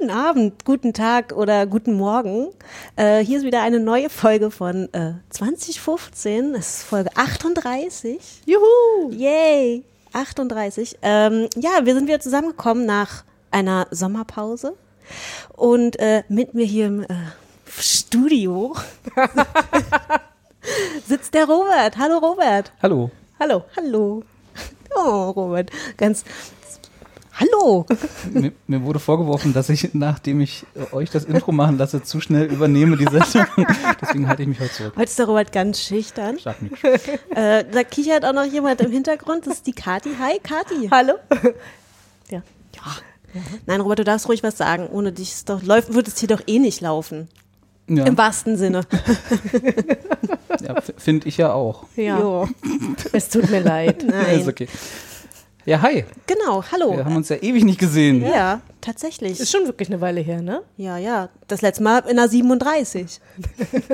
Guten Abend, guten Tag oder guten Morgen. Äh, hier ist wieder eine neue Folge von äh, 2015. Es ist Folge 38. Juhu! Yay! 38. Ähm, ja, wir sind wieder zusammengekommen nach einer Sommerpause. Und äh, mit mir hier im äh, Studio sitzt der Robert. Hallo Robert. Hallo. Hallo. Hallo. Oh, Robert. Ganz. Hallo. Mir, mir wurde vorgeworfen, dass ich, nachdem ich äh, euch das Intro machen lasse, zu schnell übernehme die Sendung. Deswegen halte ich mich heute zurück. Heute ist der Robert ganz schüchtern. Äh, da kichert auch noch jemand im Hintergrund. Das ist die Kati. Hi, Kati. Hallo? Ja. ja. Nein, Robert, du darfst ruhig was sagen. Ohne dich ist doch, läuft, wird es hier doch eh nicht laufen. Ja, Im wahrsten Sinne. ja, finde ich ja auch. Ja. Es tut mir leid. Nein. Ist okay. Ja, hi. Genau, hallo. Wir haben uns ja ewig nicht gesehen. ja, tatsächlich. Ist schon wirklich eine Weile her, ne? Ja, ja. Das letzte Mal in der 37.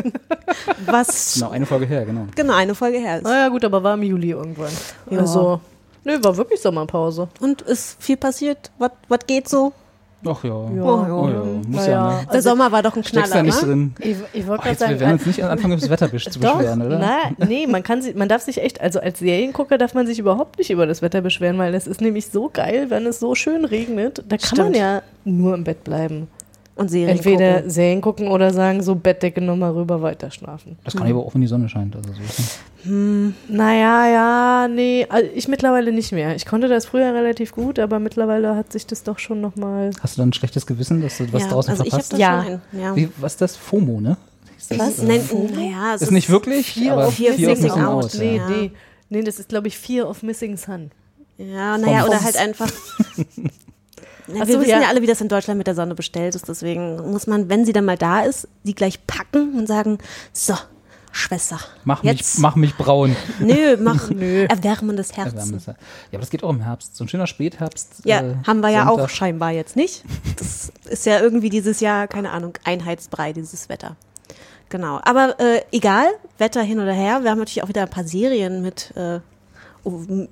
Was Genau, eine Folge her, genau. genau eine Folge her ist. Naja, gut, aber war im Juli irgendwann. Ja. Also, nö, war wirklich Sommerpause. Und ist viel passiert? Was was geht so? Ach ja. Ja. Oh ja, muss Naja. ja, ne? Der Sommer war doch ein Knaller, da nicht ne? drin. Ich, ich wollte gerade jetzt, wir sagen, werden uns nicht anfangen, über das Wetter zu doch, beschweren, oder? Na, nee, man kann sich, man darf sich echt, also als Seriengucker darf man sich überhaupt nicht über das Wetter beschweren, weil es ist nämlich so geil, wenn es so schön regnet. Da kann man Stimmt. ja nur im Bett bleiben. Und Serien Entweder gucken. Serien gucken oder sagen, so Bettdecke nochmal rüber weiter schlafen. Das kann aber auch, wenn die Sonne scheint. Also so ist nicht. Naja, ja, nee, also ich mittlerweile nicht mehr. Ich konnte das früher relativ gut, aber mittlerweile hat sich das doch schon nochmal. Hast du dann ein schlechtes Gewissen, dass du was ja, draußen also ich hab verpasst? das Ja. schon. Ja. Wie, was ist das? FOMO, ne? Ist das, Was? äh, Nein, naja, es Ist nicht wirklich, Fear aber of Fear Fear of Missing Out, Out. Nee, ja. nee. Nee, das ist, glaube ich, Fear of Missing Sun. Ja, naja, oder halt einfach. Na, Ach wir so, wissen ja. ja. alle, wie das in Deutschland mit der Sonne bestellt ist. Deswegen muss man, wenn sie dann mal da ist, die gleich packen und sagen: So, Schwester, Mach, mich, jetzt. mach mich braun. Nö, mach Ja, haben Herzen. das ja. ja, aber das geht auch im Herbst. So ein schöner Spätherbst. Ja, äh, haben wir ja auch Sonntag. scheinbar jetzt nicht. Das ist ja irgendwie dieses Jahr, keine Ahnung, Einheitsbrei, dieses Wetter. Genau. Aber äh, egal, Wetter hin oder her, wir haben natürlich auch wieder ein paar Serien mit, äh,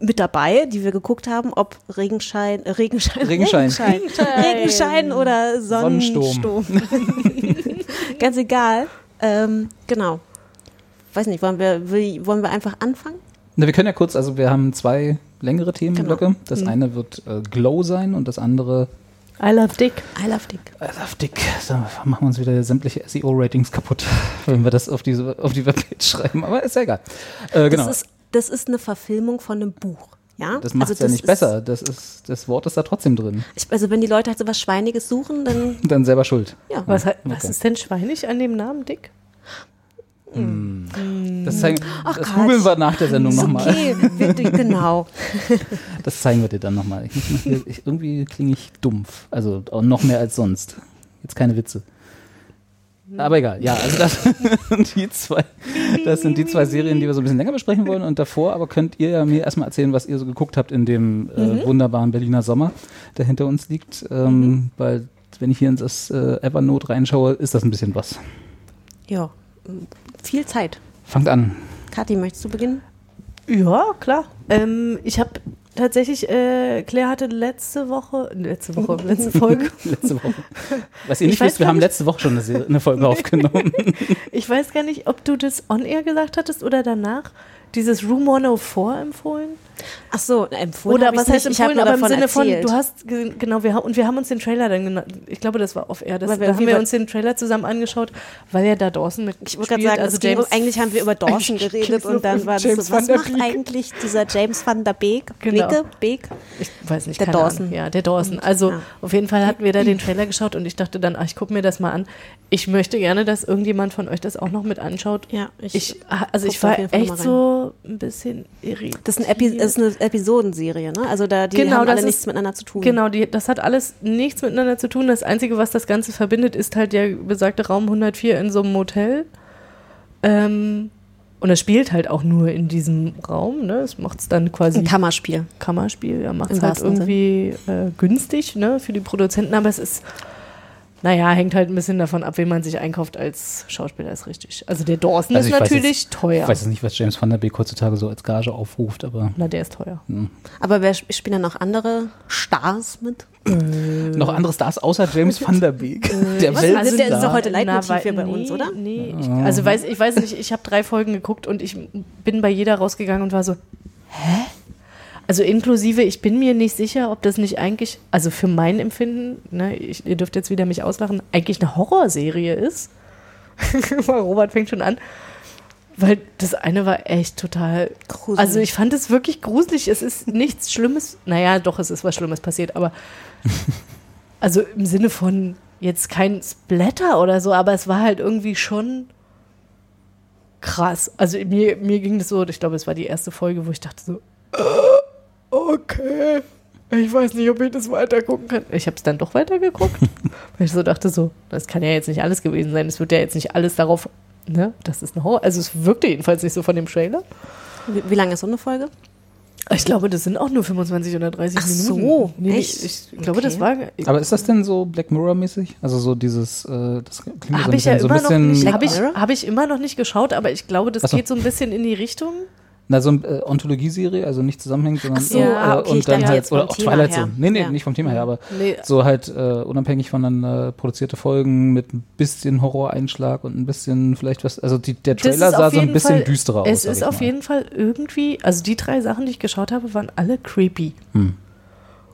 mit dabei, die wir geguckt haben, ob Regenschein, äh, Regenschein, Regenschein. Regenschein, Regenschein oder Sonnensturm. Sonnensturm. Ganz egal. Ähm, genau. Weiß nicht, wollen wir, will, wollen wir einfach anfangen? Na, wir können ja kurz, also wir haben zwei längere Themenblöcke. Genau. Das eine wird äh, Glow sein und das andere I love Dick. I love Dick. I love Dick. Da machen wir uns wieder sämtliche SEO-Ratings kaputt, wenn wir das auf, diese, auf die Webpage schreiben. Aber ist ja egal. Äh, genau. Das, ist, das ist eine Verfilmung von einem Buch. Ja? Das macht es Also ja das nicht ist- besser. Das, ist, das Wort ist da trotzdem drin. Ich, also wenn die Leute halt so was Schweiniges suchen, dann Dann selber schuld. ja. Was, he- was Okay. ist denn schweinig an dem Namen Dick? Das, zeigen, das Gott. googeln wir nach der Sendung nochmal. okay, genau. Das zeigen wir dir dann nochmal. Irgendwie klinge ich dumpf. Also noch mehr als sonst. Jetzt keine Witze. Aber egal, ja, also das sind die zwei, das sind die zwei Serien, die wir so ein bisschen länger besprechen wollen. Und davor aber könnt ihr ja mir erstmal erzählen, was ihr so geguckt habt in dem äh, wunderbaren Berliner Sommer, der hinter uns liegt. Ähm, Weil wenn ich hier in das äh, Evernote reinschaue, ist das ein bisschen was. Ja, viel Zeit. Fangt an. Kathi, möchtest du beginnen? Ja, klar. Ähm, ich habe tatsächlich, äh, Claire hatte letzte Woche, letzte Woche, letzte Folge. Letzte Woche. Was ihr nicht wisst, wir haben letzte Woche schon eine, eine Folge aufgenommen. Ich weiß gar nicht, ob du das on-air gesagt hattest oder danach. Dieses Room 104 empfohlen? Ach so, empfohlen Oder was heißt empfohlen, aber im Sinne von, erzählt. du hast, ge- genau, wir, und wir haben uns den Trailer dann, ich glaube, das war off-air, da haben wir uns den Trailer zusammen angeschaut, weil ja da Dawson mit Ich wollte gerade sagen, also ging, James, eigentlich haben wir über Dawson geredet und dann war das so, was macht eigentlich dieser James van der Beek? Genau. Beke? Beek? ich weiß nicht, Der Dawson. Ahnung. Ja, der Dawson. Also ja. auf jeden Fall hatten wir da den Trailer geschaut und ich dachte dann, ach, ich gucke mir das mal an. Ich möchte gerne, dass irgendjemand von euch das auch noch mit anschaut. Ja, ich, Ich, also ich war echt so so ein bisschen irritierend. Das ist, ein Epi das ist eine Episodenserie, ne? Also da die Genau, haben das alle ist- nichts miteinander zu tun. Genau, die, das hat alles nichts miteinander zu tun. Das Einzige, was das Ganze verbindet, ist halt der besagte Raum 104 in so einem Motel. Ähm, und es spielt halt auch nur in diesem Raum. Ne? Es macht es dann quasi Ein Kammerspiel. Kammerspiel. Ja, macht es halt irgendwie äh, günstig ne, für die Produzenten. Aber es ist, naja, hängt halt ein bisschen davon ab, wen man sich einkauft als Schauspieler, ist richtig. Also der Dawson Also ist natürlich teuer. Ich weiß jetzt nicht, was James Van Der Beek heutzutage so als Gage aufruft, aber Na, der ist teuer. Aber wer sp- spielen da noch andere Stars mit? noch andere Stars außer James Van Der Beek. der was? Weltstar. Also der ist doch heute Leitmotiv hier bei nee, uns, oder? Nee, ich, also weiß, ich weiß nicht, ich habe drei Folgen geguckt und ich bin bei jeder rausgegangen und war so, hä? Also inklusive, ich bin mir nicht sicher, ob das nicht eigentlich, also für mein Empfinden, ne, ich, ihr dürft jetzt wieder mich auslachen, eigentlich eine Horrorserie ist. Robert fängt schon an. Weil das eine war echt total. Gruselig. Also ich fand es wirklich gruselig. Es ist nichts Schlimmes. Naja, doch, es ist was Schlimmes passiert, aber also im Sinne von jetzt kein Splatter oder so, aber es war halt irgendwie schon krass. Also mir, mir ging das so, ich glaube, es war die erste Folge, wo ich dachte so, okay, ich weiß nicht, ob ich das weitergucken kann. Ich habe es dann doch weitergeguckt, weil ich so dachte so, das kann ja jetzt nicht alles gewesen sein. Es wird ja jetzt nicht alles darauf, ne, das ist ein Horror. Also es wirkte jedenfalls nicht so von dem Trailer. Wie, wie lange ist so eine Folge? Ich glaube, das sind auch nur 25 oder 30 Ach Minuten. so, nee, echt? Ich, ich glaube, Okay. das war. Aber ist das denn so Black Mirror-mäßig? Also so dieses, äh, das klingt so ein Habe ich ja so immer ein noch bisschen, habe ich, hab ich immer noch nicht geschaut, aber ich glaube, das so. geht so ein bisschen in die Richtung. Na, so eine äh, Ontologieserie, also nicht zusammenhängend, sondern so, äh, ah, okay, und dann dachte halt, oder auch Thema Twilight. Zone. Nee, nee, Ja. nicht vom Thema her, aber Nee. so halt äh, unabhängig voneinander produzierte Folgen mit ein bisschen Horroreinschlag und ein bisschen vielleicht was, also die, der Trailer sah so ein bisschen Fall- düsterer aus. Es ist auf mal. jeden Fall irgendwie, also die drei Sachen, die ich geschaut habe, waren alle creepy. Hm.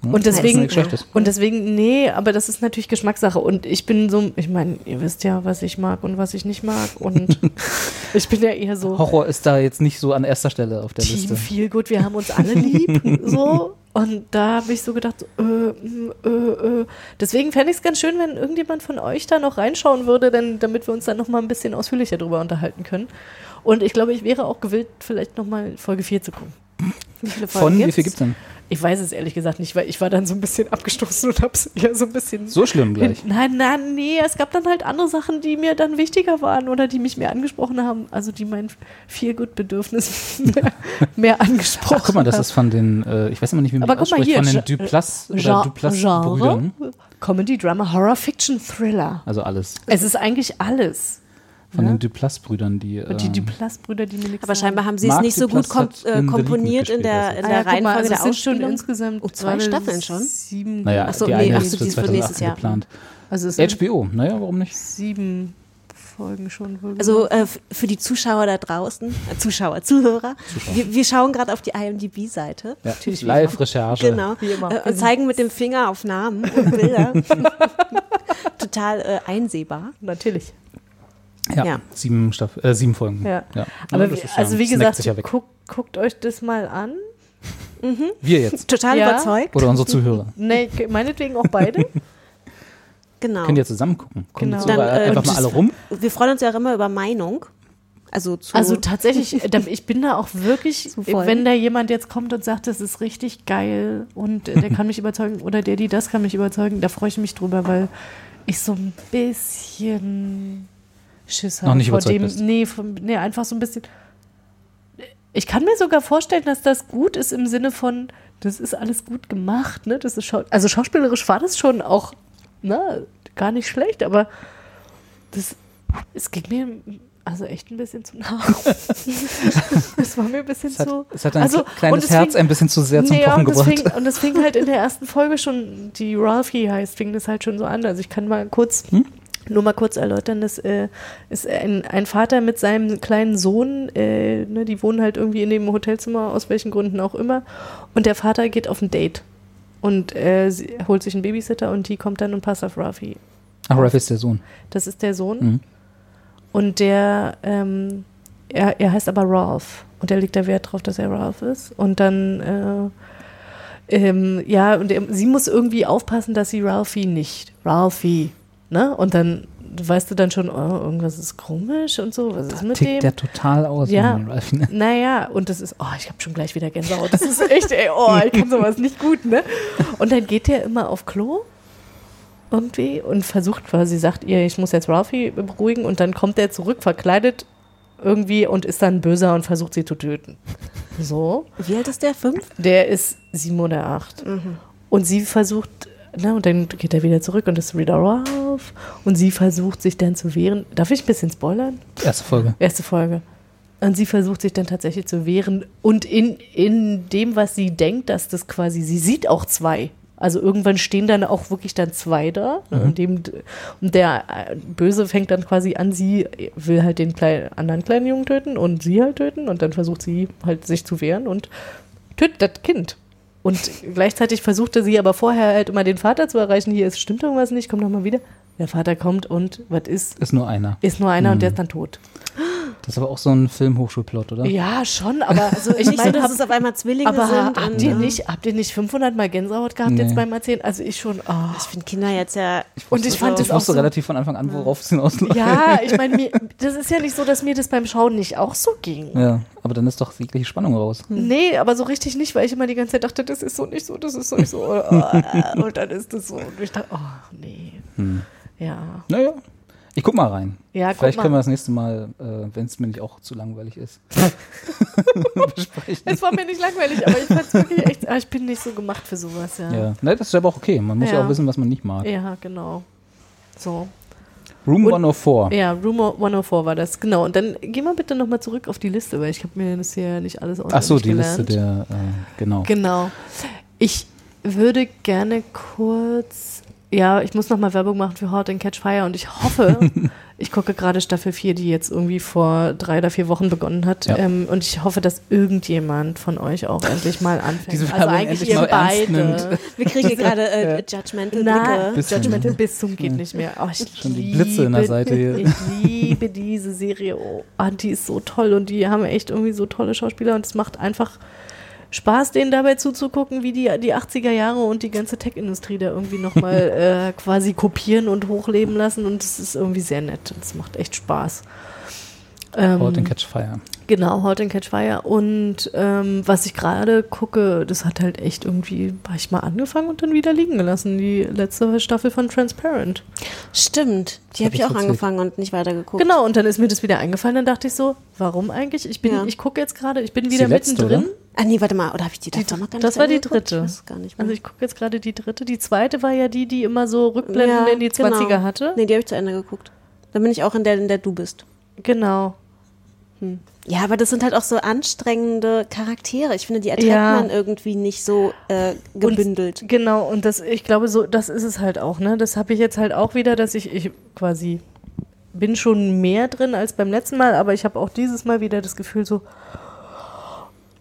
Und was deswegen, und deswegen, nee, aber das ist natürlich Geschmackssache. Und ich bin so, ich meine, ihr wisst ja, was ich mag und was ich nicht mag. Und ich bin ja eher so Horror ist da jetzt nicht so an erster Stelle auf der Team Liste. Feel Good, wir haben uns alle lieb. so. Und da habe ich so gedacht, so, äh, mm, äh, äh. deswegen fände ich es ganz schön, wenn irgendjemand von euch da noch reinschauen würde, denn, damit wir uns dann noch mal ein bisschen ausführlicher drüber unterhalten können. Und ich glaube, ich wäre auch gewillt, vielleicht noch mal Folge 4 zu gucken. Wie viele Von, wie gibt's? viel gibt's denn? Ich weiß es ehrlich gesagt nicht, weil ich war dann so ein bisschen abgestoßen und es eher so ein bisschen. So schlimm gleich. Nein, nein, nee, es gab dann halt andere Sachen, die mir dann wichtiger waren oder die mich mehr angesprochen haben, also die mein Feelgood-Bedürfnis mehr, mehr angesprochen Ach, guck mal, das haben. ist von den, äh, ich weiß immer nicht, wie man ausspricht, hier, von den Duplass oder Duplass-Brüdern. Genre, Comedy, Drama, Horror, Fiction, Thriller. Also alles. Es ist eigentlich alles. Von Ja. den Duplass-Brüdern, die. Und die ähm, Duplass-Brüder, die mir nichts Aber scheinbar haben sie es nicht so gut Duplass kom hat äh, League komponiert in der, also. in Ah der ja, guck mal, Reihenfolge also der es sind schon Ausspielung. insgesamt Oh, zwei Staffeln schon? Sieben, naja, Ach so, die nee, eine ach ist für die ist für nächstes 2018 Jahr. geplant. also HBO, naja, warum nicht? sieben Folgen schon. wohl Also äh, für die Zuschauer da draußen, äh, Zuschauer, Zuhörer, Wir, wir schauen gerade auf die IMDb-Seite. Ja, Live-Recherche. Genau. Wie immer. Äh, und zeigen mit dem Finger auf Namen und Bilder. Total äh, einsehbar. Natürlich. Ja, Ja. Sieben, Staff äh, sieben Folgen. Ja. Ja. Aber wie, ist ja- also wie gesagt, weg. guckt, euch das mal an. Wir jetzt. Total Ja. überzeugt. Oder unsere Zuhörer. Nee, ge- meinetwegen auch beide. Genau. Können ja zusammen gucken. Kommen Genau. Dann, äh, einfach mal alle rum. Wir freuen uns ja auch immer über Meinung. Also zu. Also tatsächlich, da- ich bin da auch wirklich, wenn da jemand jetzt kommt und sagt, das ist richtig geil und äh, der kann mich überzeugen oder der, die das kann mich überzeugen, da freue ich mich drüber, weil ich so ein bisschen Schiss habe Noch nicht vor dem. bist. Nee, vom, nee, einfach so ein bisschen. Ich kann mir sogar vorstellen, dass das gut ist im Sinne von, das ist alles gut gemacht, ne? Das ist schau also schauspielerisch war das schon auch, ne, gar nicht schlecht, aber das, es ging mir also echt ein bisschen zu nah. Es war mir ein bisschen Es hat, zu. es hat dein also, kle- kleines es Herz fing- ein bisschen zu sehr zum Nee, Pochen gebracht. fing, und das fing halt in der ersten Folge schon, die Ralphie heißt, fing das halt schon so an. Also ich kann mal kurz, Hm? Nur mal kurz erläutern, das äh, ist ein, ein Vater mit seinem kleinen Sohn, äh, ne, die wohnen halt irgendwie in dem Hotelzimmer, aus welchen Gründen auch immer. Und der Vater geht auf ein Date und äh, holt sich einen Babysitter und die kommt dann und passt auf Ralphie. Ach, Ralph ist der Sohn. Das ist der Sohn. Mhm. Und der, ähm, er, er heißt aber Ralph. Und der legt da Wert drauf, dass er Ralph ist. Und dann, äh, ähm, ja, und er, sie muss irgendwie aufpassen, dass sie Ralphie nicht. Ralphie. Ne? Und dann weißt du dann schon, oh, irgendwas ist komisch und so, was ist mit Tickt dem? der total aus. Ja. Ne? Naja, und das ist, oh, ich habe schon gleich wieder Gänsehaut. Das ist echt, ey, oh, ich kann sowas nicht gut, ne? Und dann geht der immer auf Klo irgendwie und versucht quasi, sagt ihr, ich muss jetzt Ralphie beruhigen und dann kommt der zurück, verkleidet irgendwie und ist dann böser und versucht sie zu töten. So. Wie alt ist der? Fünf? Der ist sieben oder acht. Und sie versucht, na, und dann geht er wieder zurück und ist wieder Ralph. Und sie versucht sich dann zu wehren. Darf ich ein bisschen spoilern? Erste Folge. Erste Folge. Und sie versucht sich dann tatsächlich zu wehren. Und in, in dem, was sie denkt, dass das quasi, sie sieht auch zwei. Also irgendwann stehen dann auch wirklich dann zwei da. Und, dem, und der äh, Böse fängt dann quasi an, sie will halt den kleinen, anderen kleinen Jungen töten und sie halt töten. Und dann versucht sie halt sich zu wehren und tötet das Kind. Und gleichzeitig versuchte sie aber vorher halt immer den Vater zu erreichen. Hier, es stimmt irgendwas nicht, komm doch mal wieder. Der Vater kommt und was ist? Ist nur einer. Ist nur einer und der ist dann tot. Das ist aber auch so ein Film-Hochschulplot, oder? Ja, schon, aber also ich meine, dass es auf einmal Zwillinge aber sind. habt und, ihr äh, nicht, habt ihr nicht 500 Mal Gänsehaut gehabt jetzt Nee. beim Erzählen? Also ich schon. Oh. Ich finde Kinder jetzt ja. Und ich fand so- das Ich auch wusste so, relativ von Anfang an, worauf es hinausläuft. Ja, ich meine, mir- das ist ja nicht so, dass mir das beim Schauen nicht auch so ging. Ja, aber dann ist doch jegliche Spannung raus. Nee, aber so richtig nicht, weil ich immer die ganze Zeit dachte, das ist so nicht so, das ist so nicht so. Oh, und dann ist das so. Und ich dachte, oh, nee. Ja. Naja, ich guck mal rein. Ja, Vielleicht können wir das nächste Mal, äh, wenn es mir nicht auch zu langweilig ist, besprechen. Es war mir nicht langweilig, aber ich fand's wirklich echt, ah, ich bin nicht so gemacht für sowas, ja. Ja, ne, das ist aber auch okay. Man muss ja, Ja. auch wissen, was man nicht mag. Ja, genau. So. Room Und- 104. Ja, Rumor 104 war das, genau. Und dann geh mal bitte nochmal zurück auf die Liste, weil ich habe mir das hier nicht alles auswendig Ach so, die gelernt. Liste der, äh, genau. Genau. Ich würde gerne kurz, ja, ich muss nochmal Werbung machen für Hot and Catch Fire und ich hoffe, ich gucke gerade Staffel 4, die jetzt irgendwie vor drei oder vier Wochen begonnen hat. Ja. Ähm, und ich hoffe, dass irgendjemand von euch auch endlich mal anfängt. Diese also Werbung eigentlich endlich ihr mal beide. nimmt. Wir kriegen hier gerade äh, Judgmental Nein, Blicke. Judgmental bis zum geht nicht mehr. Oh, ich Schon die liebe, Blitze in der Seite hier. Ich liebe diese Serie. Oh, ah, die ist so toll und die haben echt irgendwie so tolle Schauspieler und es macht einfach Spaß, denen dabei zuzugucken, wie die, die 80er Jahre und die ganze Tech-Industrie da irgendwie nochmal äh, quasi kopieren und hochleben lassen und es ist irgendwie sehr nett. Es macht echt Spaß. Ähm, Hot and Catch Fire. Genau, Hot and Catch Fire. Und ähm, was ich gerade gucke, das hat halt echt irgendwie, war ich mal angefangen und dann wieder liegen gelassen. Die letzte Staffel von Transparent. Stimmt, die hab habe ich ich auch angefangen und nicht weitergeguckt. Genau, und dann ist mir das wieder eingefallen. Dann dachte ich so, warum eigentlich? Ich bin, Ja. ich gucke jetzt gerade, ich bin Ist wieder die letzte, mittendrin. oder? Ah, nee, warte mal, oder habe ich die, Die, davor noch gar das nicht war die dritte. Ich weiß gar nicht mehr. Also ich gucke jetzt gerade die dritte. Die zweite war ja die, die immer so Rückblenden in die 20er genau. hatte. Nee, die habe ich zu Ende geguckt. Dann bin ich auch in der, in der du bist. Genau. Ja, aber das sind halt auch so anstrengende Charaktere. Ich finde, die erträgt Ja. man irgendwie nicht so äh, gebündelt. Und, genau, und das, ich glaube, so, das ist es halt auch, ne? Das habe ich jetzt halt auch wieder, dass ich, ich quasi bin schon mehr drin als beim letzten Mal, aber ich habe auch dieses Mal wieder das Gefühl so,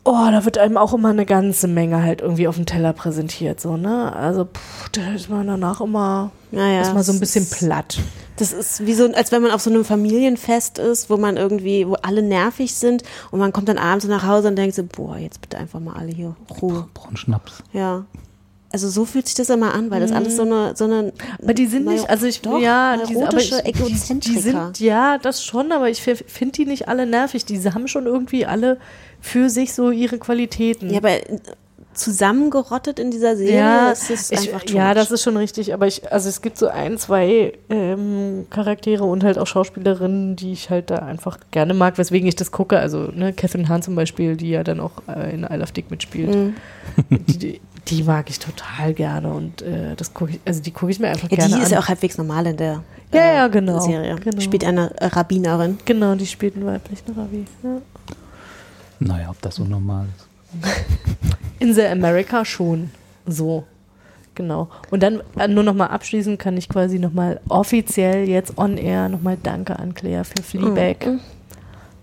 oh, da wird einem auch immer eine ganze Menge halt irgendwie auf dem Teller präsentiert, so, ne? Also, pff, da ist man danach immer, Naja, ist mal so ein bisschen ist- platt. Das ist wie so, als wenn man auf so einem Familienfest ist, wo man irgendwie, wo alle nervig sind und man kommt dann abends nach Hause und denkt so, boah, jetzt bitte einfach mal alle hier Ruhe. Brauchen Schnaps. Ja. Also so fühlt sich das immer an, weil das alles so eine, so eine Aber die sind nicht, also ich, doch, ja, die, aber ich, die, die sind, ja, das schon, aber ich finde die nicht alle nervig. Diese haben schon irgendwie alle für sich so ihre Qualitäten. Ja, aber äh, zusammengerottet in dieser Serie ja, ist es ich, einfach ja, much. das ist schon richtig, aber ich, also es gibt so ein, zwei ähm, Charaktere und halt auch Schauspielerinnen, die ich halt da einfach gerne mag, weswegen ich das gucke. Also, ne, Catherine Hahn zum Beispiel, die ja dann auch äh, in I Love Dick mitspielt. Mhm. Die, die, die mag ich total gerne und äh, das gucke ich, also die gucke ich mir einfach Ja, gerne die ist an. ja auch halbwegs normal in der Ja, äh, ja, genau, Serie. genau. Spielt eine äh, Rabbinerin. Genau, die spielt einen weiblichen Ravi. Ja. Naja, ob das so normal ist. In The America schon. So. Genau. Und dann äh, nur nochmal abschließend kann ich quasi nochmal offiziell jetzt on air nochmal Danke an Claire für Fleabag. Mhm.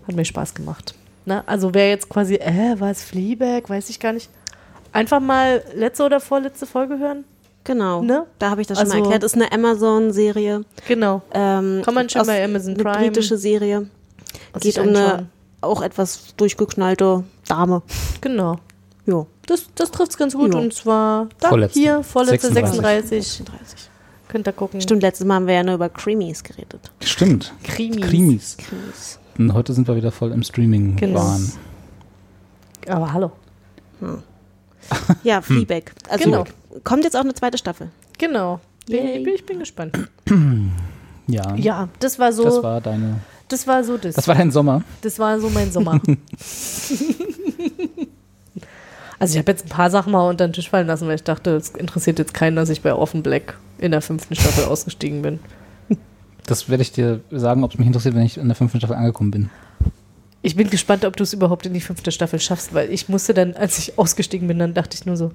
Hat mir Spaß gemacht. Na, also wer jetzt quasi, äh, was Fleabag, weiß ich gar nicht. Einfach mal letzte oder vorletzte Folge hören. Genau. Ne? Da habe ich das schon mal Also- erklärt. Ist eine Amazon-Serie. Genau. Ähm, Kann man schon bei Amazon eine Prime britische Serie. Was Geht um eine. Auch etwas durchgeknallte Dame. Genau. Jo. Das, das trifft es ganz gut. Ja. Und zwar da, Vorletzte. hier, vorletzte 36. 36. 36. Könnt ihr gucken. Stimmt, letztes Mal haben wir ja nur über Creamies geredet. Stimmt. Krimis. Krimis. Creamies. Und heute sind wir wieder voll im Streaming-Wahn. Genau. Aber hallo. Ja, Fleabag. Also Genau. kommt jetzt auch eine zweite Staffel. Genau. Yay. ich, bin, ich bin gespannt. Ja. Ja, das war so. Das war deine. Das war so das. Das war dein Sommer. Das war so mein Sommer. also ich habe jetzt ein paar Sachen mal unter den Tisch fallen lassen, weil ich dachte, es interessiert jetzt keinen, dass ich bei Offen Black in der fünften Staffel ausgestiegen bin. Das werde ich dir sagen, ob es mich interessiert, wenn ich in der fünften Staffel angekommen bin. Ich bin gespannt, ob du es überhaupt in die fünfte Staffel schaffst, weil ich musste dann, als ich ausgestiegen bin, dann dachte ich nur so,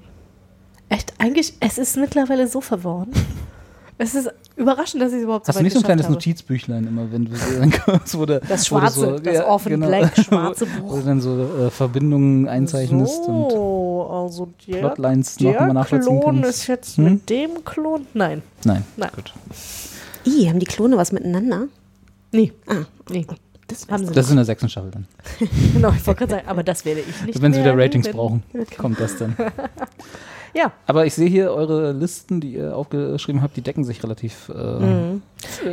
echt, eigentlich, es ist mittlerweile so verworren. Es ist überraschend, dass ich es überhaupt so Hast du nicht so ein kleines habe. Notizbüchlein immer, wenn du so dann kommst, wo du, Das wo schwarze, so, das Orphan Black schwarze Wo Buch. du dann so äh, Verbindungen einzeichnest und So, also der, Plotlines noch der mal nachvollziehen Klon kannst. ist jetzt Hm? mit dem Klon? Nein. Nein. Nein. Gut. Ih, haben die Klone was miteinander? Nee. Ah, nee. das Haben sie Das ist in der sechsten Staffel dann. Genau, ich wollte gerade sagen, aber das werde ich nicht. Wenn sie wieder Ratings brauchen, kommt das dann. Ja. Aber ich sehe hier eure Listen, die ihr aufgeschrieben habt, die decken sich relativ äh, äh,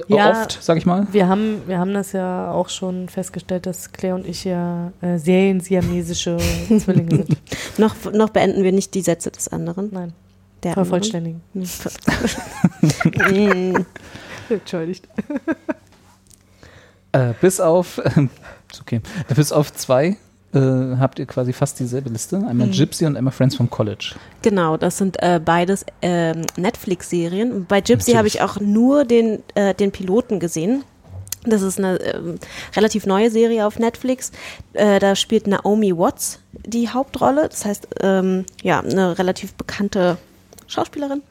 Ja. oft, sag ich mal. Wir haben, wir haben das ja auch schon festgestellt, dass Claire und ich ja äh, seriensiamesische Zwillinge sind. noch, noch beenden wir nicht die Sätze des anderen. Nein, Der vervollständigen. anderen. Mm. Entschuldigt. Äh, bis auf, äh, okay, bis auf zwei äh, habt ihr quasi fast dieselbe Liste. Einmal Mhm. Gypsy und einmal Friends from College. Genau, das sind äh, beides ähm, Netflix-Serien. Bei Gypsy habe ich auch nur den, äh, den Piloten gesehen. Das ist eine ähm, relativ neue Serie auf Netflix. Äh, da spielt Naomi Watts die Hauptrolle. Das heißt, ähm, ja, eine relativ bekannte Schauspielerin.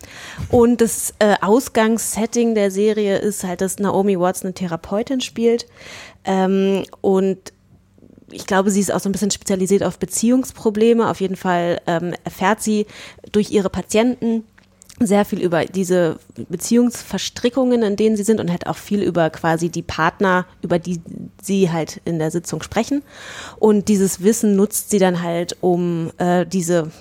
Und das äh, Ausgangssetting der Serie ist halt, dass Naomi Watts eine Therapeutin spielt. Ähm, und ich glaube, sie ist auch so ein bisschen spezialisiert auf Beziehungsprobleme. Auf jeden Fall ähm, erfährt sie durch ihre Patienten sehr viel über diese Beziehungsverstrickungen, in denen sie sind und halt auch viel über quasi die Partner, über die sie halt in der Sitzung sprechen. Und dieses Wissen nutzt sie dann halt, um äh, diese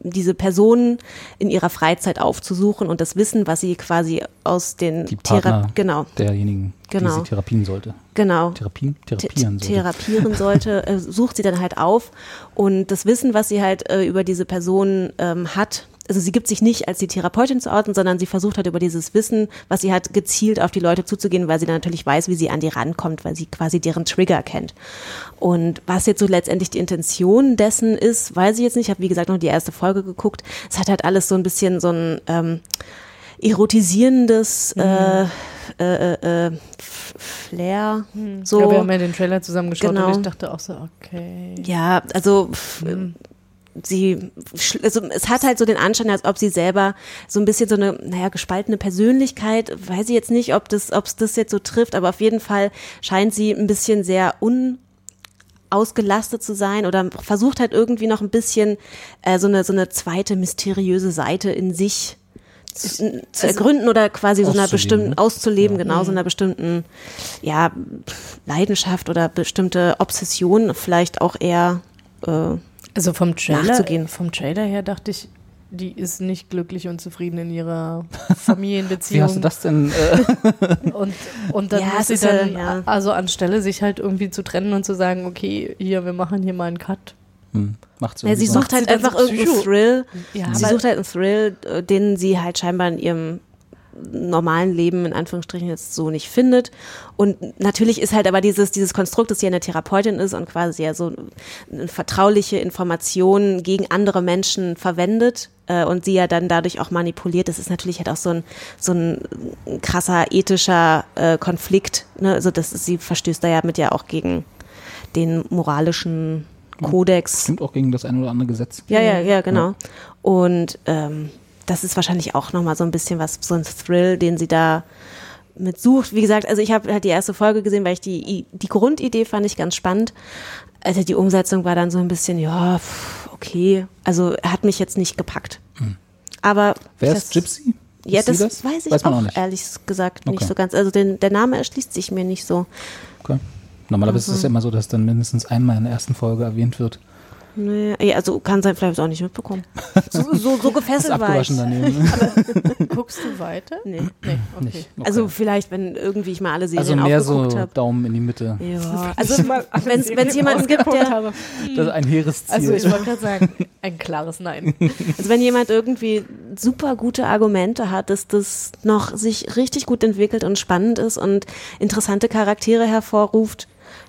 diese Personen in ihrer Freizeit aufzusuchen und das Wissen, was sie quasi aus den Die Thera- Partner genau, derjenigen, die Genau. sie therapien sollte. genau. Therapien? th- Therapieren sollte. therapieren sollte, äh, sucht sie dann halt auf und das Wissen, was sie halt äh, über diese Person ähm, hat, also sie gibt sich nicht als die Therapeutin zu orten, sondern sie versucht halt über dieses Wissen, was sie hat, gezielt auf die Leute zuzugehen, weil sie dann natürlich weiß, wie sie an die rankommt, weil sie quasi deren Trigger kennt. Und was jetzt so letztendlich die Intention dessen ist, weiß ich jetzt nicht. Ich habe wie gesagt noch die erste Folge geguckt. Es hat halt alles so ein bisschen so ein ähm, erotisierendes äh, äh, äh, F- Flair. So. Ja, wir haben ja den Trailer zusammengeschaut Genau. und ich dachte auch so, okay. Ja, also pff, sie, also es hat halt so den Anschein, als ob sie selber so ein bisschen so eine, naja, gespaltene Persönlichkeit, weiß ich jetzt nicht, ob das, ob es das jetzt so trifft, aber auf jeden Fall scheint sie ein bisschen sehr un ausgelastet zu sein oder versucht halt irgendwie noch ein bisschen äh, so eine so eine zweite mysteriöse Seite in sich zu, zu ergründen oder quasi so einer bestimmten auszuleben, genau so einer bestimmten ja Leidenschaft oder bestimmte Obsession vielleicht auch eher äh, Also vom Trailer, Nachzugehen. vom Trailer her dachte ich, die ist nicht glücklich und zufrieden in ihrer Wie Familienbeziehung. hast du das denn? Äh, Und, und dann Ja, muss sie dann, ja. also anstelle sich halt irgendwie zu trennen und zu sagen, okay, hier, wir machen hier mal einen Cut. hm, macht's Ja, sie sucht halt einfach so irgendeinen? Thrill. Ja, sie sucht halt einen Thrill, äh, den sie halt scheinbar in ihrem normalen Leben in Anführungsstrichen jetzt so nicht findet. Und natürlich ist halt aber dieses, dieses Konstrukt, dass sie eine Therapeutin ist und quasi ja so eine vertrauliche Information gegen andere Menschen verwendet äh, und sie ja dann dadurch auch manipuliert. Das ist natürlich halt auch so ein, so ein krasser ethischer äh, Konflikt. Ne? Also das sie verstößt da ja mit ja auch gegen den moralischen Kodex. Stimmt auch gegen das ein oder andere Gesetz. Ja, ja, ja, genau. Und ähm, das ist wahrscheinlich auch nochmal so ein bisschen was, so ein Thrill, den sie da mit sucht. Wie gesagt, also ich habe halt die erste Folge gesehen, weil ich die, die Grundidee fand ich ganz spannend. Also die Umsetzung war dann so ein bisschen, ja, okay. Also hat mich jetzt nicht gepackt. Aber Hm. Wer das, ist Gypsy? Ja, sie das, weiß ich Weiß auch, nicht. ehrlich gesagt nicht Okay. so ganz. Also den, der Name erschließt sich mir nicht so. Okay. Normalerweise Mhm. ist es ja immer so, dass dann mindestens einmal in der ersten Folge erwähnt wird, Nee, also kann sein, vielleicht auch nicht mitbekommen. So, so, so gefesselt war ich. abgewaschen daneben. Guckst du weiter? Nee. Nee, okay. Nicht. Okay. Also vielleicht, wenn irgendwie ich mal alle also Serien mehr so habe. Daumen in die Mitte. Ja, also wenn es jemanden gibt, der, habe. Das ist ein hehres Ziel. Also ich wollte gerade sagen, ein klares Nein. also wenn jemand irgendwie super gute Argumente hat, dass das noch sich richtig gut entwickelt und spannend ist und interessante Charaktere hervorruft,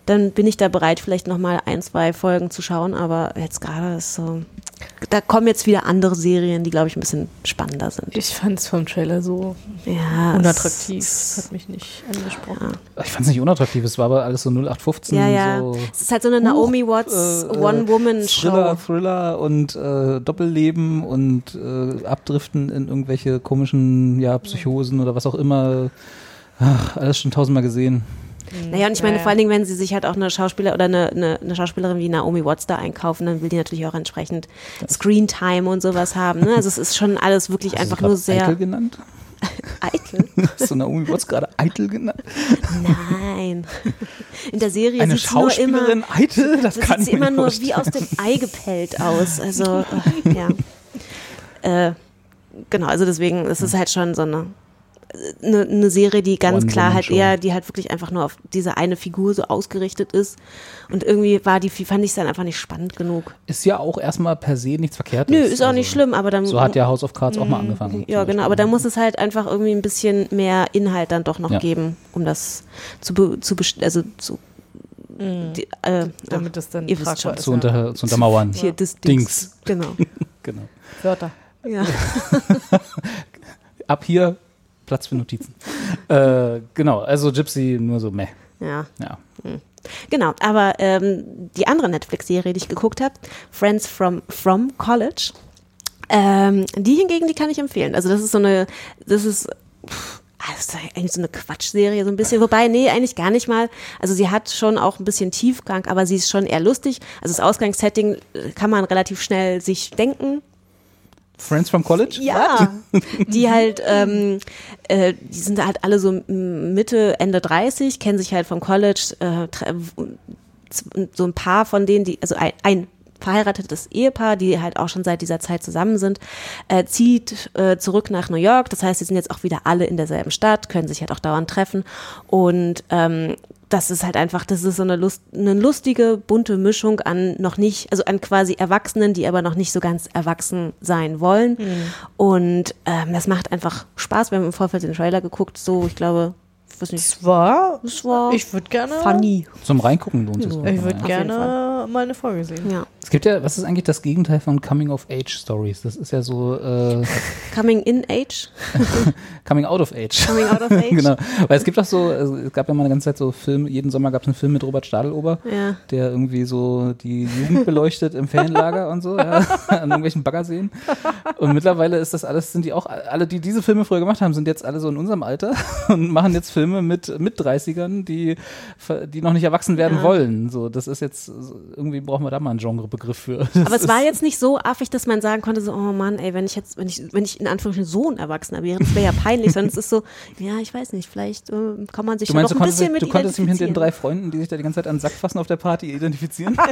dann bin ich da bereit, vielleicht noch mal ein, zwei Folgen zu schauen. Aber jetzt gerade ist so, da kommen jetzt wieder andere Serien, die glaube ich ein bisschen spannender sind. Ich fand es vom Trailer so Ja, unattraktiv. es- Das hat mich nicht angesprochen. ich fand es nicht unattraktiv, es war aber alles so 0815. Ja, ja. So Es ist halt so eine Naomi Watts äh, äh, One-Woman-Show. Thriller, Thriller und äh, Doppelleben und äh, Abdriften in irgendwelche komischen ja, Psychosen oder was auch immer. Ach, alles schon tausendmal gesehen. Naja, und ich meine, vor allen Dingen, wenn sie sich halt auch eine Schauspieler oder eine, eine, eine Schauspielerin wie Naomi Watts da einkaufen, dann will die natürlich auch entsprechend Screentime und sowas haben. Ne? Also es ist schon alles wirklich Hast einfach nur sehr Eitel genannt? eitel. Hast du Naomi Watts gerade Eitel genannt? Nein. In der Serie Eine sieht sie nur immer, Schauspielerin Eitel? Das da kann sieht sie immer nur wie aus dem Ei gepellt aus. Also, ja. Äh, genau, also deswegen, es ist halt schon so eine, eine, eine Serie, die ganz klar halt eher, die halt wirklich einfach nur auf diese eine Figur so ausgerichtet ist. Und irgendwie war die, fand ich es dann einfach nicht spannend genug. Ist ja auch erstmal per se nichts Verkehrtes. Nö, ist auch nicht Also, schlimm, aber dann. So hat ja House of Cards auch mal angefangen. Ja, genau, aber da muss es halt einfach irgendwie ein bisschen mehr Inhalt dann doch noch Ja. geben, um das zu, be, zu best- also zu, die, äh, Damit das dann ihr wisst schon. ist. zu, unter, zu untermauern. hier das Dings. Genau. Genau. Wörter. Ja. Ab hier Platz für Notizen. äh, genau, also Gypsy nur so meh. ja. Ja. Genau, aber ähm, die andere Netflix-Serie, die ich geguckt habe, Friends from, from College, ähm, die hingegen, die kann ich empfehlen. Also das ist so eine, das ist, pff, ah, das ist eigentlich so eine Quatschserie so ein bisschen. Wobei, nee, eigentlich gar nicht mal. Also sie hat schon auch ein bisschen Tiefgang, aber sie ist schon eher lustig. Also das Ausgangssetting äh, kann man relativ schnell sich denken. Friends from College? Ja, die halt, ähm, äh, die sind halt alle so Mitte, Ende 30, kennen sich halt vom College, äh, so ein paar von denen, die, also ein, ein verheiratetes Ehepaar, die halt auch schon seit dieser Zeit zusammen sind, äh, zieht äh, zurück nach New York. Das heißt, sie sind jetzt auch wieder alle in derselben Stadt, können sich halt auch dauernd treffen. Und ähm, das ist halt einfach, das ist so eine, Lust, eine lustige, bunte Mischung an noch nicht, also an quasi Erwachsenen, die aber noch nicht so ganz erwachsen sein wollen. Und ähm, das macht einfach Spaß. Wir haben im Vorfeld den Trailer geguckt, so, ich glaube, weiß nicht, Es war, es war ich würde gerne, funny. Zum Reingucken lohnt es sich. ich würde ja. gerne mal eine Folge sehen. Ja. Es gibt ja, was ist eigentlich das Gegenteil von Coming-of-Age-Stories? Das ist ja so äh, Coming in age, Coming out of age. coming out of age. genau. Weil es gibt auch so, also es gab ja mal eine ganze Zeit so Filme, jeden Sommer gab es einen Film mit Robert Stadelober, Ja. der irgendwie so die Jugend beleuchtet im Ferienlager und so, ja, an irgendwelchen Baggerseen. Und mittlerweile ist das alles, sind die auch, alle, die diese Filme früher gemacht haben, sind jetzt alle so in unserem Alter und machen jetzt Filme mit, mit 30ern, die, die noch nicht erwachsen werden Ja. wollen. So, das ist jetzt, irgendwie brauchen wir da mal einen Genrebegriff für. Aber es war jetzt nicht so affig, dass man sagen konnte, so, oh Mann, ey, wenn ich jetzt, wenn ich, wenn ich in Anführungsstrichen so ein Erwachsener wäre, das wäre ja peinlich, sondern es ist so, ja, ich weiß nicht, vielleicht äh, kann man sich Du meinst, noch ein konntest, bisschen mit du konntest dich mit den drei Freunden, die sich da die ganze Zeit an den Sack fassen auf der Party, identifizieren?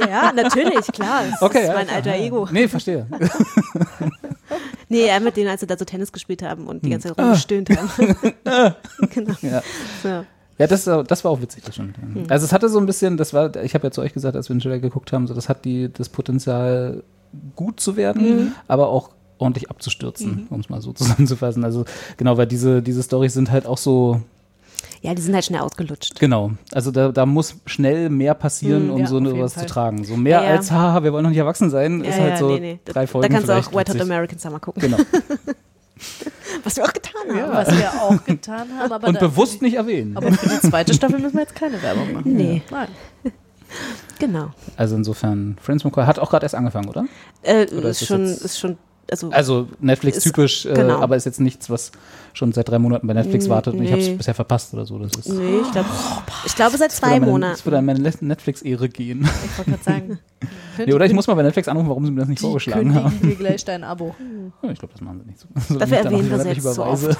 Ja, natürlich, klar. Das Okay, ist ja, mein klar, alter. Ego. Nee, verstehe. Nee, ja, mit denen, als sie da so Tennis gespielt haben und Hm. die ganze Ah. Zeit rumgestöhnt haben. genau. Ja. So. Ja, das, äh, das war auch witzig, das stimmt. Hm. Also es hatte so ein bisschen, das war, ich habe ja zu euch gesagt, als wir den Trailer geguckt haben, so das hat die das Potenzial gut zu werden, Mhm. aber auch ordentlich abzustürzen, um es mal so zusammenzufassen. Also genau, weil diese diese Storys sind halt auch so Ja, die sind halt schnell ausgelutscht. genau. Also da, da muss schnell mehr passieren, Mhm, um ja, so eine was zu Fall. tragen. So mehr Ja, ja. als haha, wir wollen noch nicht erwachsen sein, ist ja, halt ja, so nee, nee. drei Da Folgen kannst du auch White Hot. American Summer gucken. Genau. Was wir auch getan haben. Was wir auch getan haben, aber, Und da- bewusst nicht erwähnen. aber für die zweite Staffel müssen wir jetzt keine Werbung machen. Nee, Nein. genau. Also insofern, Friends Call hat auch gerade erst angefangen, oder? Äh, Oder ist, schon, ist schon, also, Also Netflix Ist- typisch, äh, genau. aber ist jetzt nichts, was schon seit drei Monaten bei Netflix Mm, wartet und ich habe es bisher verpasst oder so. Das ist nee, ich glaube, ich glaube seit zwei meine, Monaten. Das würde an meine Net- Netflix-Ehre gehen. Ich wollte gerade sagen. nee, oder ich muss mal bei Netflix anrufen, warum sie mir das nicht die vorgeschlagen haben. dir gleich dein Abo. Ja, ich glaube, das machen sie nicht so. so Dafür ich erwähnen wir monatlich jetzt so überweise.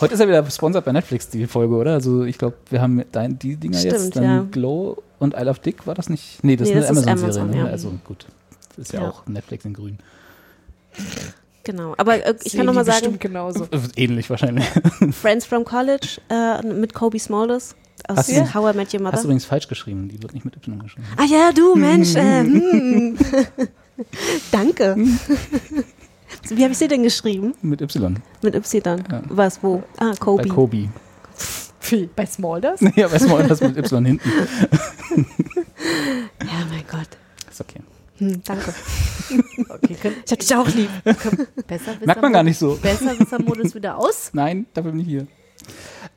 Heute ist ja wieder sponsert bei Netflix, die Folge, oder? Also ich glaube, wir haben dein, die Dinger Stimmt, jetzt, dann ja. Glow und I Love Dick, war das nicht? Nee, das Nee, ist eine ist Amazon-Serie, Amazon, ne? ja. Also gut. Das ist ja, Ja. auch Netflix in grün. Genau. Aber äh, ich Sehen kann noch mal die sagen, genauso. Äh, Ähnlich wahrscheinlich. Friends from College äh, mit Kobe Smulders aus Hast du- How I Met Your Hast du Mother. übrigens falsch geschrieben, die wird nicht mit Y geschrieben. Ah ja, du Mensch. Äh, hm. Danke. Wie habe ich sie denn geschrieben? Mit Y, Mit Y. Ja. Was, wo? Ah, Kobe. bei Kobe. Wie, bei Smulders? ja, man das mit Y hinten. Ja, mein Gott. Ist okay. Hm, danke. Okay, können, Ich hab dich auch lieb. besser Merkt man gar nicht so. Besser Wisser-Modus wieder aus. Nein, dafür bin ich hier.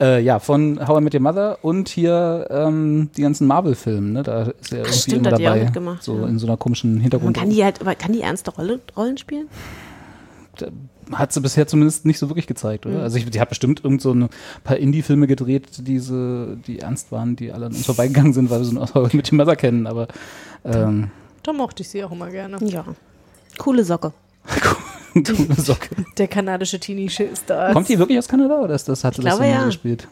Äh, ja, von How I Met Your Mother und hier ähm, die ganzen Marvel-Filme, ne? Da ist er irgendwie stimmt, immer hat die auch dabei. mitgemacht, so ja. in so einer komischen Man Hintergrund. kann die halt, kann die ernste Rolle, Rollen spielen? Hat sie bisher zumindest nicht so wirklich gezeigt, Mhm. oder? Also ich, die hat bestimmt irgend so ein paar Indie-Filme gedreht, diese, die ernst waren, die alle an uns vorbeigegangen sind, weil wir so aus How I Met Your Mother kennen, aber ähm, Da mochte ich sie auch immer gerne. Ja. Coole Socke. coole Socke. Der kanadische Teenie ist da. Kommt die wirklich aus Kanada oder ist das, hat sie Ich das glaube, so ja. gespielt?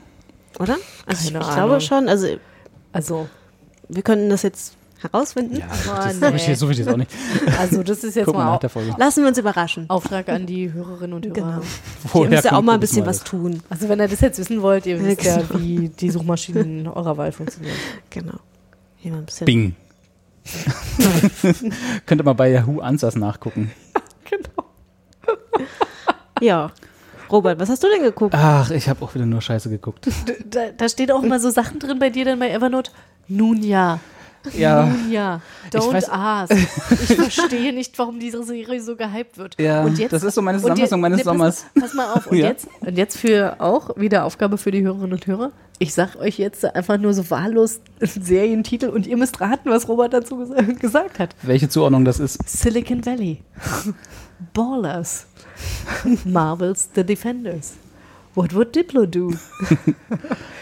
Oder? Also ich, Keine ich glaube schon. Also Also, wir könnten das jetzt herausfinden. aber das suche ich, nee. such ich jetzt auch nicht. Also, das ist jetzt Gucken wir mal nach au der Folge. Lassen wir uns überraschen. Auftrag an die Hörerinnen und Hörer. Genau. Ihr Woher müsst ja auch mal ein bisschen was tun. Also, wenn ihr das jetzt wissen wollt, ihr wisst ja, Genau. wie die Suchmaschinen eurer Wahl funktionieren. Genau. Hier mal ein bisschen. Bing. Könnt ihr mal bei Yahoo Answers nachgucken. Genau. Ja. Robert, was hast du denn geguckt? Ach, ich habe auch wieder nur Scheiße geguckt. Da, da steht auch mal so Sachen drin bei dir dann bei Evernote. Nun ja. Ja, ja. Don't weiß- ask. Ich verstehe nicht, warum diese Serie so gehypt wird. Ja, und jetzt, das ist so meine Zusammenfassung meines pass- Sommers. Pass mal auf. Und, Ja. jetzt, und jetzt für auch wieder Aufgabe für die Hörerinnen und Hörer. Ich sag euch jetzt einfach nur so wahllos Serientitel und ihr müsst raten, was Robert dazu ges gesagt hat. welche Zuordnung das ist. Silicon Valley. Ballers. Marvels The Defenders. What would Diplo do?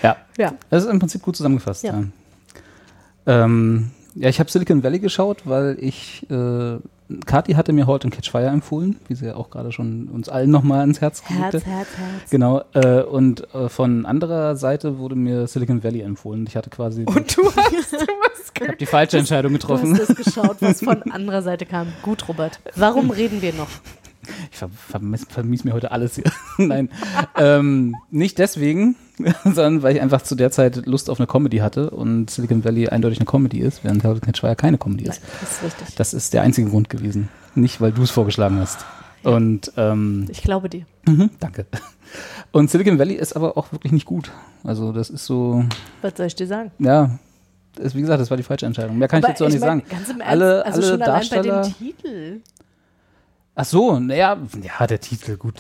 Ja, Ja. das ist im Prinzip gut zusammengefasst. Ja. Ja, ähm, ja ich habe Silicon Valley geschaut, weil ich, äh, Kati hatte mir Halt und Catch Fire empfohlen, wie sie ja auch gerade schon uns allen nochmal ans Herz gelegt Herz, hat. Herz, Herz. Genau, äh, und äh, von anderer Seite wurde mir Silicon Valley empfohlen. Ich hatte quasi Und du hast, du ich hab die falsche Entscheidung du getroffen. hast das geschaut, was von anderer Seite kam. Gut, Robert. Warum reden wir noch? Ich ver vermiss, vermies mir heute alles hier. Nein, ähm, nicht deswegen, sondern weil ich einfach zu der Zeit Lust auf eine Comedy hatte und Silicon Valley eindeutig eine Comedy ist, während Catch Fire keine Comedy ist. Das ist richtig. Das ist der einzige Grund gewesen. Nicht, weil du es vorgeschlagen hast. Und ähm, Ich glaube dir. mhm, danke. Und Silicon Valley ist aber auch wirklich nicht gut. Also das ist so, Was soll ich dir sagen? ja, ist, wie gesagt, das war die falsche Entscheidung. Mehr kann ich dazu auch nicht mein, sagen. Ganz im Ernst, Alle, also alle Darsteller. allein bei dem Titel. Ach so, naja, ja, der Titel, gut.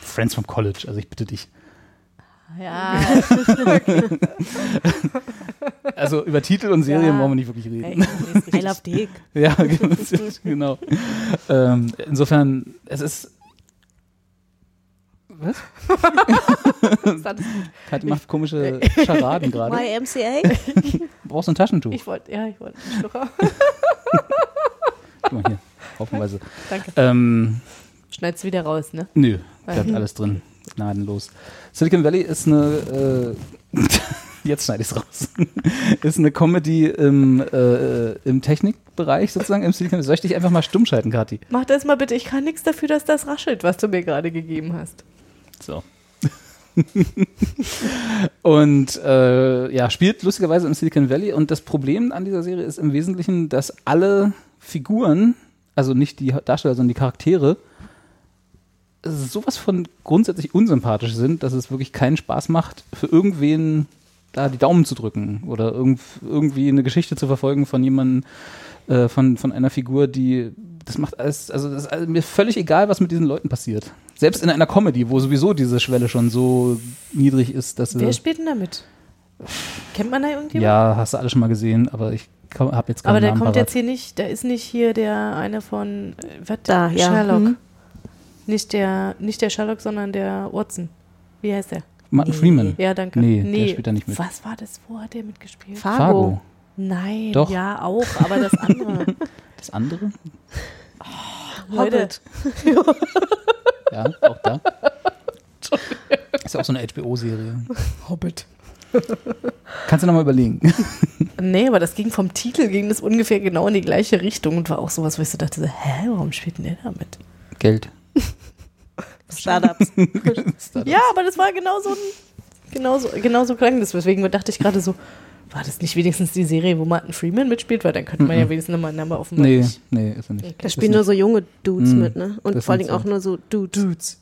Friends from College, also ich bitte dich. Ja, Also über Titel und Serien Ja. wollen wir nicht wirklich reden. ey, nee, ist I love Dick. Ja, genau. ähm, insofern, es ist. Was? Gut. Kathi macht komische Scharaden gerade. YMCA? Brauchst du ein Taschentuch? Ich wollte, ja, ich wollte einen Schlucker. Guck mal hier, haufenweise. Danke. Ähm, Schneid's wieder raus, ne? nö, bleibt alles drin. Gnadenlos. Silicon Valley ist eine. Äh, jetzt schneide ich es raus. ist eine Comedy im, äh, im Technikbereich sozusagen, im Silicon Valley. Soll ich dich einfach mal stumm schalten, Kathi? Mach das mal bitte. Ich kann nichts dafür, dass das raschelt, was du mir gerade gegeben hast. So. und äh, ja, spielt lustigerweise im Silicon Valley. Und das Problem an dieser Serie ist im Wesentlichen, dass alle Figuren, also nicht die Darsteller, sondern die Charaktere, sowas von grundsätzlich unsympathisch sind, dass es wirklich keinen Spaß macht, für irgendwen da die Daumen zu drücken oder irgend, irgendwie eine Geschichte zu verfolgen von jemandem, äh, von, von einer Figur, die das macht alles, also das ist also mir völlig egal, was mit diesen Leuten passiert. Selbst in einer Comedy, wo sowieso diese Schwelle schon so niedrig ist, dass Wer spielt denn damit? Kennt man da irgendjemand? ja, hast du alle schon mal gesehen, aber ich habe jetzt keinen Aber der Namen kommt parat. jetzt hier nicht, da ist nicht hier der eine von äh, was? Da, ja. Sherlock. Mhm. Nicht der, nicht der Sherlock, sondern der Watson. Wie heißt der? Martin Freeman. Ja, danke. Nee, der spielt da nicht mit. Was war das? Wo hat der mitgespielt? Fargo. Fargo. Nein, Doch. ja auch, aber das andere. Das andere? Leute, Ja, auch da. Ist ja auch so eine HBO-Serie. Hobbit. Kannst du nochmal überlegen. Nee, aber das ging vom Titel, ging das ungefähr genau in die gleiche Richtung und war auch sowas, wo ich so dachte, so, hä, warum spielt denn der damit? Geld. Startups. Ja, aber das war genau so ein, genau so, genau so klang das. Deswegen dachte ich gerade so, war das nicht wenigstens die Serie, wo Martin Freeman mitspielt? Weil dann könnte man ja wenigstens nochmal einen Namen offenbar Nee, nicht. nee, ist er nicht. Da spielen nur so junge Dudes Mm, mit, ne? Und vor allen sind Dingen auch so. nur so Dudes. Dudes.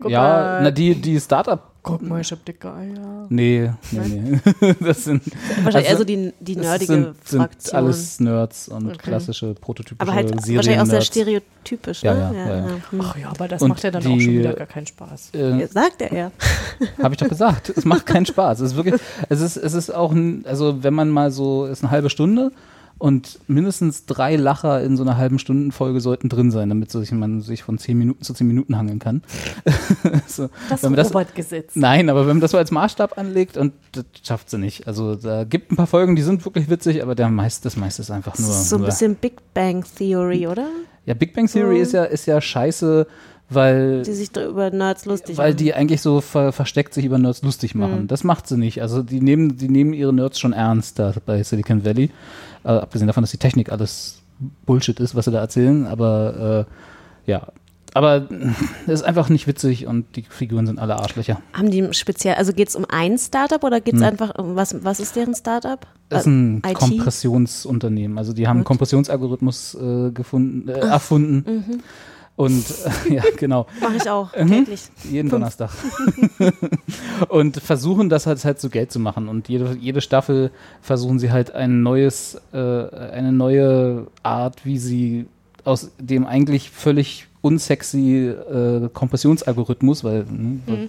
Guck ja, mal. na, die, die Startup. Guck mal, ich hab dicke Eier. Nee, nee, nee. Das sind, Wahrscheinlich Also, eher so die, die das nerdige sind, sind Fraktion. alles Nerds und Okay. klassische prototypische aber halt Serien wahrscheinlich auch sehr stereotypisch, Ja, ne? ja, ja, ja. Hm. Ach ja, aber das Und macht ja dann auch die- schon wieder gar keinen Spaß. Äh, Sagt er ja. Habe ich doch gesagt. Es macht keinen Spaß. Es ist wirklich, es ist, es ist auch, ein, also wenn man mal so, ist eine halbe Stunde und mindestens drei Lacher in so einer halben Stundenfolge sollten drin sein, damit sich man sich von zehn Minuten zu zehn Minuten hangeln kann. so, Das Robert-Gesetz. nein, aber wenn man das so als Maßstab anlegt und das schafft sie nicht. Also da gibt ein paar Folgen, die sind wirklich witzig, aber der meist, das meiste ist einfach Das nur. ist so ein bisschen Big Bang Theory, oder? ja, Big Bang Theory ist ja, ist ja scheiße, weil Die sich über Nerds lustig weil machen. die eigentlich so ver versteckt sich über Nerds lustig machen. Mhm. Das macht sie nicht. Also die nehmen, die nehmen ihre Nerds schon ernst da bei Silicon Valley. Äh, abgesehen davon, dass die Technik alles Bullshit ist, was sie da erzählen. Aber äh, ja. Aber es ist einfach nicht witzig und die Figuren sind alle Arschlöcher. Haben die speziell, also geht es um ein Startup oder geht es Hm. einfach um, was, was ist deren Startup? Das ist Äh, ein IT? Kompressionsunternehmen. Also die haben einen. Kompressionsalgorithmus äh, gefunden, äh, erfunden. Mhm. Und äh, ja, genau. Mache ich auch Mhm. täglich. Jeden Fünf. Donnerstag. und versuchen das halt, halt so Geld zu machen. Und jede, jede Staffel versuchen sie halt ein neues, äh, eine neue Art, wie sie aus dem eigentlich völlig unsexy äh, Kompressionsalgorithmus, weil ne,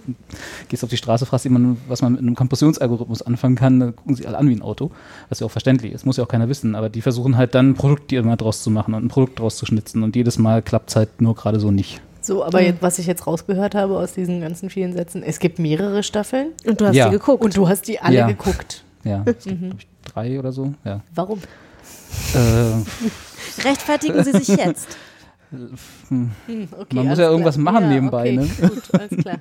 gehst auf die Straße, fragst jemanden, was man mit einem Kompressionsalgorithmus anfangen kann, dann gucken sie alle an wie ein Auto, was ja auch verständlich ist, muss ja auch keiner wissen, aber die versuchen halt dann ein Produkt immer draus zu machen und ein Produkt draus zu schnitzen und jedes Mal klappt es halt nur gerade so nicht. So, aber jetzt, was ich jetzt rausgehört habe aus diesen ganzen vielen Sätzen, es gibt mehrere Staffeln Und du hast Ja. die geguckt. und du hast die alle Ja. geguckt. Ja, es gibt, glaub ich, drei oder so. Ja. Warum? Äh, Rechtfertigen Sie sich jetzt. hm. Hm, okay, Man muss ja irgendwas klar. machen ja, nebenbei, okay, ne? Gut, alles klar.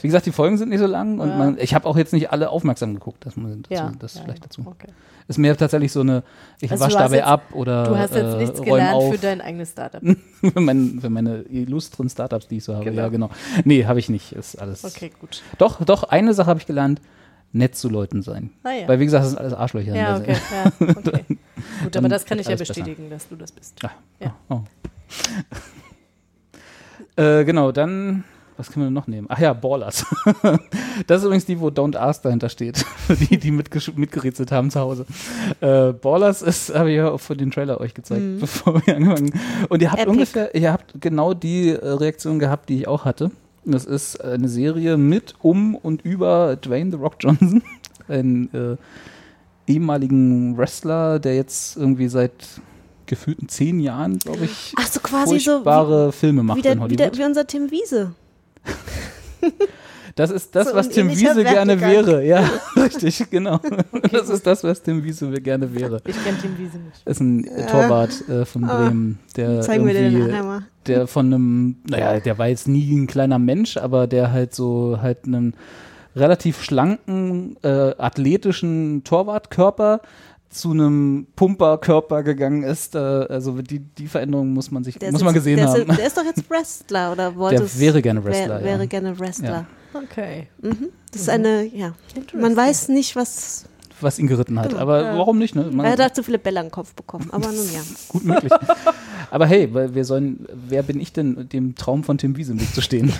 Wie gesagt, die Folgen sind nicht so lang und Ja. man, ich habe auch jetzt nicht alle aufmerksam geguckt. Das, muss- dazu, Ja, das ja, vielleicht dazu. Okay. Ist mir tatsächlich so eine, ich Also wasch du hast dabei jetzt- ab oder Du hast jetzt äh, nichts gelernt auf für dein eigenes Startup. für, mein, für meine illustren Startups, die ich so habe. Genau. Ja, genau. Nee, habe ich nicht. Ist alles. Okay, gut. Doch, doch, eine Sache habe ich gelernt. Nett zu Leuten sein. Ah. Weil, wie gesagt, das sind alles Arschlöcher. Ja, Also, okay. Okay. Gut, aber das kann ich ja alles besser. bestätigen, dass du das bist. Ah, Ja. Oh. äh, genau, dann, was können wir noch nehmen? Ach ja, Ballers. das ist übrigens die, wo Don't Ask dahinter steht. Für die, die mitgerätselt haben zu Hause. Äh, Ballers ist, habe ich ja auch für den Trailer euch gezeigt, bevor wir angefangen Und ihr habt Epic. ungefähr, ihr habt genau die äh, Reaktion gehabt, die ich auch hatte. Das ist eine Serie mit, um und über Dwayne The Rock Johnson. Ein äh, ehemaligen Wrestler, der jetzt irgendwie seit gefühlten zehn Jahren, glaube ich, Ach so, quasi so furchtbare Filme wie, macht wie, der, in wie, Hollywood. der, wie unser Tim Wiese. das ist das, so was Tim Wiese gerne wäre. Ja, richtig, genau. das ist das, was Tim Wiese gerne wäre. Ich kenne Tim Wiese nicht. Das ist ein äh, Torwart äh, von Ah. Bremen, der Zeigen wir dir den einmal. der von einem, naja, der war jetzt nie ein kleiner Mensch, aber der halt so halt einen relativ schlanken, äh, athletischen Torwartkörper zu einem Pumperkörper gegangen ist. Äh, also die, die Veränderung muss man sich, Der muss man jetzt- gesehen der haben. Ist, der ist doch jetzt Wrestler oder wollte Der wäre gerne Wrestler, Wär, ja. wäre gerne Wrestler. Ja. Okay. Mhm. Das ist eine, ja. Man weiß nicht, was. Was ihn geritten hat. Genau, Aber ja. warum nicht? Ne? Man, Er hat zu viele Bälle am Kopf bekommen. Aber nun ja. gut möglich. Aber hey, weil wir sollen, wer bin ich denn, dem Traum von Tim Wiese im Weg zu stehen?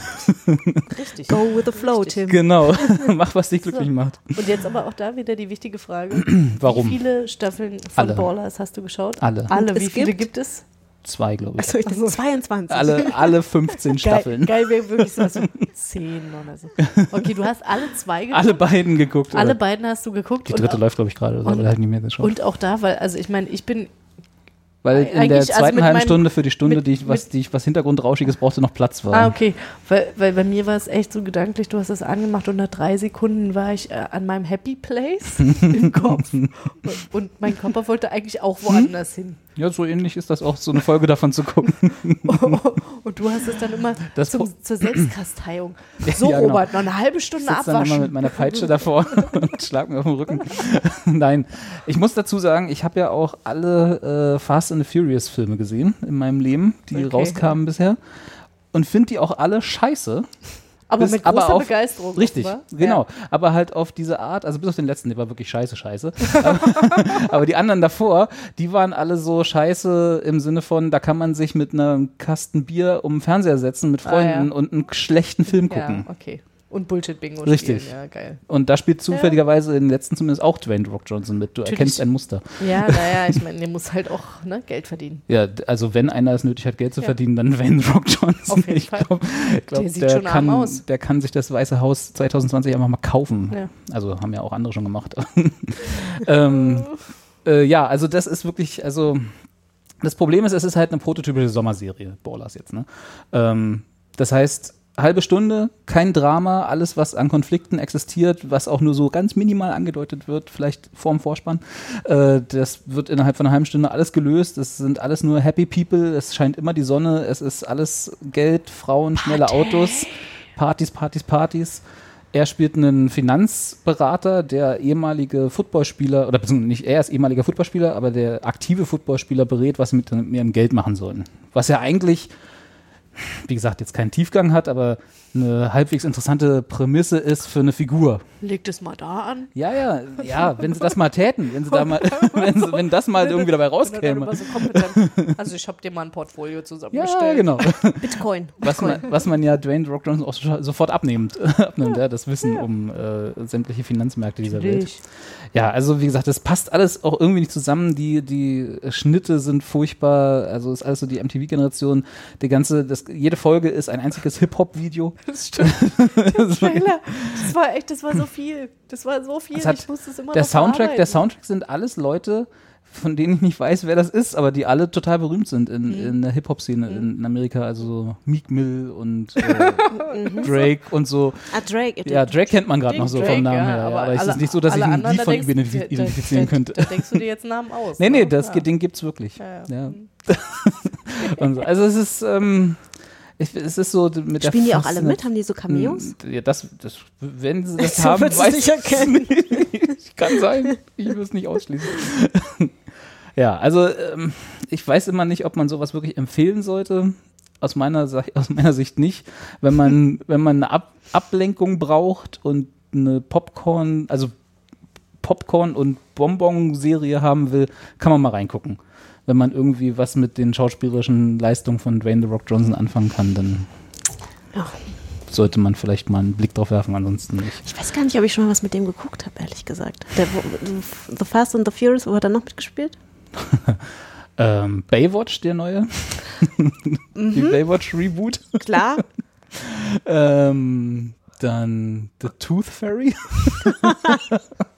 Richtig. Go with the flow, Tim. genau. Mach, was dich glücklich macht. Und jetzt aber auch da wieder die wichtige Frage. Warum? Wie viele Staffeln von Alle. Ballers hast du geschaut? Alle. Alle. Wie es viele gibt- gibt es? Zwei, glaube ich. Achso, ich dachte 22. Alle, alle 15 Staffeln. Geil, geil wäre wirklich so, so zehn oder so. Okay, du hast alle zwei geguckt. Alle beiden geguckt. Alle oder? beiden hast du geguckt. Die dritte und, läuft, glaube ich, gerade. oder? und- halt nicht mehr geschaut. und auch da, weil, also ich meine, ich bin Weil in der also zweiten mit halben Stunde für die Stunde, mit- die ich, was, die ich, was Hintergrundrauschiges brauchte, noch Platz war. Ah, okay. Weil, weil bei mir war es echt so gedanklich, du hast es angemacht und nach drei Sekunden war ich äh, an meinem Happy Place im Kopf. Und, und mein Körper wollte eigentlich auch woanders hin. Ja, so ähnlich ist das auch, so eine Folge davon zu gucken. Und du hast es dann immer zum, zur Selbstkasteiung. So, Ja, genau. Robert, noch eine halbe Stunde sitze dann immer mit abwaschen. meiner Peitsche davor und schlag mir auf den Rücken. Nein, ich muss dazu sagen, ich habe ja auch alle äh, Fast and the Furious Filme gesehen in meinem Leben, die Okay. rauskamen bisher. Und finde die auch alle scheiße. Aber Bis- mit großer aber auf- Begeisterung. Richtig, offenbar. genau. Aber halt auf diese Art, also bis auf den letzten, der war wirklich scheiße, scheiße. aber, aber die anderen davor, die waren alle so scheiße im Sinne von, da kann man sich mit einem Kasten Bier um den Fernseher setzen mit Ah, Freunden ja. und einen schlechten Film Ja, gucken. ja okay. Und Bullshit-Bingo Richtig. spielen. Ja, geil. Und da spielt zufälligerweise in den letzten zumindest auch Dwayne Rock Johnson mit. Du Natürlich. erkennst ein Muster. Ja, naja, ich meine, der muss halt auch ne, Geld verdienen. Ja, also wenn einer es nötig hat, Geld zu Ja. verdienen, dann Dwayne Rock Johnson. Auf jeden ich Fall. glaube, glaub, Der sieht der, schon arm kann, aus. der kann sich das Weiße Haus 2020 einfach mal kaufen. Ja. Also haben ja auch andere schon gemacht. ähm, äh, ja, also das ist wirklich, also das Problem ist, es ist halt eine prototypische Sommerserie, Ballers jetzt, ne? Ähm, das heißt, halbe Stunde, kein Drama, alles, was an Konflikten existiert, was auch nur so ganz minimal angedeutet wird, vielleicht vorm Vorspann, äh, das wird innerhalb von einer halben Stunde alles gelöst. Es sind alles nur Happy People, es scheint immer die Sonne, es ist alles Geld, Frauen, schnelle Autos, Partys, Partys, Partys. Er spielt einen Finanzberater, der ehemalige Footballspieler, oder beziehungsweise nicht er ist ehemaliger Footballspieler, aber der aktive Footballspieler berät, was sie mit, mit ihrem Geld machen sollen. Was ja eigentlich, wie gesagt, jetzt keinen Tiefgang hat, aber eine halbwegs interessante Prämisse ist für eine Figur. Leg das mal da an. Ja, ja, ja, wenn sie das mal täten, wenn sie da mal, wenn, sie, wenn das mal irgendwie dabei rauskäme. Also ich habe dir mal ein Portfolio Ja, zusammengestellt. genau. Bitcoin. Was man, was man ja Dwayne Rock Johnson auch so- sofort abnimmt, abnimmt ja, das Wissen um äh, sämtliche Finanzmärkte dieser Welt. Natürlich. Ja, also wie gesagt, das passt alles auch irgendwie nicht zusammen. Die, die Schnitte sind furchtbar. Also ist alles so die MTV-Generation. Die ganze, das, jede Folge ist ein einziges Hip-Hop-Video. Das stimmt. Der Trailer, das war echt, das war so viel. Das war so viel. Hat- ich musste es immer Der noch Soundtrack, der. Soundtrack sind alles Leute, von denen ich nicht weiß, wer das ist, aber die alle total berühmt sind in, Mhm. in der Hip-Hop-Szene in Amerika. Also so Meek Mill und äh, Drake und so. Ah, Drake. Ja, Drake kennt man gerade noch so Drake, vom Namen ja, her. Ja, aber, es ist nicht so, dass ich anderen, Lied da von ihm identif- da- da- identifizieren da, könnte. Da denkst du dir jetzt Namen aus. Nee, ne? nee, das, ja. den gibt's wirklich. Ja, Ja. ja. Und so. Also es ist, ähm, ich, es ist so mit Spielen die auch alle mit? Haben die so Cameos? Ja, das, das, wenn sie das So haben, weiß nicht erkennen. ich kann sein. Ich will es nicht ausschließen. ja, also ähm, ich weiß immer nicht, ob man sowas wirklich empfehlen sollte. Aus meiner, aus meiner Sicht nicht. Wenn man, wenn man eine Ab Ablenkung braucht und eine Popcorn, also Popcorn- und Bonbon-Serie haben will, kann man mal reingucken. Wenn man irgendwie was mit den schauspielerischen Leistungen von Dwayne The Rock Johnson anfangen kann, dann Ja. sollte man vielleicht mal einen Blick drauf werfen, ansonsten nicht. Ich weiß gar nicht, ob ich schon mal was mit dem geguckt habe, ehrlich gesagt. Der, the Fast and the Furious, wo hat er noch mitgespielt? Ähm, Baywatch, der neue. Die Baywatch Reboot. Klar. Ähm, dann The Tooth Fairy.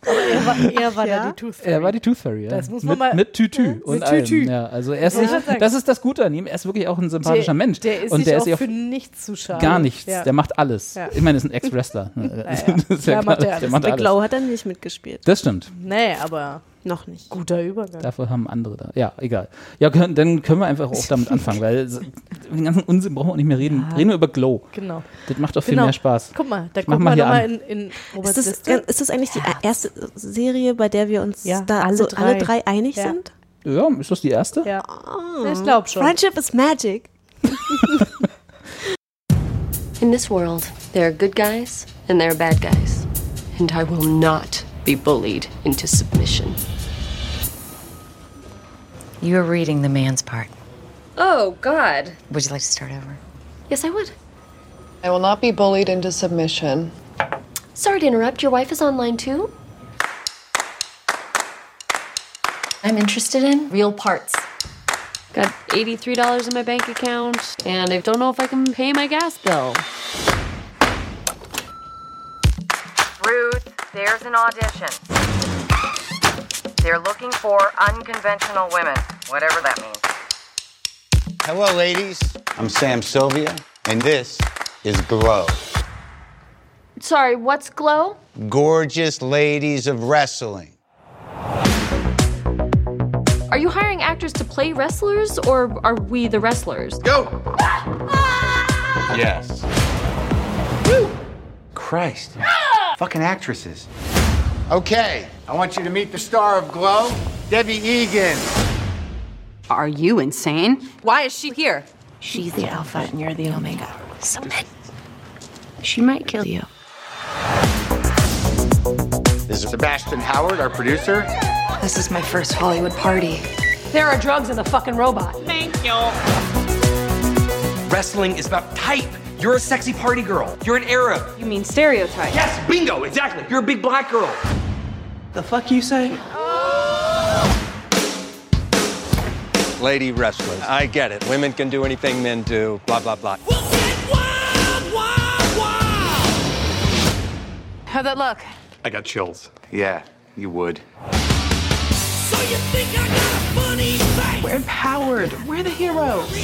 Er war, er war Ja. da die Tooth Fairy. Er war die Tooth Fairy, ja. Das muss mit, man mal- mit Tütü Ja, und mit Tütü. allem. Ja, also er ist Ja. sich, das ist das Gute an ihm. Er ist wirklich auch ein sympathischer der, Mensch. Der ist und sich der auch ist sich auf für nichts zu schade. gar nichts. Ja. Der macht alles. Ja. Ich meine, er ist ein Ex-Wrestler. ja. Das ist Ja, klar, macht alles. alles. Glow hat er nicht mitgespielt. Das stimmt. Nee, aber Noch nicht. guter Übergang. Dafür haben andere da. Ja, egal. Ja, können, dann können wir einfach auch damit anfangen, weil so- den ganzen Unsinn brauchen wir auch nicht mehr reden. Ja. Reden wir über Glow. Genau. Das macht doch viel Genau. mehr Spaß. Guck mal, da gucken mal wir hier nochmal in, in Roberts Ist das, Liste. ist das eigentlich die erste Serie, bei der wir uns Ja, da alle so drei. alle drei einig Ja. sind? Ja, ist das die erste? Ja. Ich glaube schon. Friendship is magic. In this world, there are good guys and there are bad guys. And I will not be bullied into submission. You're reading the man's part. Oh, God. Would you like to start over? Yes, I would. I will not be bullied into submission. Sorry to interrupt. Your wife is online too? I'm interested in real parts. Got $83 in my bank account, and I don't know if I can pay my gas bill. Ruth, there's an audition. They're looking for unconventional women, whatever that means. Hello, ladies. I'm Sam Sylvia, and this is Glow. Sorry, what's glow? Gorgeous ladies of wrestling. Are you hiring actors to play wrestlers, or are we the wrestlers? Go! Yes. Christ. Fucking actresses. Okay, I want you to meet the star of Glow, Debbie Egan. Are you insane? Why is she here? She's the alpha and you're the omega. Submit. She might kill you. This is Sebastian Howard, our producer. This is my first Hollywood party. There are drugs in the fucking robot. Thank you. Wrestling is about type. You're a sexy party girl. You're an Arab. You mean stereotype? Yes, bingo, exactly. You're a big black girl. The fuck you say? Oh. Lady wrestlers. I get it. Women can do anything men do, blah, blah, blah. How'd that look? I got chills. Yeah, you would. We're empowered. We're the heroes.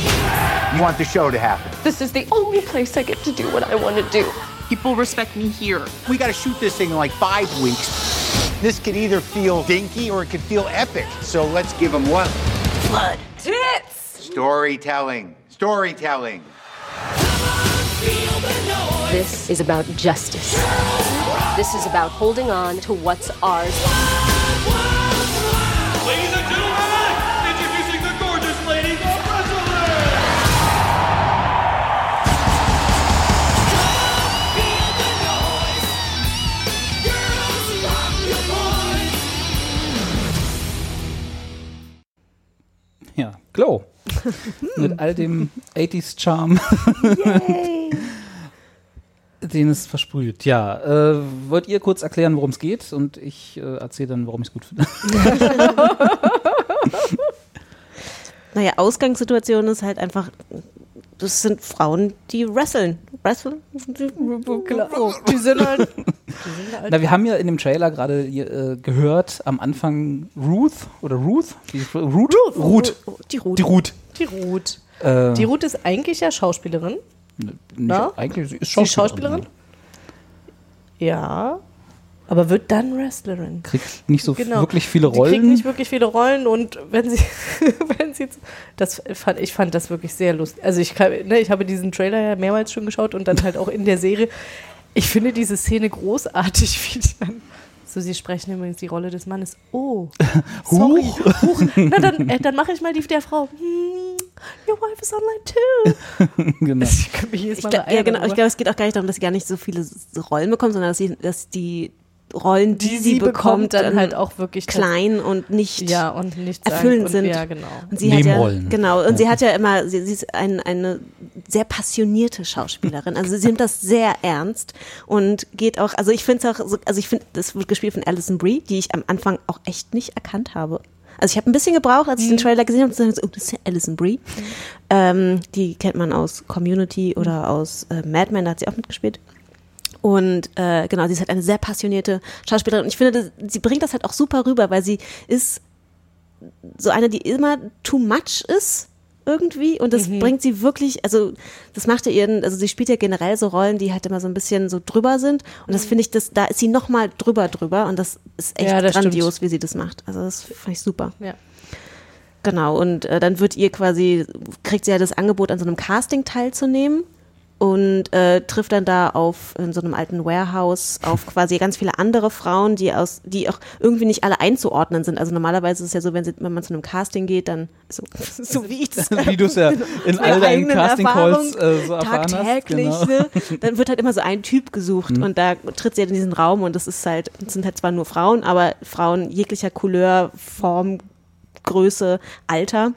You want the show to happen. This is the only place I get to do what I want to do. People respect me here. We gotta shoot this thing in like five weeks. This could either feel dinky or it could feel epic. So let's give them what? Blood. Tits! Storytelling. Storytelling. This is about justice. This is about holding on to what's ours. Glow. Mit all dem 80s Charme, den es versprüht. Ja, äh, wollt ihr kurz erklären, worum es geht? Und ich äh, erzähle dann, warum ich es gut finde. Naja, Ausgangssituation ist halt einfach, das sind Frauen, die wresteln. Wresteln? Die sind halt. Na, wir haben ja in dem Trailer gerade äh, gehört, am Anfang Ruth oder Ruth? Die, Ruth? Ruth. Die Ruth. Die Ruth. Die Ruth. Äh, Die Ruth ist eigentlich ja Schauspielerin. nicht, eigentlich sie ist Sie Schauspielerin. Schauspielerin? Ja. Aber wird dann Wrestlerin. Kriegt nicht so Genau. wirklich viele Sie kriegt Rollen. nicht wirklich viele Rollen und wenn sie, wenn sie, das fand, ich fand das wirklich sehr lustig. Also ich, kann, ne, ich habe diesen Trailer ja mehrmals schon geschaut und dann halt auch in der Serie. Ich finde diese Szene großartig, wie die dann, so sie sprechen übrigens die Rolle des Mannes. Oh, sorry. Huch. Na dann, äh, dann mache ich mal die der Frau. Hm, your wife is online too. genau. Ich mich jedes Ich glaub, ja, genau. Ich glaube, es geht auch gar nicht darum, dass sie gar nicht so viele Rollen bekommt, sondern dass, sie, dass die Rollen, die, Die sie sie bekommt, bekommt, dann dann halt auch wirklich klein und nicht Ja, und nicht erfüllend und, sind. Ja, genau. Und sie hat ja, Nebenrollen. genau, und Ja. sie hat ja immer, sie, sie ist ein, eine sehr passionierte Schauspielerin. Also sie nimmt das sehr ernst und geht auch, also ich finde es auch, so, also ich finde, das wird gespielt von Alison Brie, die ich am Anfang auch echt nicht erkannt habe. Also ich habe ein bisschen gebraucht, als ich Mhm. den Trailer gesehen habe, zu sagen, so, oh, das ist ja Alison Brie. Ähm, die kennt man aus Community oder aus äh, Mad Men, da hat sie auch mitgespielt. Und äh, genau, sie ist halt eine sehr passionierte Schauspielerin. Und ich finde, das, sie bringt das halt auch super rüber, weil sie ist so eine, die immer too much ist irgendwie und das bringt sie wirklich, also das macht ihr ihren, also sie spielt ja generell so Rollen, die halt immer so ein bisschen so drüber sind und das finde ich, das, da ist sie noch mal drüber drüber und das ist echt Ja, das grandios, stimmt. wie sie das macht. Also das fand ich super. Ja. Genau, und äh, dann wird ihr quasi, kriegt sie ja das Angebot, an so einem Casting teilzunehmen und äh, trifft dann da auf in so einem alten Warehouse auf quasi ganz viele andere Frauen, die aus, die auch irgendwie nicht alle einzuordnen sind. Also normalerweise ist es ja so, wenn, sie, wenn man zu einem Casting geht, dann so, so wie ich das Wie du es ja in all deinen Casting-Calls Erfahrung äh, so erfahren hast. tagtäglich, Genau. ne? dann wird halt immer so ein Typ gesucht Mhm. und da tritt sie halt in diesen Raum und das ist halt, sind halt zwar nur Frauen, aber Frauen jeglicher Couleur, Form, Größe, Alter.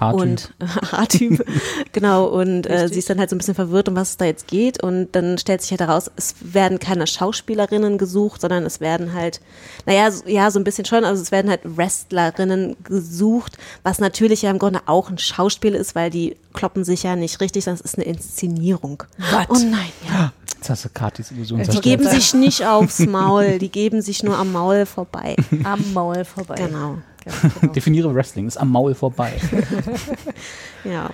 Und Haartyp, genau. Und äh, sie ist dann halt so ein bisschen verwirrt, um was es da jetzt geht. Und dann stellt sich halt heraus, es werden keine Schauspielerinnen gesucht, sondern es werden halt, naja, so, ja, so ein bisschen schon, also es werden halt Wrestlerinnen gesucht, was natürlich ja im Grunde auch ein Schauspiel ist, weil die kloppen sich ja nicht richtig, sondern es ist eine Inszenierung. What? Oh nein, ja. Jetzt hast du Katis Illusion Die geben sich nicht aufs Maul, die geben sich nur am Maul vorbei. Am Maul vorbei. Genau. Definiere Wrestling, ist am Maul vorbei. Ja.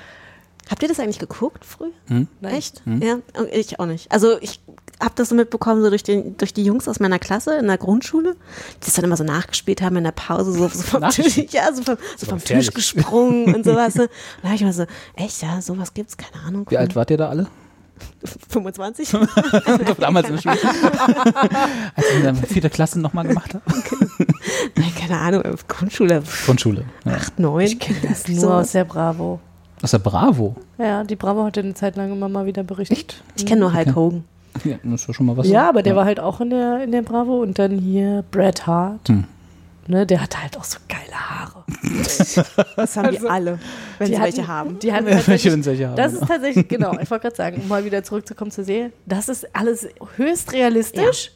Habt ihr das eigentlich geguckt früher? Hm? Echt? Hm? Ja, ich auch nicht. Also ich habe das so mitbekommen, so durch, den, durch die Jungs aus meiner Klasse in der Grundschule, die das dann immer so nachgespielt haben in der Pause, so, so vom, Tisch, ja, so vom, so vom Tisch gesprungen und sowas. Und da habe ich immer so, echt, ja, sowas gibt's, keine Ahnung. Wie alt wart ihr da alle? 25? Damals im Schul. Als ich in der vierten Klasse nochmal gemacht habe. Nein, keine Ahnung, Grundschule. Grundschule. Ja. 8, 9. Ich kenne das nur aus der Bravo. Aus der Bravo? Ja, die Bravo hatte eine Zeit lang immer mal wieder berichtet. Echt? Ich kenne nur Hulk Okay. Hogan. Ja, das ist ja schon mal was. Ja, aber der war halt auch in der, in der Bravo und dann hier Bret Hart. Hm. Ne, der hatte halt auch so geile Haare. Das haben Also, die alle, wenn die sie welche hatten- haben. Die hatten Welche, tatsächlich- wenn sie welche haben, Das ja. ist tatsächlich, genau, ich wollte gerade sagen, um mal wieder zurückzukommen zur Serie, das ist alles höchst realistisch,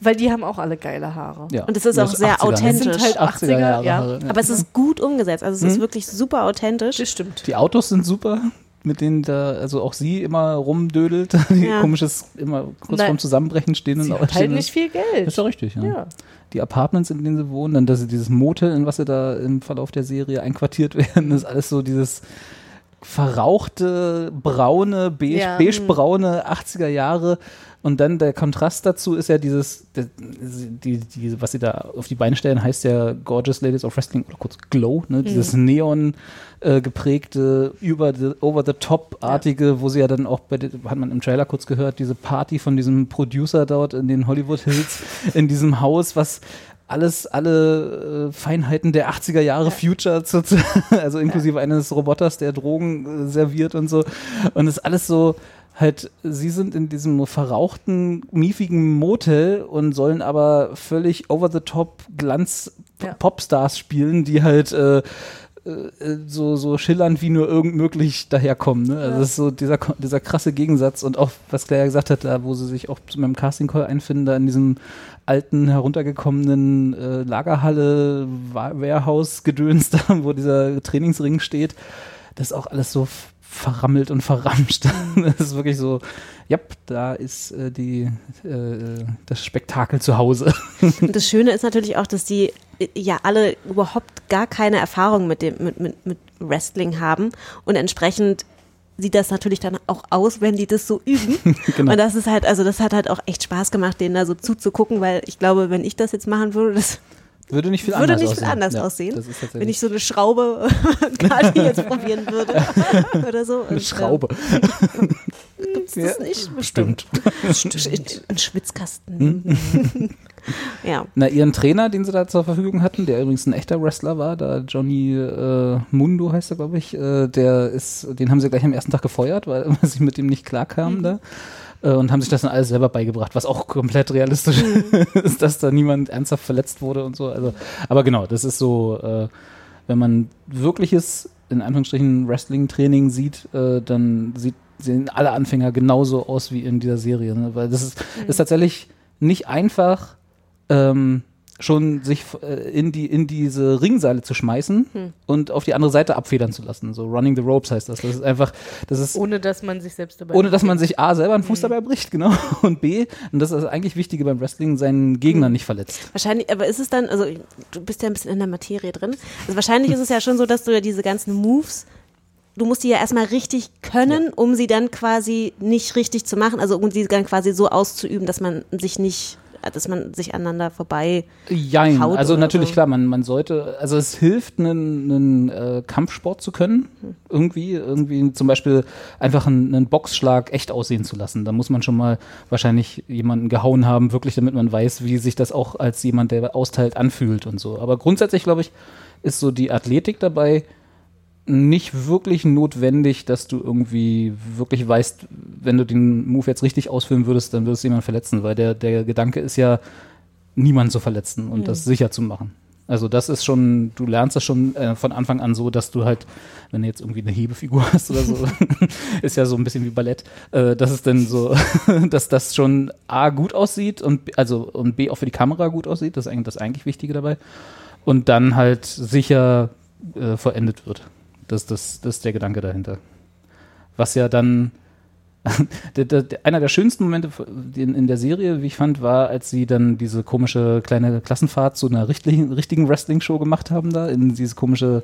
weil die haben auch alle geile Haare. Ja. Und es ist auch Das sehr 80er, ne? authentisch. Das sind halt 80er, Jahre ja. Haare, ja. Aber es ist gut umgesetzt. Also es ist Mhm. wirklich super authentisch. Das stimmt. Die Autos sind super, mit denen da, also auch sie immer rumdödelt, Ja. komisches, immer kurz Nein. vorm Zusammenbrechen stehen. Sie und hat halt nicht viel Geld. Das ist ja richtig, ja. Ja. Die Apartments, in denen sie wohnen, dann dass sie dieses Motel, in was sie da im Verlauf der Serie einquartiert werden, ist alles so dieses verrauchte, braune, beige, Ja. beigebraune 80er Jahre. Und dann der Kontrast dazu ist ja dieses, die, die, was sie da auf die Beine stellen, heißt ja Gorgeous Ladies of Wrestling oder kurz Glow, ne? dieses Neon äh, geprägte, über the, over the top-artige, wo sie ja dann auch bei, hat man im Trailer kurz gehört, diese Party von diesem Producer dort in den Hollywood Hills, in diesem Haus, was alles, alle äh, Feinheiten der 80er Jahre Future, zu, also inklusive eines Roboters, der Drogen äh, serviert und so. Und es ist alles so, halt, sie sind in diesem verrauchten, miefigen Motel und sollen aber völlig over the top Glanz. Popstars spielen, die halt äh, so, so schillernd wie nur irgend möglich daherkommen. Ne? Also das ist so dieser, dieser krasse Gegensatz und auch, was Claire gesagt hat, da wo sie sich auch zu meinem Casting-Call einfinden, da in diesem alten, heruntergekommenen äh, Lagerhalle, Wa- Warehouse-Gedöns da, wo dieser Trainingsring steht, das ist auch alles so verrammelt und verramscht. Das ist wirklich so, ja, da ist äh, die, äh, das Spektakel zu Hause. Das Schöne ist natürlich auch, dass die äh, ja alle überhaupt gar keine Erfahrung mit dem mit, mit, mit Wrestling haben und entsprechend sieht das natürlich dann auch aus, wenn die das so üben. Genau. Und das ist halt, also das hat halt auch echt Spaß gemacht, denen da so zuzugucken, weil ich glaube, wenn ich das jetzt machen würde, das Würde nicht viel würde anders nicht aussehen. viel anders Ja, aussehen. Wenn ich so eine Schraube Kati jetzt probieren würde oder so. eine Und, Schraube. Ähm, gibt's das nicht? Bestimmt. Ein Schwitzkasten. ja. Na, ihren Trainer, den sie da zur Verfügung hatten, der übrigens ein echter Wrestler war, da Johnny äh, Mundo heißt er, glaube ich, äh, der ist, den haben sie gleich am ersten Tag gefeuert, weil, sie mit ihm nicht klarkamen da. Äh, und haben sich das dann alles selber beigebracht, was auch komplett realistisch ist, dass da niemand ernsthaft verletzt wurde und so. Also, aber genau, das ist so, äh, wenn man wirkliches, in Anführungsstrichen, Wrestling-Training sieht, äh, dann sieht, sehen alle Anfänger genauso aus wie in dieser Serie. Ne? Weil das ist, ist tatsächlich nicht einfach, ähm, schon sich äh, in, die, in diese Ringseile zu schmeißen Hm. und auf die andere Seite abfedern zu lassen. So Running the Ropes heißt das. Das ist einfach, das ist Ohne dass man sich selbst dabei ohne dass man sich A selber einen Fuß dabei bricht, genau, und B, und das ist das eigentlich Wichtige beim Wrestling, seinen Gegner nicht verletzt. Wahrscheinlich, aber ist es dann, also du bist ja ein bisschen in der Materie drin. Also wahrscheinlich ist es ja schon so, dass du ja diese ganzen Moves, du musst die ja erstmal richtig können, um sie dann quasi nicht richtig zu machen, also um sie dann quasi so auszuüben, dass man sich nicht, dass man sich aneinander vorbei Jein, haut also natürlich so. klar, man, man sollte, also es hilft, einen, einen äh, Kampfsport zu können, irgendwie, irgendwie zum Beispiel einfach einen, einen Boxschlag echt aussehen zu lassen. Da muss man schon mal wahrscheinlich jemanden gehauen haben, wirklich, damit man weiß, wie sich das auch als jemand, der austeilt, anfühlt und so. Aber grundsätzlich, glaube ich, ist so die Athletik dabei nicht wirklich notwendig, dass du irgendwie wirklich weißt, wenn du den Move jetzt richtig ausführen würdest, dann würdest du jemanden verletzen, weil der, der Gedanke ist ja, niemanden zu verletzen und Mhm. das sicher zu machen. Also das ist schon, du lernst das schon äh, von Anfang an so, dass du halt, wenn du jetzt irgendwie eine Hebefigur hast oder so, ist ja so ein bisschen wie Ballett, äh, dass es dann so, dass das schon A gut aussieht und B- also und B auch für die Kamera gut aussieht, das ist eigentlich das eigentlich Wichtige dabei. Und dann halt sicher äh, vollendet wird. Das, das, das ist der Gedanke dahinter. Was ja dann einer der schönsten Momente in, in der Serie, wie ich fand, war, als sie dann diese komische kleine Klassenfahrt zu einer richtigen, richtigen Wrestling-Show gemacht haben, da in diese komische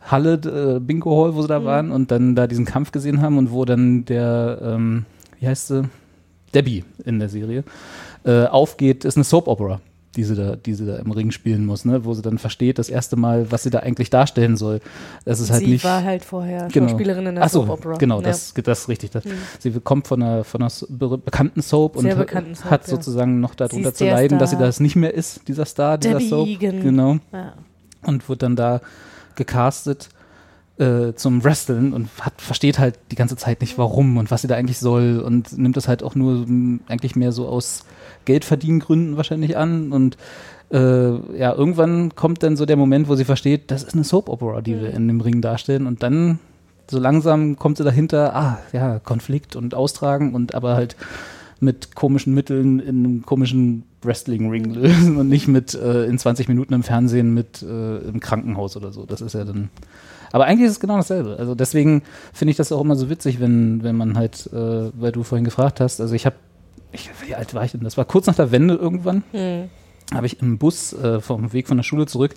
Halle, äh, Bingo Hall, wo sie da Mhm. waren und dann da diesen Kampf gesehen haben und wo dann der, ähm, wie heißt sie? Debbie in der Serie, äh, aufgeht, ist eine Soap Opera die sie da, die sie da im Ring spielen muss, ne? wo sie dann versteht, das erste Mal, was sie da eigentlich darstellen soll. Das ist halt sie nicht. war halt vorher Genau. Schauspielerin in der Ach so, Soap Opera. Genau, Ja. das, das ist richtig. Das, Mhm. Sie kommt von einer, von einer be bekannten Soap Sehr und bekannten Soap, hat sozusagen noch Sie darunter zu leiden, dass sie Star. das nicht mehr ist, dieser Star, dieser Debbie Soap. Egan. Genau. Ja. Und wird dann da gecastet äh, zum Wrestlen und hat, versteht halt die ganze Zeit nicht, warum und was sie da eigentlich soll und nimmt das halt auch nur eigentlich mehr so aus Geldverdiengründen wahrscheinlich an und äh, ja, irgendwann kommt dann so der Moment, wo sie versteht, das ist eine Soap Opera, die wir in dem Ring darstellen und dann so langsam kommt sie dahinter, ah, ja, Konflikt und Austragen und aber halt mit komischen Mitteln in einem komischen Wrestling-Ring lösen und nicht mit äh, in 20 Minuten im Fernsehen mit äh, im Krankenhaus oder so. Das ist ja dann. Aber eigentlich ist es genau dasselbe. Also deswegen finde ich das auch immer so witzig, wenn, wenn man halt, äh, weil du vorhin gefragt hast, also ich habe, ich, wie alt war ich denn? Das war kurz nach der Wende irgendwann Hm. habe ich im Bus äh, vom Weg von der Schule zurück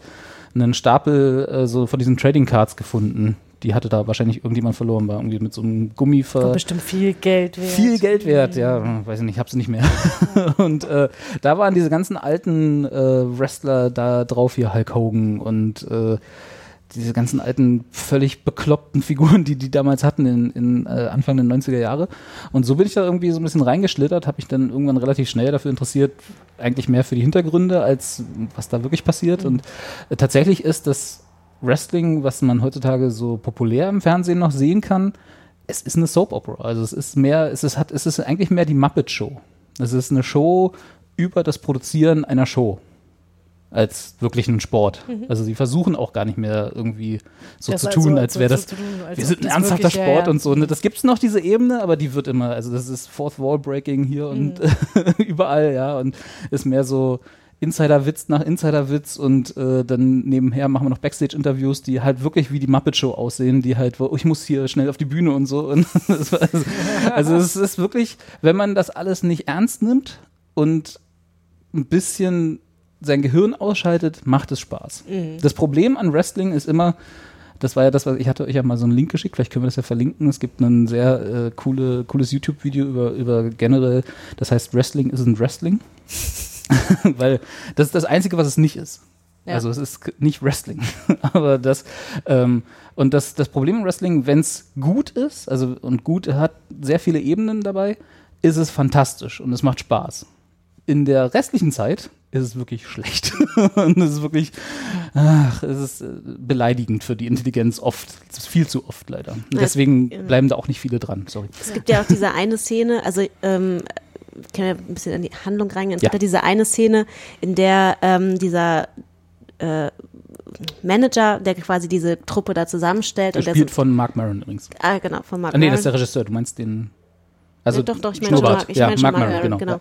einen Stapel äh, so von diesen Trading Cards gefunden. Die hatte da wahrscheinlich irgendjemand verloren, war irgendwie mit so einem Gummi ver War bestimmt viel Geld wert. viel Geld wert, ja, weiß ich nicht, hab's nicht mehr. und äh, da waren diese ganzen alten äh, Wrestler da drauf, hier Hulk Hogan und äh, diese ganzen alten, völlig bekloppten Figuren, die die damals hatten in, in äh, Anfang der 90er Jahre. Und so bin ich da irgendwie so ein bisschen reingeschlittert, habe mich dann irgendwann relativ schnell dafür interessiert, eigentlich mehr für die Hintergründe, als was da wirklich passiert. Und äh, tatsächlich ist das Wrestling, was man heutzutage so populär im Fernsehen noch sehen kann, es ist eine Soap Opera. Also es ist mehr, es ist, hat, es ist eigentlich mehr die Muppet Show. Es ist eine Show über das Produzieren einer Show als wirklich einen Sport. Mhm. Also sie versuchen auch gar nicht mehr irgendwie so Das zu also tun, als so wäre das, tun, als wir sind ein ernsthafter wirklich- ja, Sport ja. und so. Ne? Das gibt es noch, diese Ebene, aber die wird immer, also das ist Fourth Wall Breaking hier und Mhm. überall, ja, und ist mehr so Insider-Witz nach Insider-Witz und äh, dann nebenher machen wir noch Backstage-Interviews, die halt wirklich wie die Muppet Show aussehen, die halt, wo oh, ich muss hier schnell auf die Bühne und so. Und also, also es ist wirklich, wenn man das alles nicht ernst nimmt und ein bisschen sein Gehirn ausschaltet, macht es Spaß. Mhm. Das Problem an Wrestling ist immer, das war ja das, was ich hatte euch ja mal so einen Link geschickt, vielleicht können wir das ja verlinken. Es gibt ein sehr äh, coole, cooles YouTube-Video über, über generell, das heißt Wrestling isn't Wrestling. Weil das ist das Einzige, was es nicht ist. Ja. Also es ist nicht Wrestling. Aber das, ähm, und das, das Problem im Wrestling, wenn es gut ist, also und gut hat sehr viele Ebenen dabei, ist es fantastisch und es macht Spaß. In der restlichen Zeit ist es wirklich schlecht. und es ist wirklich, ach, es ist äh, beleidigend für die Intelligenz oft. Es ist viel zu oft leider. Und Ja, deswegen ja. bleiben da auch nicht viele dran. Sorry. Es gibt ja auch diese eine Szene, also ähm, ich kann ja ein bisschen in die Handlung reingehen. Es Ja. gibt ja diese eine Szene, in der ähm, dieser äh, Manager, der quasi diese Truppe da zusammenstellt und der Gespielt so, von Mark Maron übrigens. ah, genau, von Mark Ah, nee, Maron. das ist der Regisseur. Du meinst den. Also ja, doch, doch, ich meine schon Schnurrbart. Ich ja, meine schon Mark Maron, genau. genau.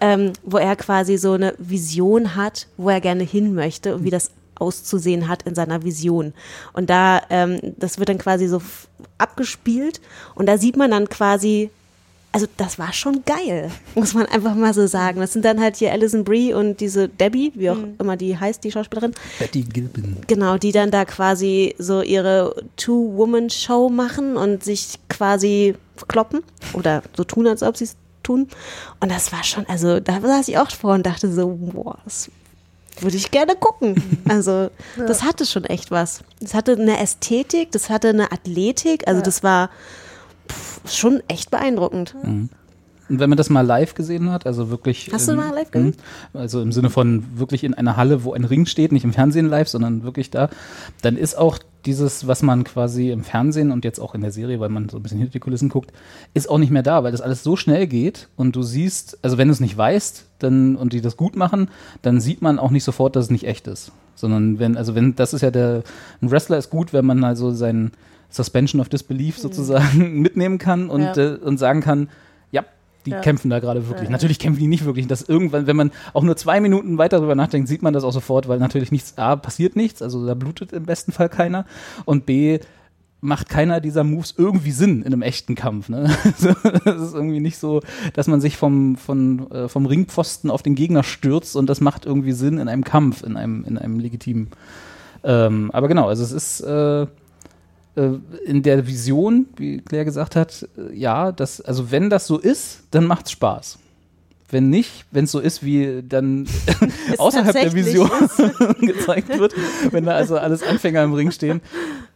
Ähm, wo er quasi so eine Vision hat, wo er gerne hin möchte und wie das auszusehen hat in seiner Vision. Und da, ähm, das wird dann quasi so abgespielt und da sieht man dann quasi, also das war schon geil, muss man einfach mal so sagen. Das sind dann halt hier Alison Brie und diese Debbie, wie auch Mhm. immer die heißt, die Schauspielerin. Betty Gilpin. Genau, die dann da quasi so ihre Two-Woman-Show machen und sich quasi kloppen oder so tun, als ob sie es tun. Und das war schon, also da saß ich auch vor und dachte so, boah, das würde ich gerne gucken. Also das hatte schon echt was. Das hatte eine Ästhetik, das hatte eine Athletik, also das war pff, schon echt beeindruckend. Mhm. Und wenn man das mal live gesehen hat, also wirklich. Hast du in- mal live gesehen? Mhm. Also im Sinne von wirklich in einer Halle, wo ein Ring steht, nicht im Fernsehen live, sondern wirklich da, dann ist auch dieses, was man quasi im Fernsehen und jetzt auch in der Serie, weil man so ein bisschen hinter die Kulissen guckt, ist auch nicht mehr da, weil das alles so schnell geht und du siehst, also wenn du es nicht weißt, dann und die das gut machen, dann sieht man auch nicht sofort, dass es nicht echt ist. Sondern wenn, also wenn, das ist ja der, ein Wrestler ist gut, wenn man also sein Suspension of Disbelief sozusagen mitnehmen kann und, Ja. äh, und sagen kann, ja, die Ja. kämpfen da gerade wirklich. Ja. Natürlich kämpfen die nicht wirklich. Das irgendwann, wenn man auch nur zwei Minuten weiter darüber nachdenkt, sieht man das auch sofort, weil natürlich nichts, A, passiert nichts, also da blutet im besten Fall keiner und B, macht keiner dieser Moves irgendwie Sinn in einem echten Kampf. Ne? Also, das ist irgendwie nicht so, dass man sich vom, von, äh, vom Ringpfosten auf den Gegner stürzt und das macht irgendwie Sinn in einem Kampf, in einem, in einem legitimen. Ähm, aber genau, also es ist, äh, in der Vision, wie Claire gesagt hat, äh, ja, das, also wenn das so ist, dann macht's Spaß. Wenn nicht, wenn es so ist, wie dann außerhalb der Vision gezeigt wird, wenn da also alles Anfänger im Ring stehen,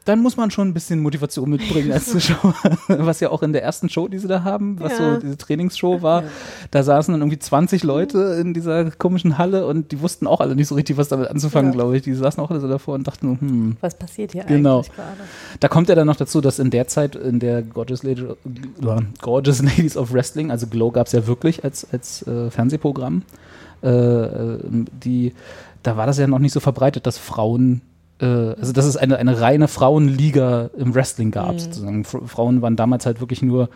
dann muss man schon ein bisschen Motivation mitbringen als Zuschauer. Was ja auch in der ersten Show, die sie da haben, was Ja. so diese Trainingsshow war, da saßen dann irgendwie 20 Leute in dieser komischen Halle und die wussten auch alle nicht so richtig, was damit anzufangen, Ja. glaube ich. Die saßen auch alle so davor und dachten, hm, Was passiert hier Genau. eigentlich gerade? da kommt ja dann noch dazu, dass in der Zeit, in der Gorgeous, Lady, Gorgeous Ladies of Wrestling, also Glow gab es ja wirklich als, als äh, Fernsehprogramm, äh, äh, die, da war das ja noch nicht so verbreitet, dass Frauen, also dass es eine, eine reine Frauenliga im Wrestling gab, Mhm. sozusagen. Frauen waren damals halt wirklich nur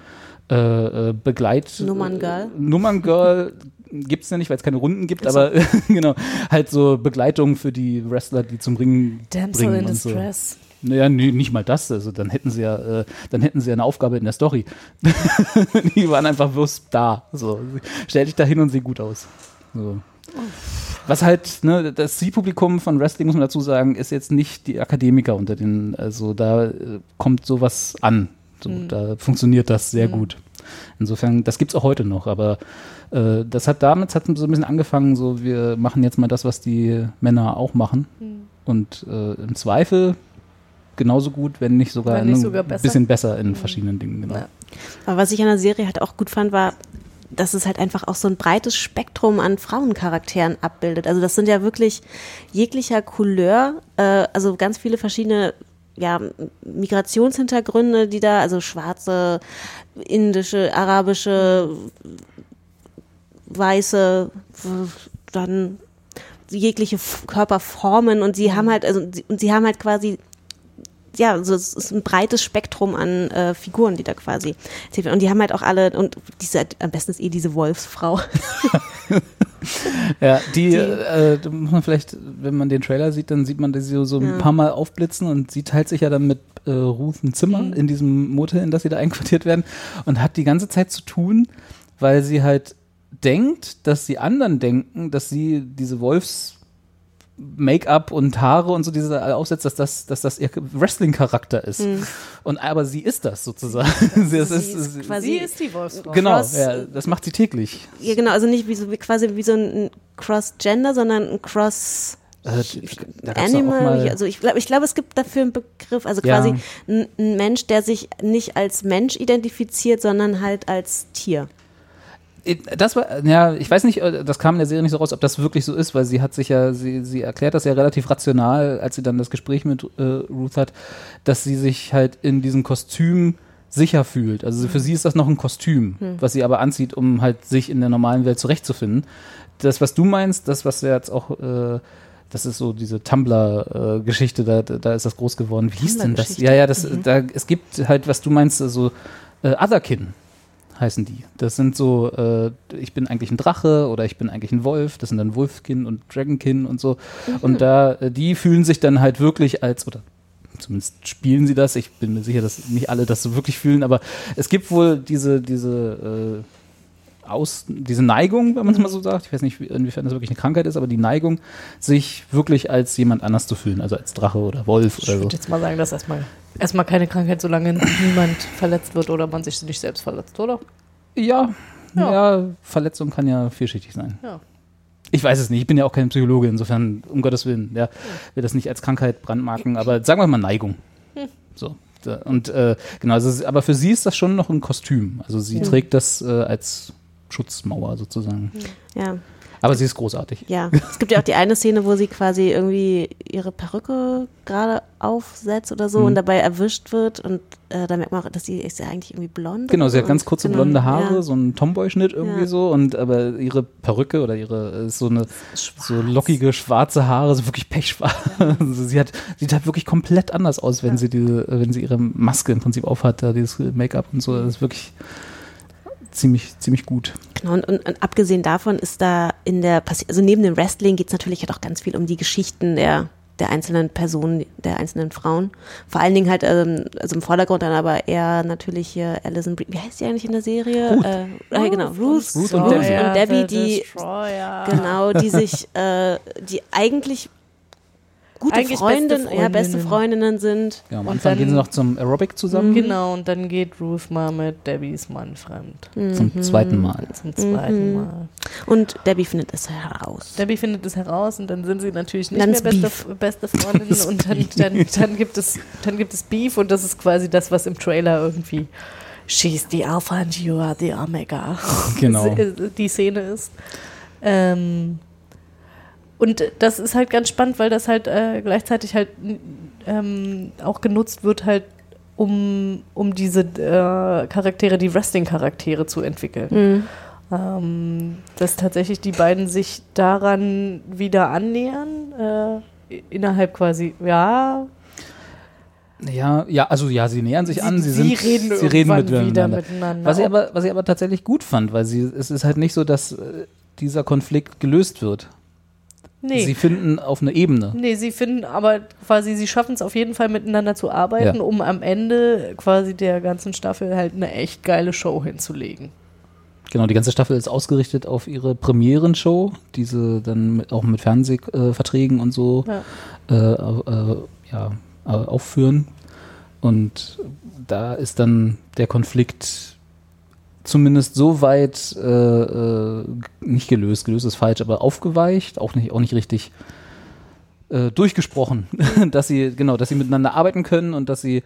äh, äh, Begleit... Nummerngirl. Nummerngirl gibt es ja nicht, weil es keine Runden gibt, Ist so. aber genau, halt so Begleitung für die Wrestler, die zum Ring Damsel bringen in und so. Distress. Naja, nee, nicht mal das. Also dann hätten sie ja, äh, dann hätten sie ja eine Aufgabe in der Story. die waren einfach bloß da. So, stell dich da hin und sieh gut aus. So. Was halt, ne, das Zielpublikum von Wrestling, muss man dazu sagen, ist jetzt nicht die Akademiker unter den, also da äh, kommt sowas an. So, Mhm. Da funktioniert das sehr Mhm. gut. Insofern, das gibt's auch heute noch, aber äh, das hat damit hat so ein bisschen angefangen, so wir machen jetzt mal das, was die Männer auch machen. Mhm. Und äh, im Zweifel genauso gut, wenn nicht sogar, Wenn nicht ein sogar besser. bisschen besser in verschiedenen Dingen. Genau. Ja. Aber was ich an der Serie halt auch gut fand, war, dass es halt einfach auch so ein breites Spektrum an Frauencharakteren abbildet. Also das sind ja wirklich jeglicher Couleur, äh, also ganz viele verschiedene ja, Migrationshintergründe, die da, also schwarze, indische, arabische, weiße, dann jegliche Körperformen und sie haben halt, also sie- und sie haben halt quasi ja, also es ist ein breites Spektrum an äh, Figuren, die da quasi. Und die haben halt auch alle, und diese, am besten ist eh diese Wolfsfrau. Ja, die, Äh, da muss man vielleicht, wenn man den Trailer sieht, dann sieht man die so, so ein Ja. paar Mal aufblitzen und sie teilt sich ja dann mit äh, Ruth ein Zimmer Mhm. in diesem Motel, in das sie da einquartiert werden und hat die ganze Zeit zu tun, weil sie halt denkt, dass die anderen denken, dass sie diese Wolfs Make-up und Haare und so diese aufsetzt, dass das, dass das ihr Wrestling-Charakter ist. Mhm. Und aber sie ist das sozusagen. sie, ist, ist sie- quasi- Sie ist die Wolfsfrau. genau, Cross- ja, das macht sie täglich. Ja, genau, also nicht wie so, wie quasi wie so ein Cross-Gender, sondern ein Cross- auch Animal, also ich glaube, ich glaube, es gibt dafür einen Begriff, also Ja. quasi ein, ein Mensch, der sich nicht als Mensch identifiziert, sondern halt als Tier. Das war, ja, ich weiß nicht, äh, das kam in der Serie nicht so raus, ob das wirklich so ist, weil sie hat sich ja, sie, sie erklärt das ja relativ rational, als sie dann das Gespräch mit äh, Ruth hat, dass sie sich halt in diesem Kostüm sicher fühlt. Also für sie ist das noch ein Kostüm, Hm. was sie aber anzieht, um halt sich in der normalen Welt zurechtzufinden. Das, was du meinst, das, was ja jetzt auch, äh, das ist so diese Tumblr-Geschichte, da, da ist das groß geworden. Wie hieß denn das? Ja, ja, das, Mhm. da, es gibt halt, was du meinst, so äh, Otherkin heißen die. Das sind so, äh, ich bin eigentlich ein Drache oder ich bin eigentlich ein Wolf. Das sind dann Wolfkin und Dragonkin und so. Mhm. Und da, äh, die fühlen sich dann halt wirklich als, oder zumindest spielen sie das. Ich bin mir sicher, dass nicht alle das so wirklich fühlen, aber es gibt wohl diese, diese, äh, aus, diese Neigung, wenn man es mal so sagt, ich weiß nicht, wie- inwiefern das wirklich eine Krankheit ist, aber die Neigung, sich wirklich als jemand anders zu fühlen, also als Drache oder Wolf Ich oder so. würde jetzt mal sagen, dass erstmal, erstmal keine Krankheit, solange niemand verletzt wird oder man sich nicht selbst verletzt, oder? Ja, Ja. ja. Verletzung kann ja vielschichtig sein. Ja. Ich weiß es nicht, ich bin ja auch kein Psychologe, insofern, um Gottes Willen, ja, will das nicht als Krankheit brandmarken, aber sagen wir mal Neigung. Hm. So. Und äh, genau, also, aber für sie ist das schon noch ein Kostüm. Also sie Ja. trägt das äh, als Schutzmauer sozusagen. Ja. Aber sie ist großartig. Ja, es gibt ja auch die eine Szene, wo sie quasi irgendwie ihre Perücke gerade aufsetzt oder so Mhm. und dabei erwischt wird und äh, da merkt man auch, dass sie ist ja eigentlich irgendwie blond. Genau, sie hat ganz kurze genau, blonde Haare, ja. so ein Tomboy-Schnitt irgendwie Ja. so und aber ihre Perücke oder ihre ist so eine so lockige schwarze Haare, so wirklich pechschwarz. Also sie hat sieht halt wirklich komplett anders aus, wenn sie diese wenn sie ihre Maske im Prinzip aufhat, da dieses Make-up und so, das ist wirklich ziemlich ziemlich gut. Genau, und, und, und abgesehen davon ist da in der, also neben dem Wrestling geht es natürlich halt auch ganz viel um die Geschichten der, der einzelnen Personen, der einzelnen Frauen. Vor allen Dingen halt, ähm, also im Vordergrund dann aber eher natürlich hier Alison Brie, wie heißt die eigentlich in der Serie? Ruth. Äh, äh, genau, Ruth, Ruth und Debbie. und Debbie, the die, Destroyer. genau, die sich, äh, die eigentlich gute Eigentlich Freundin, beste ja, beste Freundinnen. Freundinnen sind. Ja, am Und Anfang dann- gehen sie noch zum Aerobic zusammen. Genau, und dann geht Ruth mal mit Debbies Mann fremd. Zum zweiten Mal. Zum zweiten Mhm. Mal. Und Debbie findet es heraus. Debbie findet es heraus und dann sind sie natürlich nicht Dann mehr beste, beste Freundinnen und dann, dann, dann, gibt es, dann gibt es Beef und das ist quasi das, was im Trailer irgendwie She's the Alpha and you are the Omega. Genau. Die Szene ist. Ähm, und das ist halt ganz spannend, weil das halt äh, gleichzeitig halt ähm, auch genutzt wird, halt um, um diese äh, Charaktere, die Wrestling-Charaktere zu entwickeln. Mhm. Ähm, dass tatsächlich die beiden sich daran wieder annähern, äh, innerhalb quasi, ja, Ja, ja, also ja, sie nähern sich Sie- an, sie, sie sind, reden sie reden irgendwann wieder miteinander. miteinander. Was ich aber, was ich aber tatsächlich gut fand, weil sie, es ist halt nicht so, dass äh, dieser Konflikt gelöst wird. Nee. Sie finden auf eine Ebene. Nee, sie finden aber quasi, sie schaffen es auf jeden Fall miteinander zu arbeiten, Ja. um am Ende quasi der ganzen Staffel halt eine echt geile Show hinzulegen. Genau, die ganze Staffel ist ausgerichtet auf ihre Premierenshow, die sie dann mit, auch mit Fernsehverträgen und so Ja. äh, äh, ja, äh, aufführen. Und da ist dann der Konflikt zumindest so weit äh, äh, nicht gelöst, gelöst ist falsch, aber aufgeweicht, auch nicht, auch nicht richtig äh, durchgesprochen, dass sie, genau, dass sie miteinander arbeiten können und dass sie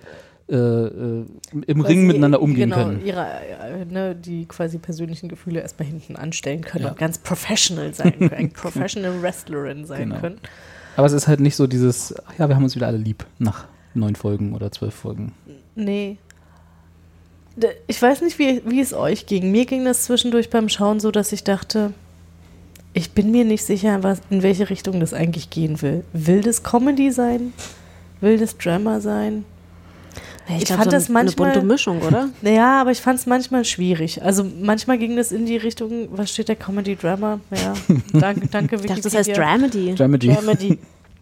äh, äh, im Weil Ring sie, miteinander umgehen genau, können. Ihre, äh, ne, die quasi persönlichen Gefühle erstmal hinten anstellen können Ja. und ganz professional sein können, eine professional Wrestlerin sein Genau. können. Aber es ist halt nicht so dieses, ach ja, wir haben uns wieder alle lieb nach neun Folgen oder zwölf Folgen. Nee. Ich weiß nicht, wie, wie es euch ging. Mir ging das zwischendurch beim Schauen so, dass ich dachte, ich bin mir nicht sicher, was, in welche Richtung das eigentlich gehen will. Will das Comedy sein? Will das Drama sein? Ja, Ich glaub, fand so das eine manchmal- bunte Mischung, oder? Naja, aber ich fand es manchmal schwierig. Also manchmal ging das in die Richtung, was steht da, Comedy, Drama? Ja, danke, danke, Ich dachte, das heißt Wikipedia. Dramedy. Dramedy. Dramedy.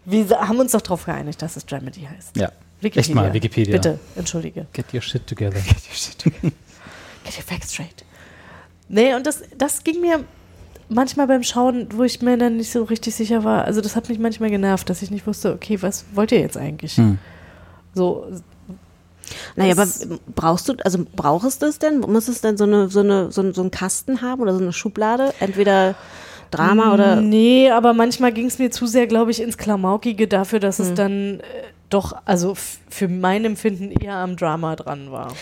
Wir haben uns doch darauf geeinigt, dass es Dramedy heißt. Ja. Wikipedia. Echt mal, Wikipedia. Bitte, entschuldige. Get your shit together. Get your facts straight. Nee, und das, das ging mir manchmal beim Schauen, wo ich mir dann nicht so richtig sicher war. Also das hat mich manchmal genervt, dass ich nicht wusste, okay, was wollt ihr jetzt eigentlich? Hm. So, Naja, aber brauchst du, also brauchst du es denn? Muss es denn so eine, so eine, so, ein- so einen Kasten haben oder so eine Schublade? Entweder Drama oder. Nee, aber manchmal ging es mir zu sehr, glaube ich, ins Klamaukige dafür, dass es Hm. dann äh, doch, also für mein Empfinden eher am Drama dran war.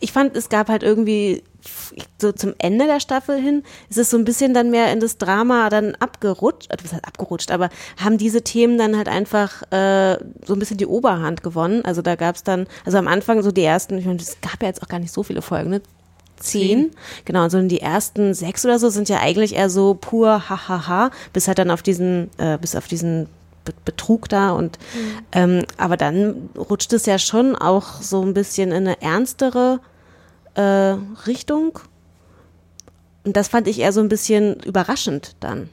Ich fand, es gab halt irgendwie so zum Ende der Staffel hin, ist es so ein bisschen dann mehr in das Drama dann abgerutscht, äh, was heißt abgerutscht, aber haben diese Themen dann halt einfach äh, so ein bisschen die Oberhand gewonnen. Also da gab es dann, also am Anfang so die ersten, ich meine, es gab ja jetzt auch gar nicht so viele Folgen, ne? Zehn, genau, und so die ersten sechs oder so sind ja eigentlich eher so pur hahaha, bis halt dann auf diesen, äh, bis auf diesen Betrug da und ähm, aber dann rutscht es ja schon auch so ein bisschen in eine ernstere äh, Richtung. Und das fand ich eher so ein bisschen überraschend dann.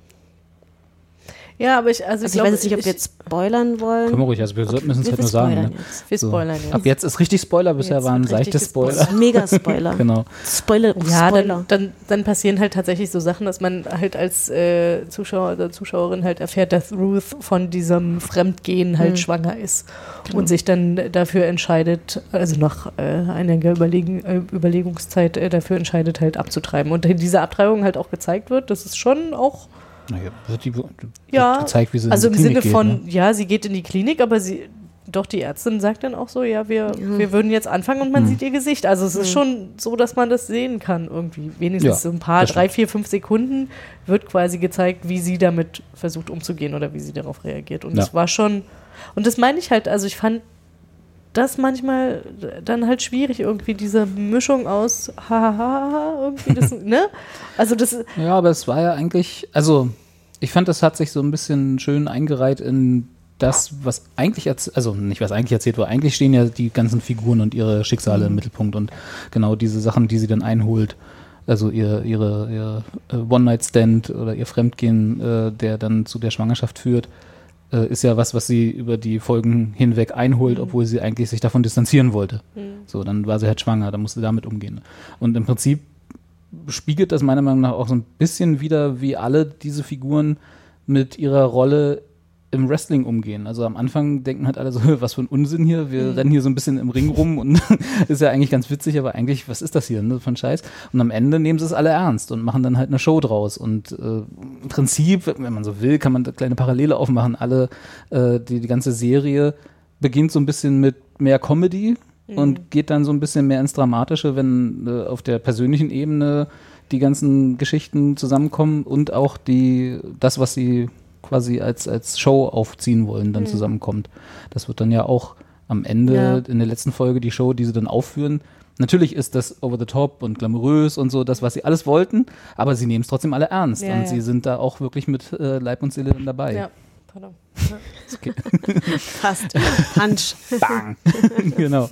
Ja, aber ich, also, Also ich glaube, weiß jetzt nicht, ob wir jetzt spoilern wollen. Können wir ruhig, also wir sollten müssen es halt nur sagen. Ne? jetzt. Wir spoilern jetzt. Ab jetzt ist richtig Spoiler, bisher Jetzt waren seichte Spoiler. Mega Spoiler. genau. Spoiler, Ja, Spoiler. dann, dann, dann passieren halt tatsächlich so Sachen, dass man halt als äh, Zuschauer oder Zuschauerin halt erfährt, dass Ruth von diesem Fremdgehen halt Mhm. schwanger ist und sich dann dafür entscheidet, also nach äh, einiger Überlegen, äh, Überlegungszeit äh, dafür entscheidet, halt abzutreiben. Und in dieser Abtreibung halt auch gezeigt wird, dass es schon auch Naja, wird die wird ja, gezeigt, wie sie also in im die Sinne Klinik von, geht, ne? ja, sie geht in die Klinik, aber sie, doch die Ärztin sagt dann auch so, ja, wir, wir würden jetzt anfangen und man Mhm. sieht ihr Gesicht. Also es ist Mhm. schon so, dass man das sehen kann irgendwie. Wenigstens Ja, so ein paar, drei, stimmt. vier, fünf Sekunden wird quasi gezeigt, wie sie damit versucht umzugehen oder wie sie darauf reagiert. Und Ja. das war schon, und das meine ich halt, also ich fand das manchmal dann halt schwierig, irgendwie diese Mischung aus hahaha, irgendwie das, ne? Also das, Ja, aber es war ja eigentlich, also ich fand, das hat sich so ein bisschen schön eingereiht in das, was eigentlich erzählt, also nicht was eigentlich erzählt wurde, eigentlich stehen ja die ganzen Figuren und ihre Schicksale im Mittelpunkt und genau diese Sachen, die sie dann einholt, also ihr, ihre, ihr äh, One-Night-Stand oder ihr Fremdgehen, äh, der dann zu der Schwangerschaft führt, äh, ist ja was, was sie über die Folgen hinweg einholt, obwohl sie eigentlich sich davon distanzieren wollte. So, dann war sie halt schwanger, dann musste sie damit umgehen. Und im Prinzip spiegelt das meiner Meinung nach auch so ein bisschen wieder, wie alle diese Figuren mit ihrer Rolle im Wrestling umgehen. Also am Anfang denken halt alle so, was für ein Unsinn hier, wir Mhm. rennen hier so ein bisschen im Ring rum und ist ja eigentlich ganz witzig, aber eigentlich, was ist das hier, ne, von Scheiß? Und am Ende nehmen sie es alle ernst und machen dann halt eine Show draus. Und äh, im Prinzip, wenn man so will, kann man da kleine Parallele aufmachen. Alle, äh, die, die ganze Serie beginnt so ein bisschen mit mehr Comedy Mhm. und geht dann so ein bisschen mehr ins Dramatische, wenn äh, auf der persönlichen Ebene die ganzen Geschichten zusammenkommen und auch die, das, was sie quasi als, als Show aufziehen wollen, dann Mhm. zusammenkommt. Das wird dann ja auch am Ende Ja. in der letzten Folge die Show, die sie dann aufführen. Natürlich ist das over the top und glamourös und so, das, was sie alles wollten, aber sie nehmen es trotzdem alle ernst Ja, und ja. sie sind da auch wirklich mit äh, Leib und Seele dann dabei. Ja, pardon. Okay. Fast. Punch. Bang. genau.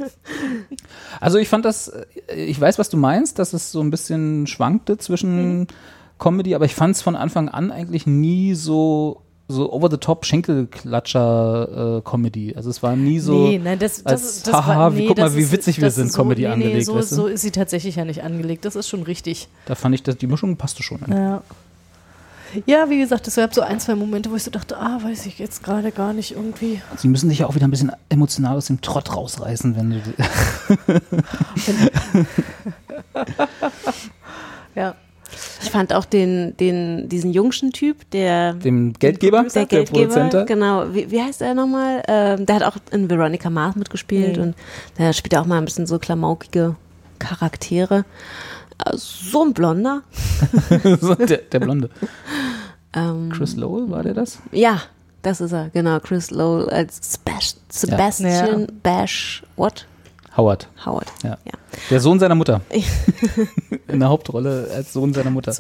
Also ich fand das, äh, ich weiß, was du meinst, dass es so ein bisschen schwankte zwischen Mhm. Comedy, aber ich fand es von Anfang an eigentlich nie so so over the top Schenkelklatscher äh, Comedy. Also es war nie so nee, nein, das, das, als, das haha, war, wie, nee, guck mal, wie ist- witzig wir das sind, ist so, Comedy nee, nee, angelegt. so, weißt du? so ist sie tatsächlich ja nicht angelegt. Das ist schon richtig. Da fand ich, dass die Mischung passte schon. Ja. Ja, wie gesagt, es gab so ein, zwei Momente, wo ich so dachte, ah, weiß ich jetzt gerade gar nicht irgendwie. Sie müssen dich ja auch wieder ein bisschen emotional aus dem Trott rausreißen, wenn du. Ja. Ich fand auch den, den, diesen jungschen Typ, der. Dem Geldgeber, der, der Geldgeber, Produzent. genau. Wie, wie heißt er nochmal? Ähm, der hat auch in Veronica Mars mitgespielt Mhm. und der spielt auch mal ein bisschen so klamaukige Charaktere. Äh, So ein Blonder. so, der, der Blonde. Ähm, Chris Lowell, war der das? Ja, das ist er, genau. Chris Lowell als Spas Sebastian Ja. Bash, what? Howard. Howard. Ja. Der Sohn seiner Mutter. In der Hauptrolle als Sohn seiner Mutter.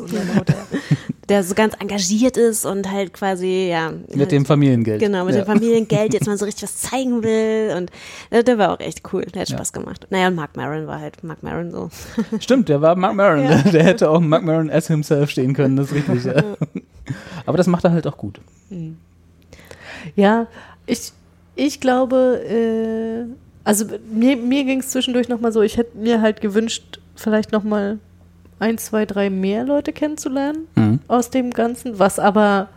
Der so ganz engagiert ist und halt quasi, ja. Mit halt, dem Familiengeld. Genau, mit ja. dem Familiengeld jetzt mal so richtig was zeigen will. Und äh, der war auch echt cool. Der hat Ja. Spaß gemacht. Naja, und Mark Maron war halt Mark Maron so. Stimmt, der war Mark Maron. Ja. Der hätte auch Mark Maron as himself stehen können, das ist richtig. Ja. Aber das macht er halt auch gut. Ja, ich, ich glaube, äh, also mir, mir ging es zwischendurch nochmal so, ich hätte mir halt gewünscht, vielleicht nochmal ein, zwei, drei mehr Leute kennenzulernen Mhm. aus dem Ganzen, was aber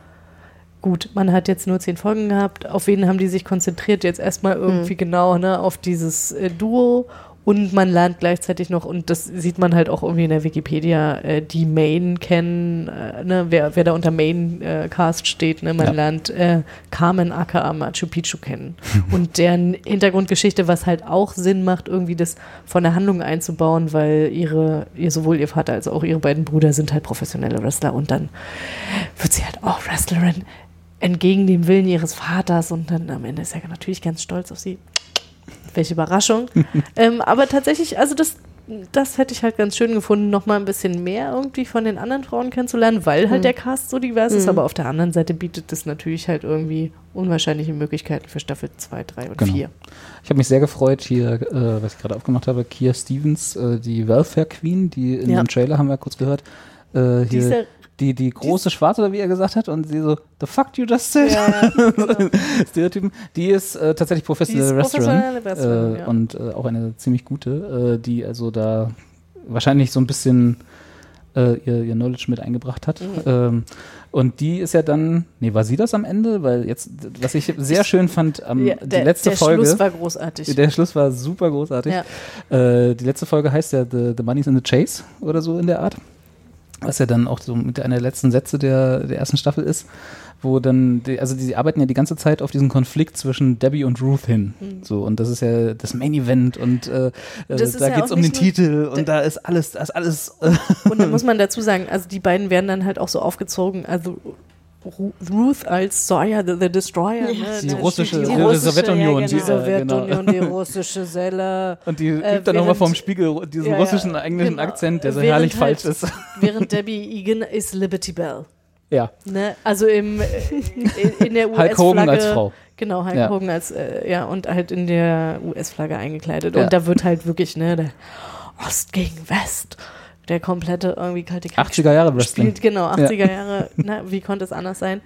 gut, man hat jetzt nur zehn Folgen gehabt, auf wen haben die sich konzentriert, jetzt erstmal irgendwie genau, ne, auf dieses äh, Duo und man lernt gleichzeitig noch, und das sieht man halt auch irgendwie in der Wikipedia, äh, die Main kennen, äh, ne, wer, wer da unter Main äh, Cast steht, ne, man Ja. lernt äh, Carmen aka Machu Picchu kennen und deren Hintergrundgeschichte, was halt auch Sinn macht, irgendwie das von der Handlung einzubauen, weil ihre, ihr sowohl ihr Vater als auch ihre beiden Brüder sind halt professionelle Wrestler und dann wird sie halt auch Wrestlerin entgegen dem Willen ihres Vaters und dann am Ende ist er natürlich ganz stolz auf sie. Welche Überraschung. ähm, aber tatsächlich, also das, das hätte ich halt ganz schön gefunden, noch mal ein bisschen mehr irgendwie von den anderen Frauen kennenzulernen, weil halt Mhm. der Cast so divers ist. Mhm. Aber auf der anderen Seite bietet es natürlich halt irgendwie unwahrscheinliche Möglichkeiten für Staffel 2, 3 und Genau. 4. Ich habe mich sehr gefreut, hier, äh, was ich gerade aufgemacht habe, Kia Stevens, äh, die Welfare Queen, die in Ja. dem Trailer haben wir kurz gehört. Äh, Die ist ja- die, die große Schwarze, oder wie er gesagt hat, und sie so, the fuck you just said. Ja, genau. Stereotypen. Die ist äh, tatsächlich professionelle Die Wrestlerin. Wrestlerin, äh, ja. Und äh, auch eine ziemlich gute, äh, die also da wahrscheinlich so ein bisschen äh, ihr, ihr Knowledge mit eingebracht hat. Mhm. Ähm, und die ist ja dann, nee, war sie das am Ende? Weil jetzt, was ich sehr schön fand, am, Ja, die der- letzte der Folge. Schluss war großartig. Der Schluss war super großartig. Äh, die letzte Folge heißt ja The, the Money's in the Chase oder so in der Art. Was ja dann auch so mit einer der letzten Sätze der, der ersten Staffel ist, wo dann, die, also die arbeiten ja die ganze Zeit auf diesen Konflikt zwischen Debbie und Ruth hin. Mhm. So, und das ist ja das Main Event und äh, ist da ja geht's auch um den Titel und da ist alles, da ist alles. Äh, Und dann muss man dazu sagen, also die beiden werden dann halt auch so aufgezogen, also Ruth als Sawyer the, the Destroyer. Ne? Die russische- die russische- Sowjetunion, ja, die, die äh, Sowjetunion, genau. die russische Selle. und die Äh, dann nochmal vorm Spiegel diesen Ja, ja, russischen englischen genau. Akzent, der so Während herrlich halt- falsch ist. Während Debbie Egan ist Liberty Bell. ja. Ne? Also im, äh, in, in der US-Flagge. Hulk Hogan als Frau. Genau, Hulk Ja. Hogan als, äh, ja, und halt in der US-Flagge eingekleidet. Ja. Und da wird halt wirklich, ne, der Ost gegen West, der komplette irgendwie kalte Krieg 80er Jahre Wrestling. Spielt, genau, Ja. 80er Jahre, ne, wie konnte es anders sein?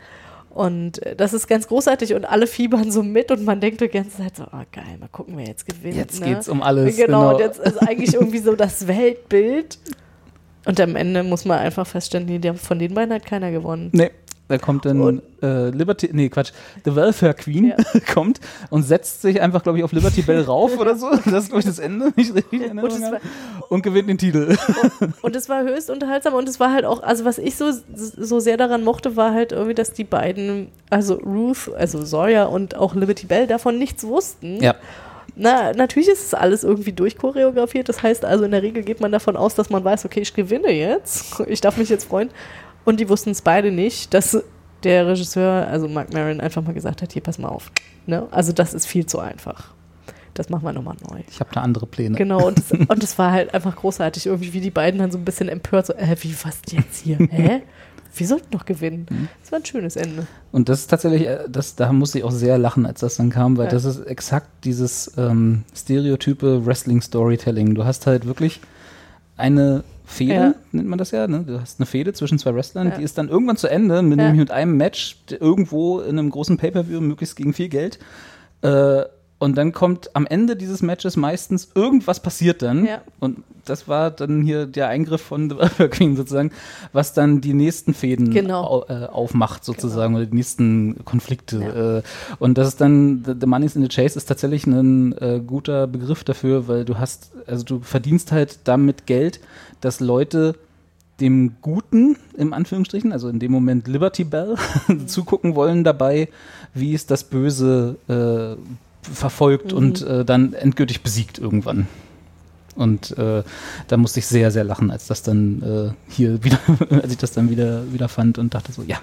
Und äh, das ist ganz großartig und alle fiebern so mit und man denkt die ganze Zeit so, oh geil, mal gucken, wer jetzt gewinnt. Jetzt ne? geht's um alles, Genau, genau. und jetzt ist eigentlich irgendwie so das Weltbild. Und am Ende muss man einfach feststellen, nee, von den beiden hat keiner gewonnen. Nee. Da kommt dann äh, Liberty, nee, Quatsch, The Welfare Queen kommt und setzt sich einfach, glaube ich, auf Liberty Bell rauf oder so. Das ist, glaube ich, das Ende, ich Und, war, und gewinnt den Titel. und es war höchst unterhaltsam und es war halt auch, also was ich so, so sehr daran mochte, war halt irgendwie, dass die beiden, also Ruth, also Sawyer und auch Liberty Bell davon nichts wussten. Ja. Na, natürlich ist es alles irgendwie durchchoreografiert. Das heißt also, in der Regel geht man davon aus, dass man weiß, okay, ich gewinne jetzt. Ich darf mich jetzt freuen. Und die wussten es beide nicht, dass der Regisseur, also Mark Maron, einfach mal gesagt hat, hier, pass mal auf. Ne? Also das ist viel zu einfach. Das machen wir nochmal neu. Ich habe da andere Pläne. Genau, und es und es war halt einfach großartig, irgendwie, wie die beiden dann so ein bisschen empört, so, äh, wie, was jetzt hier? Hä? Wir sollten noch gewinnen. Das war ein schönes Ende. Und das ist tatsächlich, äh, das, da musste ich auch sehr lachen, als das dann kam, weil Ja. das ist exakt dieses ähm, stereotype Wrestling-Storytelling. Du hast halt wirklich eine Fehde, Ja. nennt man das ja, ne? Du hast eine Fehde zwischen zwei Wrestlern, Ja. die ist dann irgendwann zu Ende, mit, Ja. mit einem Match, irgendwo in einem großen Pay-Per-View, möglichst gegen viel Geld. Äh, und dann kommt am Ende dieses Matches meistens irgendwas passiert dann. Ja. Und das war dann hier der Eingriff von The Welfare Queen sozusagen, was dann die nächsten Fäden Genau. au, äh, aufmacht sozusagen oder die nächsten Konflikte. Äh, und das ist dann, The the Money's in the Chase ist tatsächlich ein äh, guter Begriff dafür, weil du hast, also du verdienst halt damit Geld, dass Leute dem Guten, im Anführungsstrichen, also in dem Moment Liberty Bell, zugucken wollen dabei, wie es das Böse äh, verfolgt Mhm. und äh, dann endgültig besiegt irgendwann. Und äh, da musste ich sehr, sehr lachen, als das dann äh, hier wieder, als ich das dann wieder, wieder fand und dachte so, ja,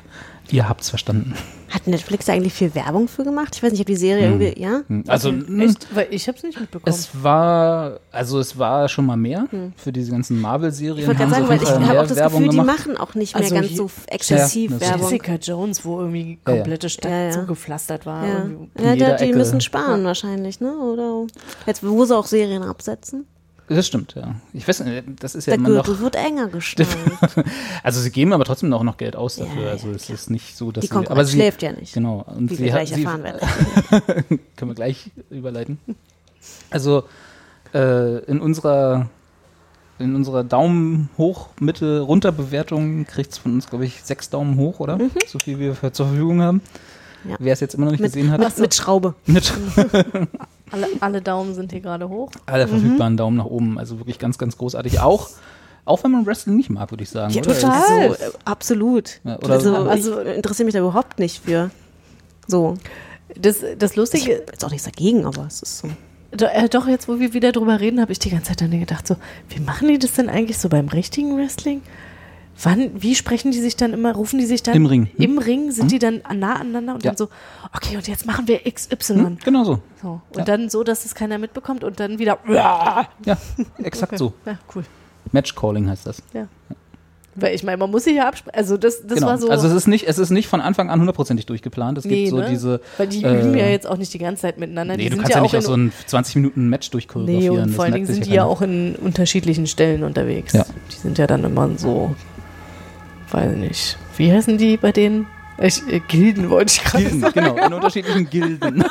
ihr habt's verstanden. Hat Netflix da eigentlich viel Werbung für gemacht? Ich weiß nicht, ob die Serie Hm. irgendwie, ja? Hm. Also, mh, Echt? Weil ich habe es nicht mitbekommen. es war, also es war schon mal mehr für diese ganzen Marvel-Serien. Ich wollte gerade haben sagen, sie weil ich habe auch das Werbung Gefühl, die gemacht. machen auch nicht mehr Also ganz so exzessiv Ja, Werbung. Jessica Jones, wo irgendwie Ja, ja. komplette Stadt Ja, ja. zugepflastert war. Ja, ja die Ecke. müssen sparen wahrscheinlich, ne? Oder jetzt, wo sie auch Serien absetzen. Das stimmt, ja. Ich weiß, nicht, das ist ja Der immer noch. Gürtel wird enger geschnallt. also sie geben aber trotzdem auch noch Geld aus dafür. Ja, also es ist nicht so, dass Die sie. Aber sie, schläft ja nicht. Genau. Und Wie sie wir hat- gleich sie, erfahren werden. können wir gleich überleiten. Also äh, in unserer in unserer Daumen hoch, Mitte, runter Bewertung kriegt es von uns, glaube ich, sechs Daumen hoch, oder? So viel wie wir für- zur Verfügung haben. Mhm. Ja. Wer es jetzt immer noch nicht Mit, gesehen hat. mit, mit Schraube. Mit Alle, alle Daumen sind hier gerade hoch. alle verfügbaren Daumen nach oben. Also wirklich ganz, ganz großartig. Auch, auch wenn man Wrestling nicht mag, würde ich sagen. Ja, oder? total. So, äh, absolut. Ja, oder- also, Also- ich interessiere mich da überhaupt nicht für. So. Das, das Ich Lustige, habe jetzt auch nichts dagegen, aber es ist so. Äh, doch, jetzt wo wir wieder drüber reden, habe ich die ganze Zeit dann gedacht, so, wie machen die das denn eigentlich so beim richtigen Wrestling? Wann, wie sprechen die sich dann immer, rufen die sich dann Im Ring. Im Ring sind die dann nah aneinander und Ja. dann so, okay, und jetzt machen wir XY. Hm, genau so. So. Und Ja. dann so, dass es keiner mitbekommt und dann wieder. Ja, exakt Okay. so. Ja, cool. Matchcalling heißt das. Ja. Weil ich meine, man muss sich ja absprechen. Also das, das genau. war so. Also es ist nicht, es ist nicht von Anfang an hundertprozentig durchgeplant. Es nee, gibt so ne? diese. Weil die äh, üben ja jetzt auch nicht die ganze Zeit miteinander. Nee, die du kannst ja, ja nicht auch so in, ein 20 Minuten Match Nee, durchchoreografieren. und Das vor allen Dingen sind die ja auch in unterschiedlichen Stellen unterwegs. Ja. Die sind ja dann immer so, weiß nicht. Wie heißen die bei denen? Ich, äh, Gilden wollte ich gerade Gilden, sagen. genau, in unterschiedlichen Gilden.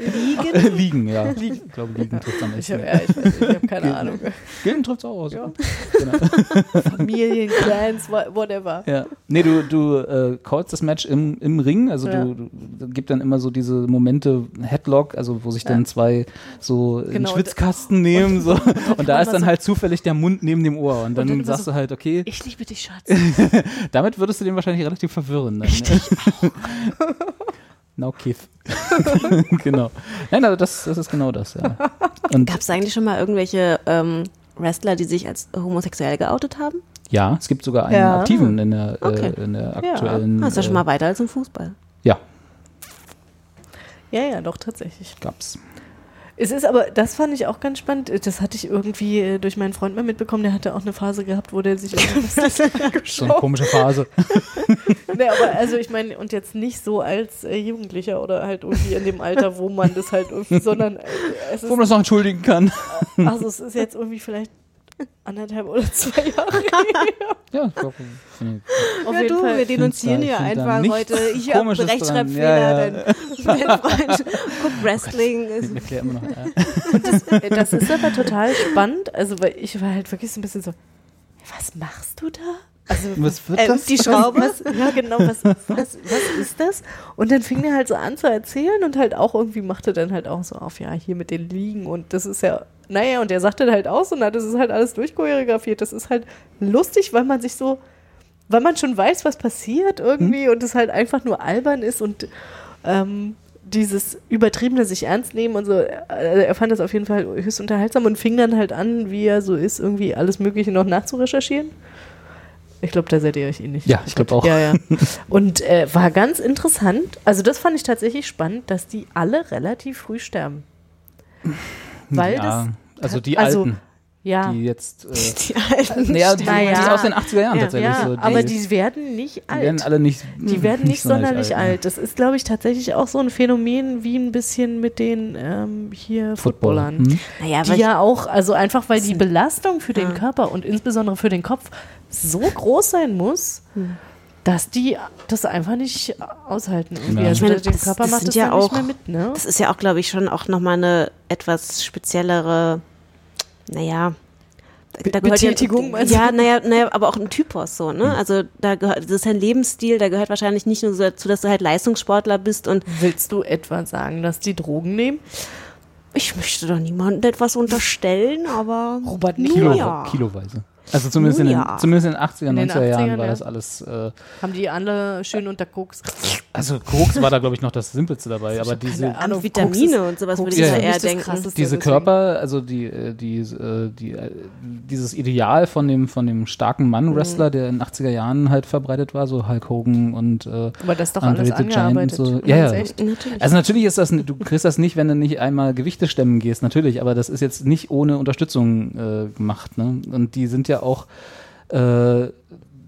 Liegen? Liegen, ja. Ich glaube, Liegen trifft am Ich besten. habe ja, ich, weiß nicht, ich hab keine Gilden. Ahnung. Gilden trifft auch aus. Ja. Genau. Familien, Clans, wha- whatever. Ja. Nee, du, du äh, callst das Match im, im Ring, also Ja. du, du gibt dann immer so diese Momente, Headlock, also wo sich dann Ja. zwei so einen Genau, und- Schwitzkasten nehmen so, und, da ist dann so- halt zufällig der Mund neben dem Ohr und dann, dann sagst so, du halt, okay, Ich liebe dich, Schatz. damit würdest du den wahrscheinlich relativ verwirren. Dann, ne? Now Keith. genau. Nein, also das, das ist genau das, ja. Und Gab es eigentlich schon mal irgendwelche ähm, Wrestler, die sich als homosexuell geoutet haben? ja, es gibt sogar einen Ja. aktiven in der, Okay. äh, in der Ja. aktuellen. Das ist ja schon äh, mal weiter als im Fußball. Ja, Ja, ja, doch, tatsächlich. gab's. Es ist aber, das fand ich auch ganz spannend. Das hatte ich irgendwie äh, durch meinen Freund mal mitbekommen. Der hatte auch eine Phase gehabt, wo der sich So eine komische Phase. Nee, aber also ich meine, und jetzt nicht so als äh, Jugendlicher oder halt irgendwie in dem Alter, wo man das halt irgendwie, sondern äh, es Wo man das noch entschuldigen kann. also es ist jetzt irgendwie vielleicht anderthalb oder zwei Jahre. Ja, ich glaube, Auf ja, jeden du, Fall. wir denunzieren da einfach heute. Ich habe. Rechtschreibfehler, Ja, ja. Freund guckt Wrestling. erkläre immer noch. Ja. Und das, äh, das ist aber total spannend, also weil ich war halt wirklich so ein bisschen so, was machst du da? Also, Was wird äh, das? Die Schraube? Was, ja, genau, was, was, was ist das? Und dann fing er halt so an zu erzählen und halt auch irgendwie machte dann halt auch so auf, ja, hier mit den Liegen und das ist ja, naja, und er sagte halt auch so, na, das ist halt alles durchchoreografiert. Das ist halt lustig, weil man sich so, weil man schon weiß, was passiert irgendwie und es halt einfach nur albern ist und ähm, dieses übertriebene sich ernst nehmen und so, äh, er fand das auf jeden Fall höchst unterhaltsam und fing dann halt an, wie er so ist, irgendwie alles Mögliche noch nachzurecherchieren. Ich glaube, da seid ihr euch ähnlich. Ja, ich glaube auch. Ja, ja. Und äh, war ganz interessant. Also, das fand ich tatsächlich spannend, dass die alle relativ früh sterben. Weil ja, das. also die also, Alten. Ja. Die jetzt. Äh, Die alten. naja, die, die aus den 80er Jahren Ja, tatsächlich. ja, so, die, aber die werden nicht alt. die werden alle nicht. Die werden nicht sonderlich alt. ne? Das ist, glaube ich, tatsächlich auch so ein Phänomen wie ein bisschen mit den ähm, hier Footballer. Footballern. Hm. Naja, Die ja auch, also einfach weil die Belastung für den. Körper und insbesondere für den Kopf so groß sein muss, Hm. dass die das einfach nicht aushalten. Irgendwie. Ja. Also Ich meine, der das- Körper das macht sind das ja nicht auch- mehr mit, ne? Das ist ja auch, glaube ich, schon auch nochmal eine etwas speziellere, naja. Da gehört Betätigung, ja, ja, naja, naja, aber auch ein Typos so, ne? Also da gehört, das ist ein Lebensstil, da gehört wahrscheinlich nicht nur so dazu, dass du halt Leistungssportler bist und Willst du etwa sagen, dass die Drogen nehmen? ich möchte doch niemandem etwas unterstellen, aber Robert nicht. Kilo, ja. Kiloweise. Also zumindest, in den, Ja. zumindest in den 80er, In den 90er Jahren 80ern, war ja. das alles. Äh, Haben die alle schön unter Koks? Also Koks war da, glaube ich, noch das Simpelste dabei. Aber diese, Ahnung. Vitamine Koks ist- und sowas Koks würde ich ja eher denken. Diese. Körper, also die, äh, die, äh, die, äh, dieses Ideal von dem, von dem starken Mhm. Mann-Wrestler, der in den 80er Jahren halt verbreitet war, so Hulk Hogan und äh, Aber das ist doch Andre alles the Giant und so. Das Ja, ist ja. echt- Natürlich. Also natürlich ist das, du kriegst das nicht, wenn du nicht einmal Gewichte stemmen gehst, natürlich, aber das ist jetzt nicht ohne Unterstützung äh, gemacht. Ne? Und die sind ja auch äh,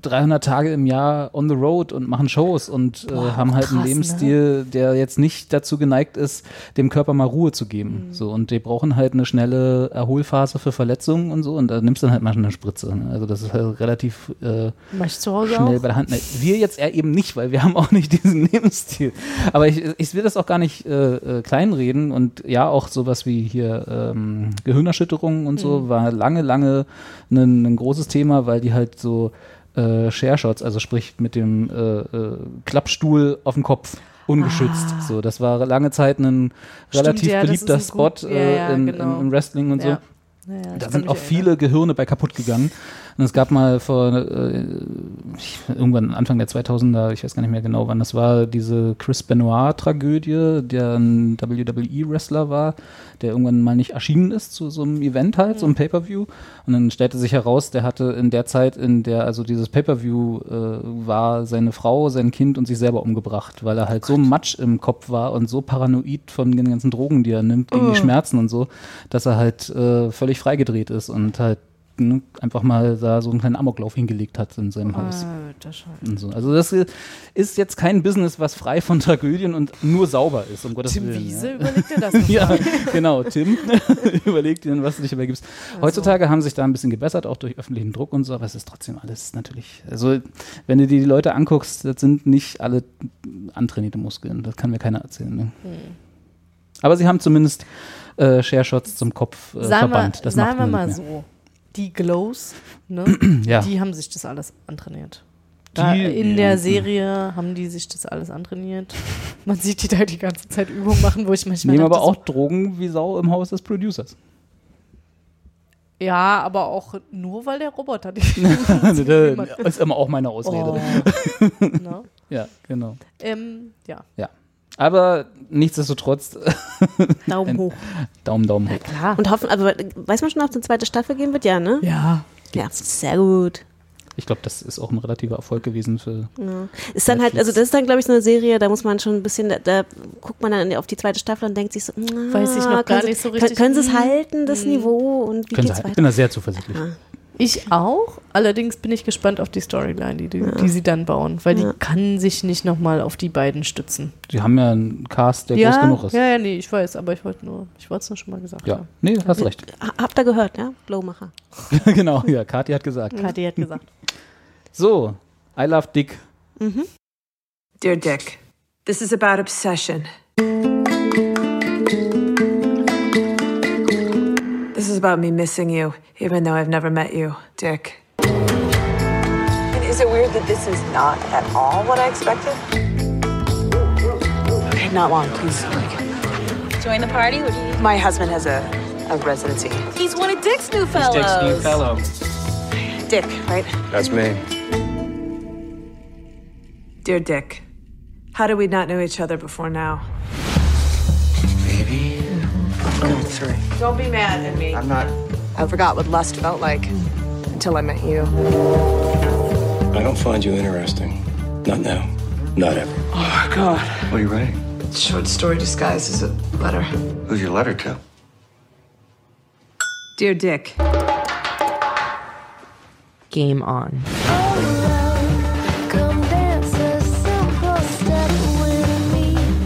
300 Tage im Jahr on the road und machen Shows und äh, Boah, haben halt einen krass, ne? Lebensstil, der jetzt nicht dazu geneigt ist, dem Körper mal Ruhe zu geben. Mhm. So und die brauchen halt eine schnelle Erholphase für Verletzungen und so und da nimmst du dann halt mal eine Spritze. Ne? Also das ist halt relativ äh, schnell auch? bei der Hand. Ne, wir jetzt eher eben nicht, weil wir haben auch nicht diesen Lebensstil. Aber ich, ich will das auch gar nicht äh, äh, kleinreden und ja, auch sowas wie hier ähm, Gehirnerschütterungen und so Mhm. war lange, lange ein, ein großes Thema, weil die halt so äh, Share-Shots, also sprich mit dem äh, äh, Klappstuhl auf dem Kopf ungeschützt. So, das war lange Zeit ein Stimmt, relativ ja, das beliebter ein gut- Spot ja, äh, ja, in, genau. im Wrestling und so. Ja. Ja, ja, Da sind auch erinnern. viele Gehirne bei kaputt gegangen. Und es gab mal vor äh, irgendwann Anfang der 2000er, ich weiß gar nicht mehr genau, wann das war, diese Chris Benoit-Tragödie, der ein WWE-Wrestler war, der irgendwann mal nicht erschienen ist zu so einem Event halt, so einem Pay-Per-View. Und dann stellte sich heraus, der hatte in der Zeit, in der also dieses Pay-Per-View äh, war, seine Frau, sein Kind und sich selber umgebracht, weil er halt so matsch im Kopf war und so paranoid von den ganzen Drogen, die er nimmt, gegen Oh. die Schmerzen und so, dass er halt äh, völlig freigedreht ist und halt ne, einfach mal da so einen kleinen Amoklauf hingelegt hat in seinem Haus. Und so. Also das ist jetzt kein Business, was frei von Tragödien und nur sauber ist, um Gottes Tim Willen. Wiese, ja. überleg dir das. Ja, genau, Tim. Überleg dir, was du dich dabei gibst. Heutzutage haben sich da ein bisschen gebessert, auch durch öffentlichen Druck und so, aber es ist trotzdem alles natürlich. Also, wenn du dir die Leute anguckst, das sind nicht alle antrainierte Muskeln. Das kann mir keiner erzählen. Ne? Hm. Aber sie haben zumindest äh, Share-Shots zum Kopf äh, Sagen verbannt. Das sagen wir mal mehr. so, die Glows, ne, Ja. die haben sich das alles antrainiert. Da Die- in der Serie haben die sich das alles antrainiert. Man sieht die da die ganze Zeit Übungen machen, wo ich manchmal Nehmen aber auch Drogen wie Sau im Haus des Producers. ja, aber auch nur, weil der Roboter die ist immer auch meine Ausrede. Oh. Ne? Ja, genau. ähm, ja. Ja. Aber nichtsdestotrotz. Daumen hoch. Daumen, Daumen hoch. Klar. Und hoffen, also weiß man schon, ob es eine zweite Staffel geben wird? Ja, ne? Ja. Ja, sehr gut. Ich glaube, das ist auch ein relativer Erfolg gewesen für. Ja. Ist dann halt, also das ist dann, glaube ich, so eine Serie, da muss man schon ein bisschen, da, da guckt man dann auf die zweite Staffel und denkt sich so, na, Weiß ich noch können gar sie- nicht so können- richtig. Können sie es halten, das Niveau? Und wie Können sie geht's. Ich weiter? bin da sehr zuversichtlich. Ich auch. Allerdings bin ich gespannt auf die Storyline, die, die, die sie dann bauen, weil Ja. die kann sich nicht nochmal auf die beiden stützen. Sie haben ja einen Cast, der ja, groß genug ist. ja, ja, nee, ich weiß, aber ich wollte nur, ich wollte es nur schon mal gesagt Ja, haben. nee, hast recht. Ha- Habt ihr gehört, ja? Glowmacher. genau, ja, Kathi hat gesagt. Kathi hat gesagt. So, I love Dick. Dear Dick, this is about obsession. About me missing you, even though I've never met you, Dick. Is it weird that this is not at all what I expected? Okay, not long, please. Join the party? What you My husband has a, a residency. He's one of Dick's new fellows. Dick's new fellow. Dick, right? That's me. Dear Dick, how did we not know each other before now? Baby. Good three. Don't be mad at me. I'm not. I forgot what lust felt like until I met you. I don't find you interesting. Not now. Not ever. Oh, my God. What are you writing? Short story disguised as a letter. Who's your letter to? Dear Dick. Game on.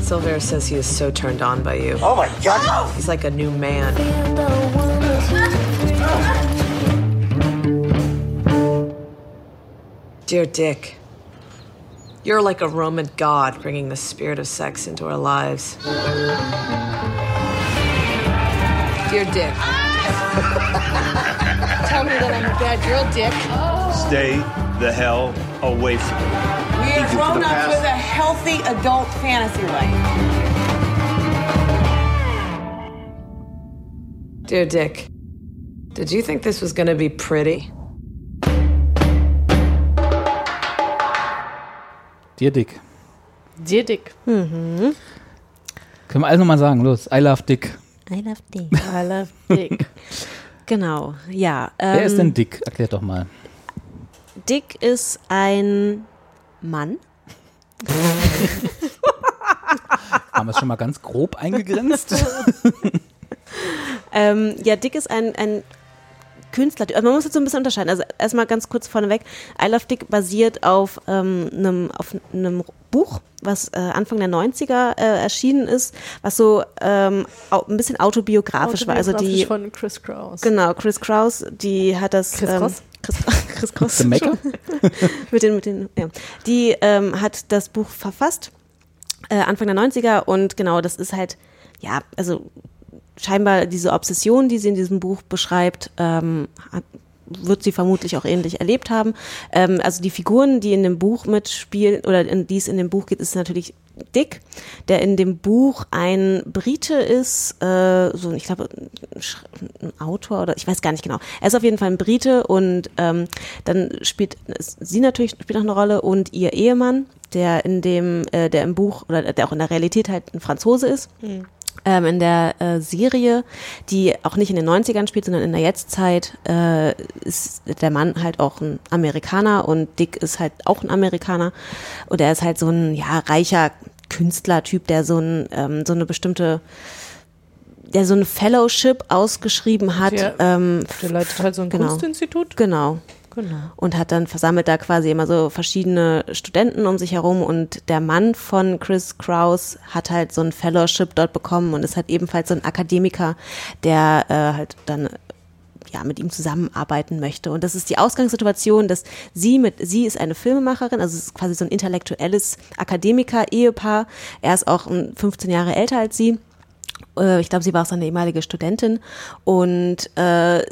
Silver says he is so turned on by you. Oh my God! He's like a new man. Dear Dick, you're like a Roman god bringing the spirit of sex into our lives. Dear Dick. Tell me that I'm a bad girl, Dick. Stay the hell away from me. Grown the up past. with a healthy adult fantasy life. Dear Dick, did you think this was going to be pretty? Dir Dick. Dir Dick. Mhm. Können wir alles nochmal sagen? Los, I love Dick. I love Dick. I love Dick. Genau, ja. Wer ist denn ähm, Dick? Erklär doch mal. Dick ist ein Mann. Haben wir es schon mal ganz grob eingegrenzt? Ähm, ja, Dick ist ein, ein Künstler. Also man muss jetzt so ein bisschen unterscheiden. Also erstmal ganz kurz vorneweg. I Love Dick basiert auf ähm, einem auf einem Buch, was äh, Anfang der 90er äh, erschienen ist, was so ähm, ein bisschen autobiografisch, war. Also die von Chris Kraus. Genau, Chris Kraus, die hat das. Chris ähm, Cross? Chris, Chris Macker? mit den, mit den, ja. Die ähm, hat das Buch verfasst, äh, Anfang der 90er und genau, das ist halt, ja, also scheinbar diese Obsession, die sie in diesem Buch beschreibt, ähm, hat, wird sie vermutlich auch ähnlich erlebt haben. Ähm, also die Figuren, die in dem Buch mitspielen oder in die es in dem Buch geht, ist natürlich Dick, der in dem Buch ein Brite ist, äh, so ich glaube ein, Autor oder ich weiß gar nicht genau. Er ist auf jeden Fall ein Brite und ähm, dann spielt sie natürlich spielt auch eine Rolle und ihr Ehemann, der in dem äh, der im Buch oder der auch in der Realität halt ein Franzose ist ähm, in der äh, Serie, die auch nicht in den 90ern spielt, sondern in der Jetztzeit, äh, ist der Mann halt auch ein Amerikaner und Dick ist halt auch ein Amerikaner. Und er ist halt so ein ja, reicher Künstlertyp, der so, ein, ähm, so eine bestimmte der so eine Fellowship ausgeschrieben hat. Der- ähm, Der leitet halt so ein genau. Kunstinstitut. Genau. Genau. Und hat dann versammelt da quasi immer so verschiedene Studenten um sich herum und der Mann von Chris Kraus hat halt so ein Fellowship dort bekommen und ist halt ebenfalls so ein Akademiker, der äh, halt dann ja, mit ihm zusammenarbeiten möchte. Und das ist die Ausgangssituation, dass sie mit, sie ist eine Filmemacherin, also es ist quasi so ein intellektuelles Akademiker-Ehepaar. Er ist auch ähm, 15 Jahre älter als sie. Äh, Ich glaube, sie war auch seine ehemalige Studentin. Und äh,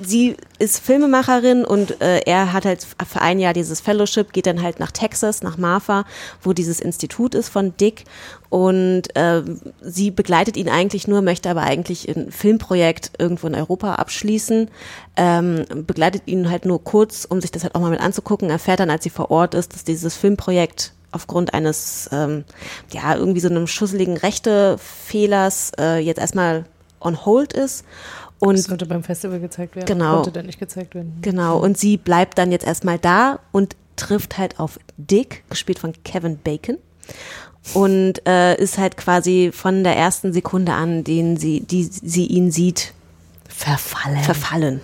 sie ist Filmemacherin und äh, er hat halt für ein Jahr dieses Fellowship, geht dann halt nach Texas, nach Marfa, wo dieses Institut ist von Dick. Und äh, sie begleitet ihn eigentlich nur, möchte aber eigentlich ein Filmprojekt irgendwo in Europa abschließen, ähm, begleitet ihn halt nur kurz, um sich das halt auch mal mit anzugucken, erfährt dann, als sie vor Ort ist, dass dieses Filmprojekt aufgrund eines, ähm, ja, irgendwie so einem schusseligen Rechtefehlers äh, jetzt erstmal on hold ist. Und Das sollte beim Festival gezeigt werden. Genau. Konnte dann nicht gezeigt werden. Genau, und sie bleibt dann jetzt erstmal da und trifft halt auf Dick, gespielt von Kevin Bacon. Und äh, ist halt quasi von der ersten Sekunde an, den sie, die sie ihn sieht, verfallen. Verfallen.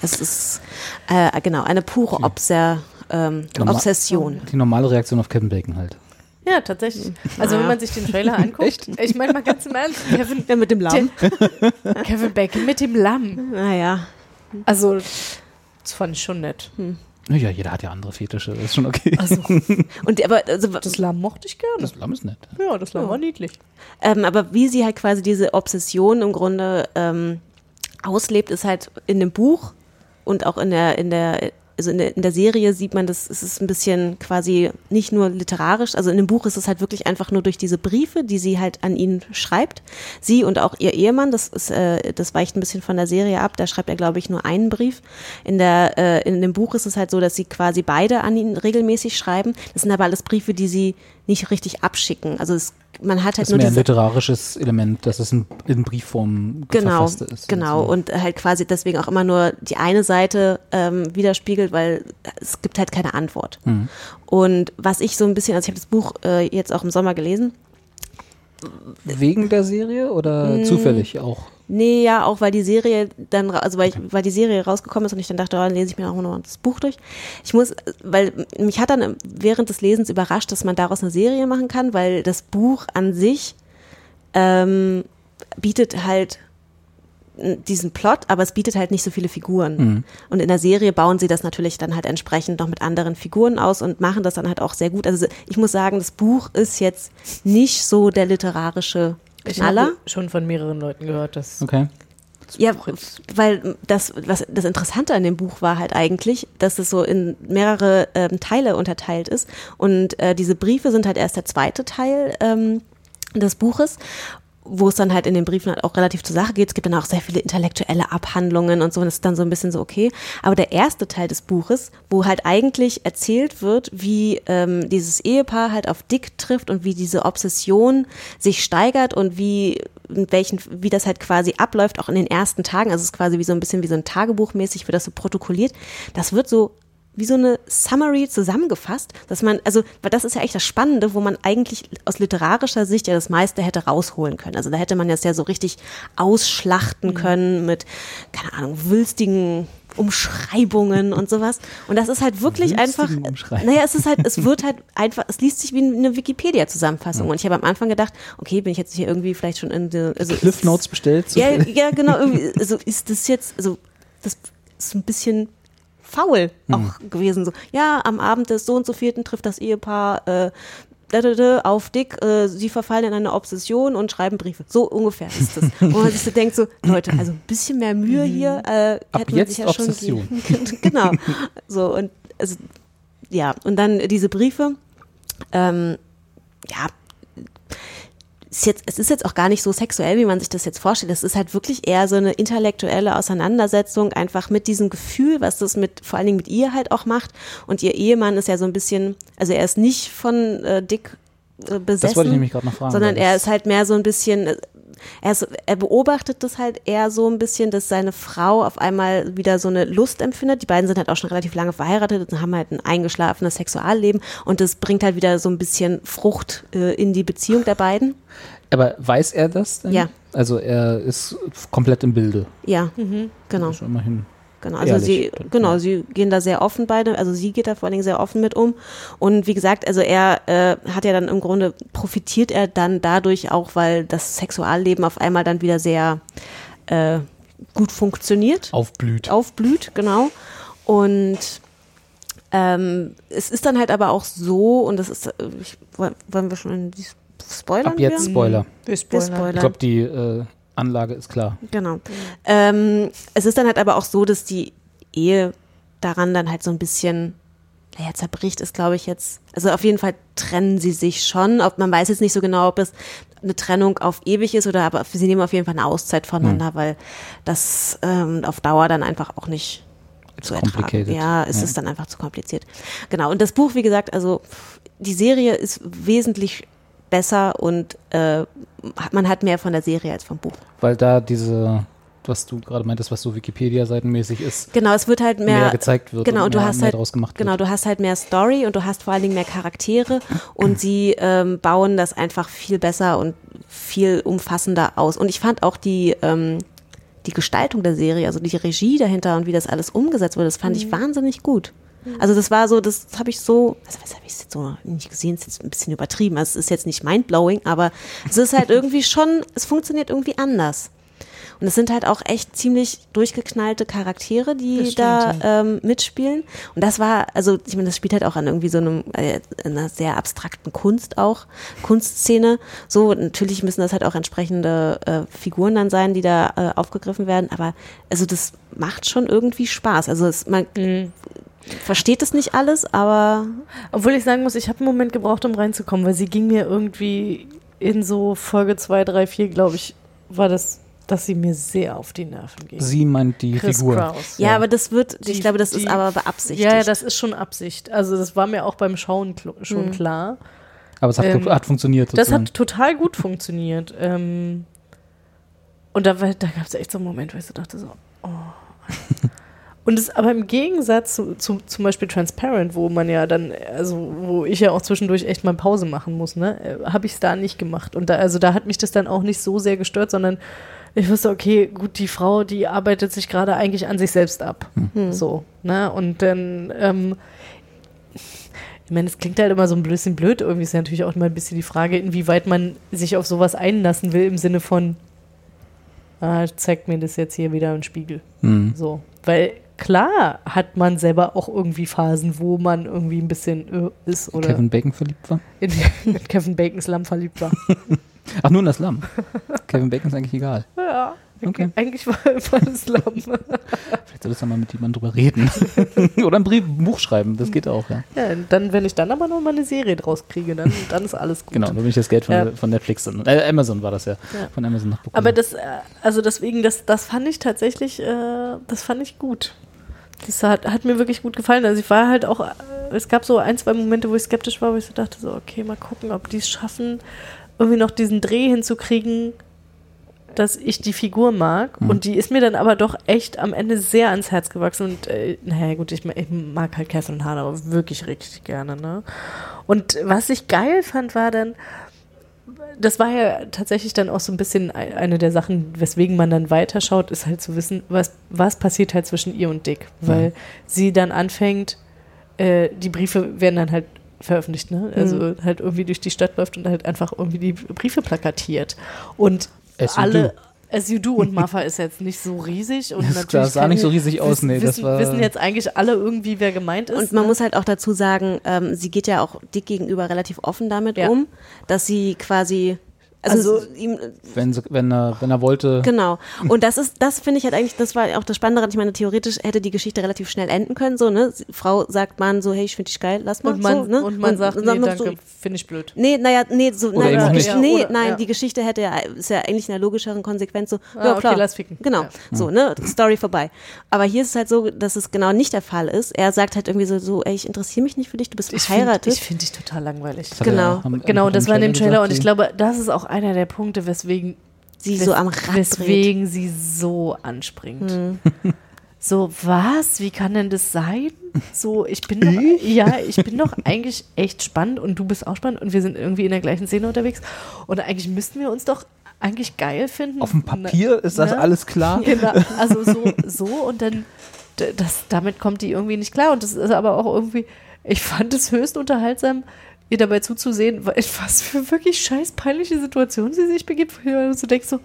Es ist äh, genau eine pure Obser, ähm, Norma- Obsession. Die normale Reaktion auf Kevin Bacon halt. Ja, tatsächlich. Also wenn man sich den Trailer anguckt, ich meine mal ganz im Ernst, Kevin ja, mit dem Lamm. Kevin Bacon mit dem Lamm. Naja. Also das fand ich schon nett. Naja, jeder hat ja andere Fetische, das ist schon okay. Also, Und aber also, das Lamm mochte ich gerne. Das Lamm ist nett. Ja, das Lamm Ja. war niedlich. Ähm, aber wie sie halt quasi diese Obsession im Grunde ähm, auslebt, ist halt in dem Buch und auch in der, in der also in der, in der Serie sieht man, das es ist ein bisschen quasi nicht nur literarisch, also in dem Buch ist es halt wirklich einfach nur durch diese Briefe, die sie halt an ihn schreibt. Sie und auch ihr Ehemann, das ist, äh, das weicht ein bisschen von der Serie ab, da schreibt er, glaube ich, nur einen Brief. In der, äh, in dem Buch ist es halt so, dass sie quasi beide an ihn regelmäßig schreiben. Das sind aber alles Briefe, die sie nicht richtig abschicken. Also es, man hat halt Das ist nur mehr ein literarisches Element, dass es in, in Briefform Genau, verfasst ist. genau. Und halt quasi deswegen auch immer nur die eine Seite ähm, widerspiegelt, weil es gibt halt keine Antwort. Mhm. Und was ich so ein bisschen, also ich habe das Buch äh, jetzt auch im Sommer gelesen. Wegen der Serie oder Mm. zufällig auch? Nee, ja, auch weil die Serie dann, also weil, ich, weil die Serie rausgekommen ist und ich dann dachte, oh, dann lese ich mir auch noch das Buch durch. Ich muss, weil mich hat dann während des Lesens überrascht, dass man daraus eine Serie machen kann, weil das Buch an sich ähm, bietet halt diesen Plot, aber es bietet halt nicht so viele Figuren. Mhm. Und in der Serie bauen sie das natürlich dann halt entsprechend noch mit anderen Figuren aus und machen das dann halt auch sehr gut. Also ich muss sagen, das Buch ist jetzt nicht so der literarische Ich habe schon von mehreren Leuten gehört, dass Okay. Ja, weil das, was das Interessante an dem Buch war halt eigentlich, dass es so in mehrere ähm, Teile unterteilt ist. Und äh, diese Briefe sind halt erst der zweite Teil ähm, des Buches wo es dann halt in den Briefen halt auch relativ zur Sache geht. Es gibt dann auch sehr viele intellektuelle Abhandlungen und so, und das ist dann so ein bisschen so okay. Aber der erste Teil des Buches, wo halt eigentlich erzählt wird, wie ähm, dieses Ehepaar halt auf Dick trifft und wie diese Obsession sich steigert und wie welchen, wie das halt quasi abläuft, auch in den ersten Tagen. Also es ist quasi wie so ein bisschen wie so ein Tagebuch mäßig, wird das so protokolliert. Das wird so wie so eine Summary zusammengefasst, dass man, also, weil das ist ja echt das Spannende, wo man eigentlich aus literarischer Sicht ja das meiste hätte rausholen können. Also da hätte man das ja so richtig ausschlachten können mit, keine Ahnung, wülstigen Umschreibungen und sowas. Und das ist halt wirklich einfach, naja, es ist halt, es wird halt einfach, es liest sich wie eine Wikipedia-Zusammenfassung. Und ich habe am Anfang gedacht, okay, bin ich jetzt hier irgendwie vielleicht schon in also Cliff Notes bestellt? ja, ja, genau, irgendwie, also ist das jetzt, also das ist ein bisschen faul auch Mhm. gewesen. So, ja, am Abend des so und so vierten trifft das Ehepaar äh, da, da, da, auf Dick, äh, sie verfallen in eine Obsession und schreiben Briefe. So ungefähr ist das. Wo man sich so denkt, so, Leute, also ein bisschen mehr Mühe hier äh, Ab hätte man sich ja schon Obsession. geben- Genau. So, und also, ja, und dann diese Briefe, ähm, ja, ist jetzt, es ist jetzt auch gar nicht so sexuell, wie man sich das jetzt vorstellt. Es ist halt wirklich eher so eine intellektuelle Auseinandersetzung, einfach mit diesem Gefühl, was das mit, vor allen Dingen mit ihr halt auch macht. Und ihr Ehemann ist ja so ein bisschen, also er ist nicht von äh, Dick äh, besessen. wollte ich nämlich gerade noch fragen, Sondern er das- ist halt mehr so ein bisschen, er, ist, er beobachtet das halt eher so ein bisschen, dass seine Frau auf einmal wieder so eine Lust empfindet. Die beiden sind halt auch schon relativ lange verheiratet und haben halt ein eingeschlafenes Sexualleben und das bringt halt wieder so ein bisschen Frucht äh, in die Beziehung der beiden. Aber weiß er das denn? Ja. Also er ist komplett im Bilde. Ja, genau. Schon immerhin. Genau, also ehrlich. sie, genau, sie gehen da sehr offen beide, also sie geht da vor allen Dingen sehr offen mit um. Und wie gesagt, also er äh, hat ja dann im Grunde, profitiert er dann dadurch auch, weil das Sexualleben auf einmal dann wieder sehr äh, gut funktioniert. Aufblüht. Aufblüht, genau. Und ähm, es ist dann halt aber auch so, und das ist, äh, ich, wollen wir schon in die Spoilern? Ab jetzt wir? Spoiler. Wir spoilern. Ich spoilern. glaube, die äh, Anlage ist klar. Genau. Ähm, es ist dann halt aber auch so, dass die Ehe daran dann halt so ein bisschen, naja, zerbricht ist, glaube ich, jetzt. Also auf jeden Fall trennen sie sich schon. Ob, man weiß jetzt nicht so genau, ob es eine Trennung auf ewig ist oder aber sie nehmen auf jeden Fall eine Auszeit voneinander, Hm. weil das ähm, auf Dauer dann einfach auch nicht zu ertragen. Ja, es Ja. ist dann einfach zu kompliziert. Genau. Und das Buch, wie gesagt, also die Serie ist wesentlich besser und äh, man hat mehr von der Serie als vom Buch. Weil da diese, was du gerade meintest, was so Wikipedia-seitenmäßig ist, Genau, es wird halt mehr, mehr gezeigt wird Genau, und du mehr, hast mehr halt draus gemacht genau, wird. du hast halt mehr Story und du hast vor allen Dingen mehr Charaktere und sie ähm, bauen das einfach viel besser und viel umfassender aus. Und ich fand auch die ähm, die Gestaltung der Serie, also die Regie dahinter und wie das alles umgesetzt wurde, das fand ich wahnsinnig gut. Also das war so, das habe ich so, also was habe ich jetzt so nicht gesehen, ist jetzt ein bisschen übertrieben. Also es ist jetzt nicht mindblowing, aber es ist halt irgendwie schon, es funktioniert irgendwie anders. Und es sind halt auch echt ziemlich durchgeknallte Charaktere, die Das stimmt, da ähm, mitspielen. Und das war, also ich meine, das spielt halt auch an irgendwie so einem, äh, einer sehr abstrakten Kunst auch, Kunstszene. So, natürlich müssen das halt auch entsprechende äh, Figuren dann sein, die da äh, aufgegriffen werden. Aber also das macht schon irgendwie Spaß. Also es, man, versteht es nicht alles, aber Obwohl ich sagen muss, ich habe einen Moment gebraucht, um reinzukommen, weil sie ging mir irgendwie in so Folge 2, 3, 4, glaube ich, war das, dass sie mir sehr auf die Nerven ging. Sie meint die Chris Figur. Kraus. ja, aber das wird, Die- ich glaube, das die- ist aber beabsichtigt. Ja, ja, das ist schon Absicht. Also das war mir auch beim Schauen kl schon Mhm. klar. Aber es hat, Ähm, hat funktioniert Das sozusagen. hat total gut funktioniert. Ähm, und da, da gab es echt so einen Moment, wo ich so dachte so, oh. Und es aber im Gegensatz zu, zu zum Beispiel Transparent, wo man ja dann, also wo ich ja auch zwischendurch echt mal Pause machen muss, ne, habe ich es da nicht gemacht. Und da, also da hat mich das dann auch nicht so sehr gestört, sondern ich wusste, okay, gut, die Frau, die arbeitet sich gerade eigentlich an sich selbst ab. Hm. So, ne? Und dann, ähm, ich meine, es klingt halt immer so ein bisschen blöd. Irgendwie ist ja natürlich auch immer ein bisschen die Frage, inwieweit man sich auf sowas einlassen will, im Sinne von, ah, zeigt mir das jetzt hier wieder im Spiegel. Mhm. So. Weil klar hat man selber auch irgendwie Phasen, wo man irgendwie ein bisschen äh, ist oder Kevin Bacon verliebt war. in, in Kevin Bacons Lamm verliebt war. Ach, nur in das Lamm. Kevin Bacon ist eigentlich egal. ja, Okay. eigentlich war das Lamm. Vielleicht solltest du mal mit jemandem drüber reden. Oder ein Brief, ein Buch schreiben, das geht auch, ja. ja, dann, wenn ich dann aber noch mal eine Serie draus kriege, dann, dann ist alles gut. Genau, da bin ich das Geld von, Ja. von Netflix dann. Äh, Amazon war das ja. Ja. Von Amazon noch bekommen. Aber das, äh, also deswegen, das, das fand ich tatsächlich, äh, das fand ich gut. Das hat, hat mir wirklich gut gefallen. Also ich war halt auch, es gab so ein, zwei Momente, wo ich skeptisch war, wo ich so dachte, so, okay, mal gucken, ob die es schaffen, irgendwie noch diesen Dreh hinzukriegen, dass ich die Figur mag. Mhm. Und die ist mir dann aber doch echt am Ende sehr ans Herz gewachsen. Und äh, naja, gut, ich, ich mag halt Catherine Hahn aber wirklich richtig gerne. Ne? Und was ich geil fand, war dann, das war ja tatsächlich dann auch so ein bisschen ei- eine der Sachen, weswegen man dann weiterschaut, ist halt zu wissen, was, was passiert halt zwischen ihr und Dick. Weil Mhm. sie dann anfängt, äh, die Briefe werden dann halt veröffentlicht, ne? Also Mhm. halt irgendwie durch die Stadt läuft und halt einfach irgendwie die Briefe plakatiert. Und alle. As you do und Martha ist jetzt nicht so riesig und Ja, das natürlich sah nicht so riesig aus, wissen, nee, das wissen, war- wissen jetzt eigentlich alle irgendwie, wer gemeint ist. Und man ne? muss halt auch dazu sagen, ähm, sie geht ja auch Dick gegenüber relativ offen damit Ja. um, dass sie quasi, also, Also- ihm, wenn, sie, wenn, er, wenn er wollte. Genau. Und das ist, das finde ich halt eigentlich, das war auch das Spannende. Ich meine, theoretisch hätte die Geschichte relativ schnell enden können. So, ne? Frau sagt Mann so, hey, ich finde dich geil, lass mal. und man, so, ne? und man sagt, nee, danke, so, finde ich blöd. Nee, naja, nee, so, Oder nein, nicht. nee, oder- nein, ja. die Geschichte hätte ja, ist ja eigentlich in einer logischeren Konsequenz so, Ah, ja okay, klar, lass ficken. genau, Ja. so, ne, Story vorbei. Aber hier ist es halt so, dass es genau nicht der Fall ist. Er sagt halt irgendwie so, so ey, ich interessiere mich nicht für dich, du bist Ich finde verheiratet. ich find dich total langweilig. Genau. ja am- Genau, das war in dem Trailer und ich glaube, das ist auch einer der Punkte, weswegen Sie wes- so am Rad weswegen sie so anspringt. Hm. So, was? Wie kann denn das sein? So, ich bin doch, ja, ich bin doch eigentlich echt spannend und du bist auch spannend und wir sind irgendwie in der gleichen Szene unterwegs und eigentlich müssten wir uns doch eigentlich geil finden. Auf dem Papier ist das alles klar. Genau, also so, so und dann, das, damit kommt die irgendwie nicht klar und das ist aber auch irgendwie, ich fand es höchst unterhaltsam, ihr dabei zuzusehen, was für wirklich scheiß peinliche Situationen sie sich begibt, wo du so denkst so,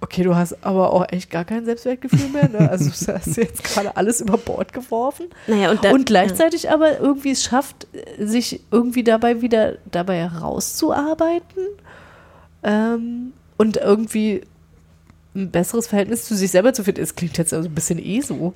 okay, du hast aber auch echt gar kein Selbstwertgefühl mehr, ne? also du hast jetzt gerade alles über Bord geworfen Naja, und, da, und gleichzeitig aber irgendwie es schafft, sich irgendwie dabei wieder dabei herauszuarbeiten ähm, und irgendwie ein besseres Verhältnis zu sich selber zu finden. Es klingt jetzt also ein bisschen eh so.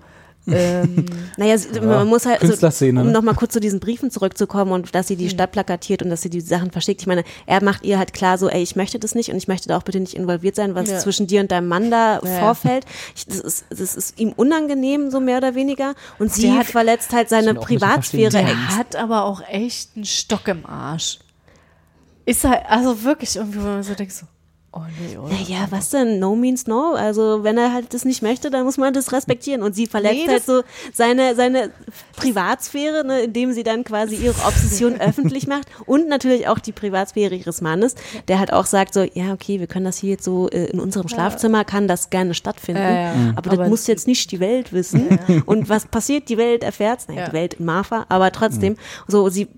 Ähm, Naja, Ja, man muss halt, so, Künstlerszene, um ne? nochmal kurz zu diesen Briefen zurückzukommen und dass sie die Stadt plakatiert und dass sie die Sachen verschickt. Ich meine, er macht ihr halt klar so, ey, ich möchte das nicht und ich möchte da auch bitte nicht involviert sein, was Ja. zwischen dir und deinem Mann da Ja, vorfällt. Ich, das, ist, das ist ihm unangenehm, so mehr oder weniger. Und sie hat- verletzt halt seine Privatsphäre. der hat aber auch echt einen Stock im Arsch. Ist halt, also wirklich irgendwie, wenn man so denkt, so, oh nee, oder? Naja, was denn? No means no. Also wenn er halt das nicht möchte, dann muss man das respektieren. Und sie verletzt Nee, halt so seine, seine Privatsphäre, ne, indem sie dann quasi ihre Obsession öffentlich macht. Und natürlich auch die Privatsphäre ihres Mannes, der halt auch sagt so, ja, okay, wir können das hier jetzt so äh, in unserem Schlafzimmer, kann das gerne stattfinden. Ja, ja. Mhm. Aber, Aber das muss jetzt nicht die Welt wissen. Und was passiert, die Welt erfährt's. Naja, Ja. die Welt in Marfa, aber trotzdem, so, sie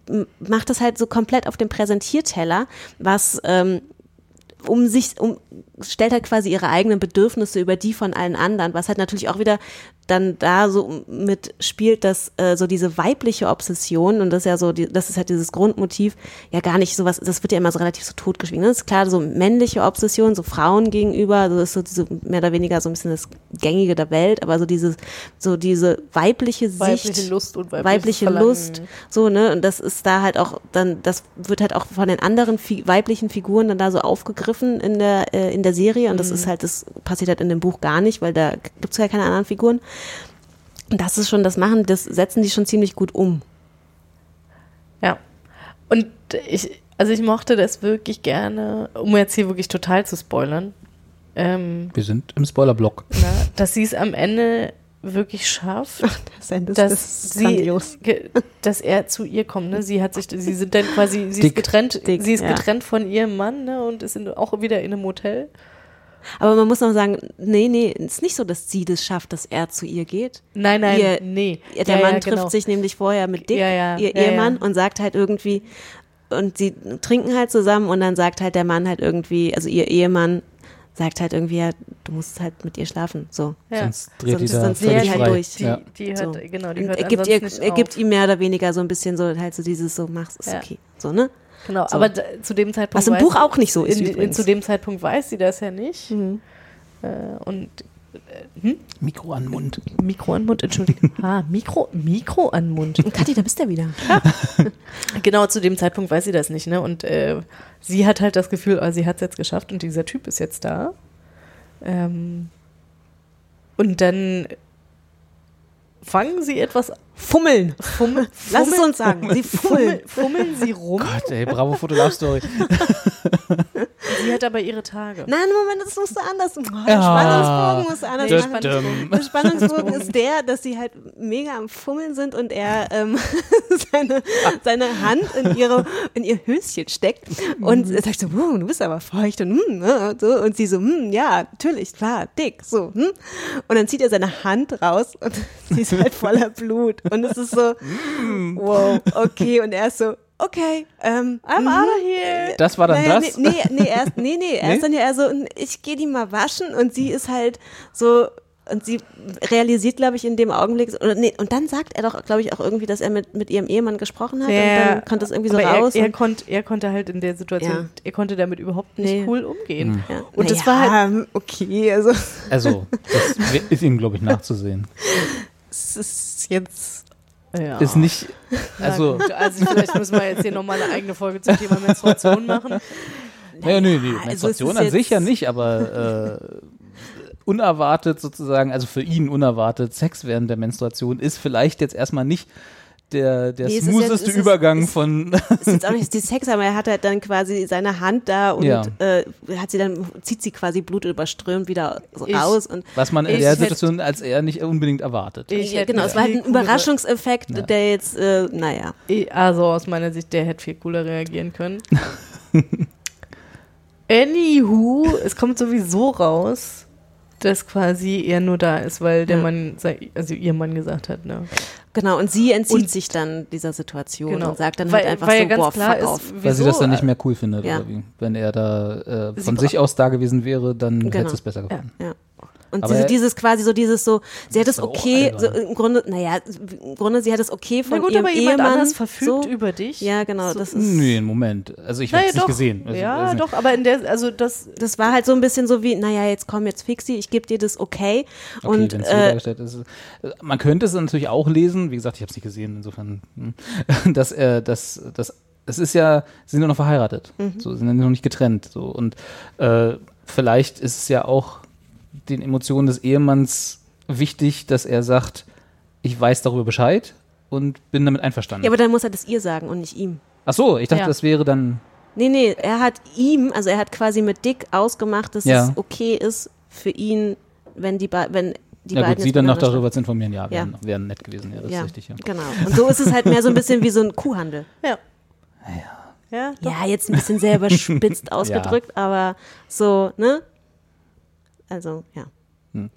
macht das halt so komplett auf dem Präsentierteller, was ähm, um sich, um, stellt halt quasi ihre eigenen Bedürfnisse über die von allen anderen, was halt natürlich auch wieder dann da so mitspielt, dass äh, so diese weibliche Obsession und das ist ja so, die, das ist halt dieses Grundmotiv, ja gar nicht sowas, das wird ja immer so relativ so totgeschwiegen. Das ist klar, so männliche Obsession, so Frauen gegenüber, das ist so diese, mehr oder weniger so ein bisschen das Gängige der Welt, aber so diese, so diese weibliche Sicht. Weibliche Lust und weibliche Verlangen. Lust, so, ne, und das ist da halt auch dann, das wird halt auch von den anderen fi weiblichen Figuren dann da so aufgegriffen in der, äh, in der Serie und das Mhm. ist halt, das passiert halt in dem Buch gar nicht, weil da gibt's ja keine anderen Figuren. Das ist schon das Machen, das setzen die schon ziemlich gut um. Ja. Und ich, also ich mochte das wirklich gerne, um jetzt hier wirklich total zu spoilern, ähm, Wir sind im Spoiler-Block. na, dass sie es am Ende wirklich schafft, das Ende ist- dass ist sie, grandios. dass er zu ihr kommt. Ne? Sie hat sich, sie sind dann quasi, sie Dick. ist getrennt, Dick, sie ist ja. getrennt von ihrem Mann ne? und ist in, auch wieder in einem Hotel. Aber man muss noch sagen, nee, nee, ist nicht so, dass sie das schafft, dass er zu ihr geht. Nein, nein, ihr, nee. ihr- Der Ja, Mann ja, trifft genau. sich nämlich vorher mit Dick, Ja, ja, ihr ja, Ehemann, ja. und sagt halt irgendwie, und sie trinken halt zusammen und dann sagt halt der Mann halt irgendwie, also ihr Ehemann sagt halt irgendwie, ja, du musst halt mit ihr schlafen, so. Ja. Sonst dreht die sonst, da sonst völlig dreht die halt frei. durch. Ja. Die hört, So. genau, die Und hört er gibt, ihr, er gibt ihm mehr oder weniger so ein bisschen so halt so dieses so mach's ist Ja. okay so ne Genau, So. aber da, zu dem Zeitpunkt. Was im weiß Buch sie- auch nicht so ist In, in, zu dem Zeitpunkt weiß sie das ja nicht. Mhm. Äh, und äh, hm? Mikro an Mund. Mikro an Mund, entschuldige. ah, Mikro, Mikro an Mund. Kathi da bist du wieder Genau, zu dem Zeitpunkt weiß sie das nicht, ne? Und äh, sie hat halt das Gefühl, oh, sie hat es jetzt geschafft und dieser Typ ist jetzt da. Ähm, und dann fangen sie etwas fummeln Fummel, Lass es fummeln- uns sagen, sie fummeln, fummeln sie rum. Gott, ey, bravo Foto Love Story. Sie hat aber ihre Tage. Nein, Moment, das musst du anders. Oh, der Ja. Spannungsbogen musst du anders Dum, machen. Der Spannungsbogen ist der, dass sie halt mega am Fummeln sind und er ähm, seine, seine Hand in, ihre, in ihr Höschen steckt und er sagt so, "Wow, du bist aber feucht und, und so und sie so, hm, ja, natürlich, klar, dick, so. Hm. Und dann zieht er seine Hand raus und sie ist halt voller Blut und es ist so, wow, okay und er ist so, okay, ähm, I'm out of here. Das war dann naja, das? Nee, nee, nee, erst, nee, nee, er Nee? ist dann ja eher so, ich gehe die mal waschen und sie ist halt so, und sie realisiert, glaube ich, in dem Augenblick, oder nee, und dann sagt er doch, glaube ich, auch irgendwie, dass er mit, mit ihrem Ehemann gesprochen hat und dann kommt das irgendwie so raus. Er, er, konnt, er konnte halt in der Situation, Ja. er konnte damit überhaupt nicht Nee. cool umgehen. ja. Und das Naja, war halt, okay, also, Also, das ist ihm, glaube ich, nachzusehen. es ist jetzt, ja. Ist nicht, also, gut, also vielleicht müssen wir jetzt hier nochmal eine eigene Folge zum Thema Menstruation machen. naja, nee, nee, also Menstruation an sich ja nicht, aber äh, unerwartet sozusagen, also für ihn unerwartet Sex während der Menstruation ist vielleicht jetzt erstmal nicht der, der Nee, es ist smootheste jetzt- ist- Übergang es- von ist jetzt auch nicht die Sex, aber er hat halt dann quasi seine Hand da und Ja. äh, hat sie dann, zieht sie quasi blutüberströmt wieder so Ich- raus und was man in der hätte- Situation als er nicht unbedingt erwartet. Ich ja, hätte genau, eine es war halt ein Überraschungseffekt, Ja. der jetzt, äh, naja. Ich- Also aus meiner Sicht, der hätte viel cooler reagieren können. Anywho, es kommt sowieso raus, dass quasi er nur da ist, weil der Ja. Mann, also ihr Mann gesagt hat, ne? Genau, und sie entzieht Und- sich dann dieser Situation Genau. und sagt dann Weil- halt einfach weil so, ja ganz boah, klar fuck ist, off. Weil sie das dann nicht mehr cool findet, Ja. oder wie? Wenn er da äh, Sie von bra- sich aus da gewesen wäre, dann Genau. hätte es besser gefunden. Ja. Und diese, er- dieses quasi so dieses so, sie hat es okay, so im Grunde, naja, im Grunde, sie hat es okay von Na gut, ihrem aber jemand Ehemann. anders verfügt so. über dich. Ja, genau, So- das ist, Nee, Moment. Also ich habe Naja, es nicht gesehen. Also, ja, also, doch, aber in der, also das, das war halt so ein bisschen so wie, naja, jetzt komm, jetzt fix sie, ich gebe dir das okay. Okay, und wenn es so äh, dargestellt ist. äh, Man könnte es natürlich auch lesen, wie gesagt, ich habe es nicht gesehen, insofern, hm, dass er, dass, dass, es ist ja, sie sind nur noch verheiratet, Mhm. so, sie sind ja noch nicht getrennt, so, und äh, vielleicht ist es ja auch den Emotionen des Ehemanns wichtig, dass er sagt, ich weiß darüber Bescheid und bin damit einverstanden. ja, aber dann muss er das ihr sagen und nicht ihm. Ach so, ich dachte, Ja. das wäre dann, Nee, nee, er hat ihm, also er hat quasi mit Dick ausgemacht, dass Ja. es okay ist für ihn, wenn die, be wenn die ja beiden gut, sie dann noch darüber zu informieren, ja, Ja. wären, wären nett gewesen, ja, das ja, ist richtig, ja. genau. Und so ist es halt mehr so ein bisschen wie so ein Kuhhandel. ja. Ja. Ja, jetzt ein bisschen sehr überspitzt ausgedrückt, aber so, ne? Also, ja. Hm.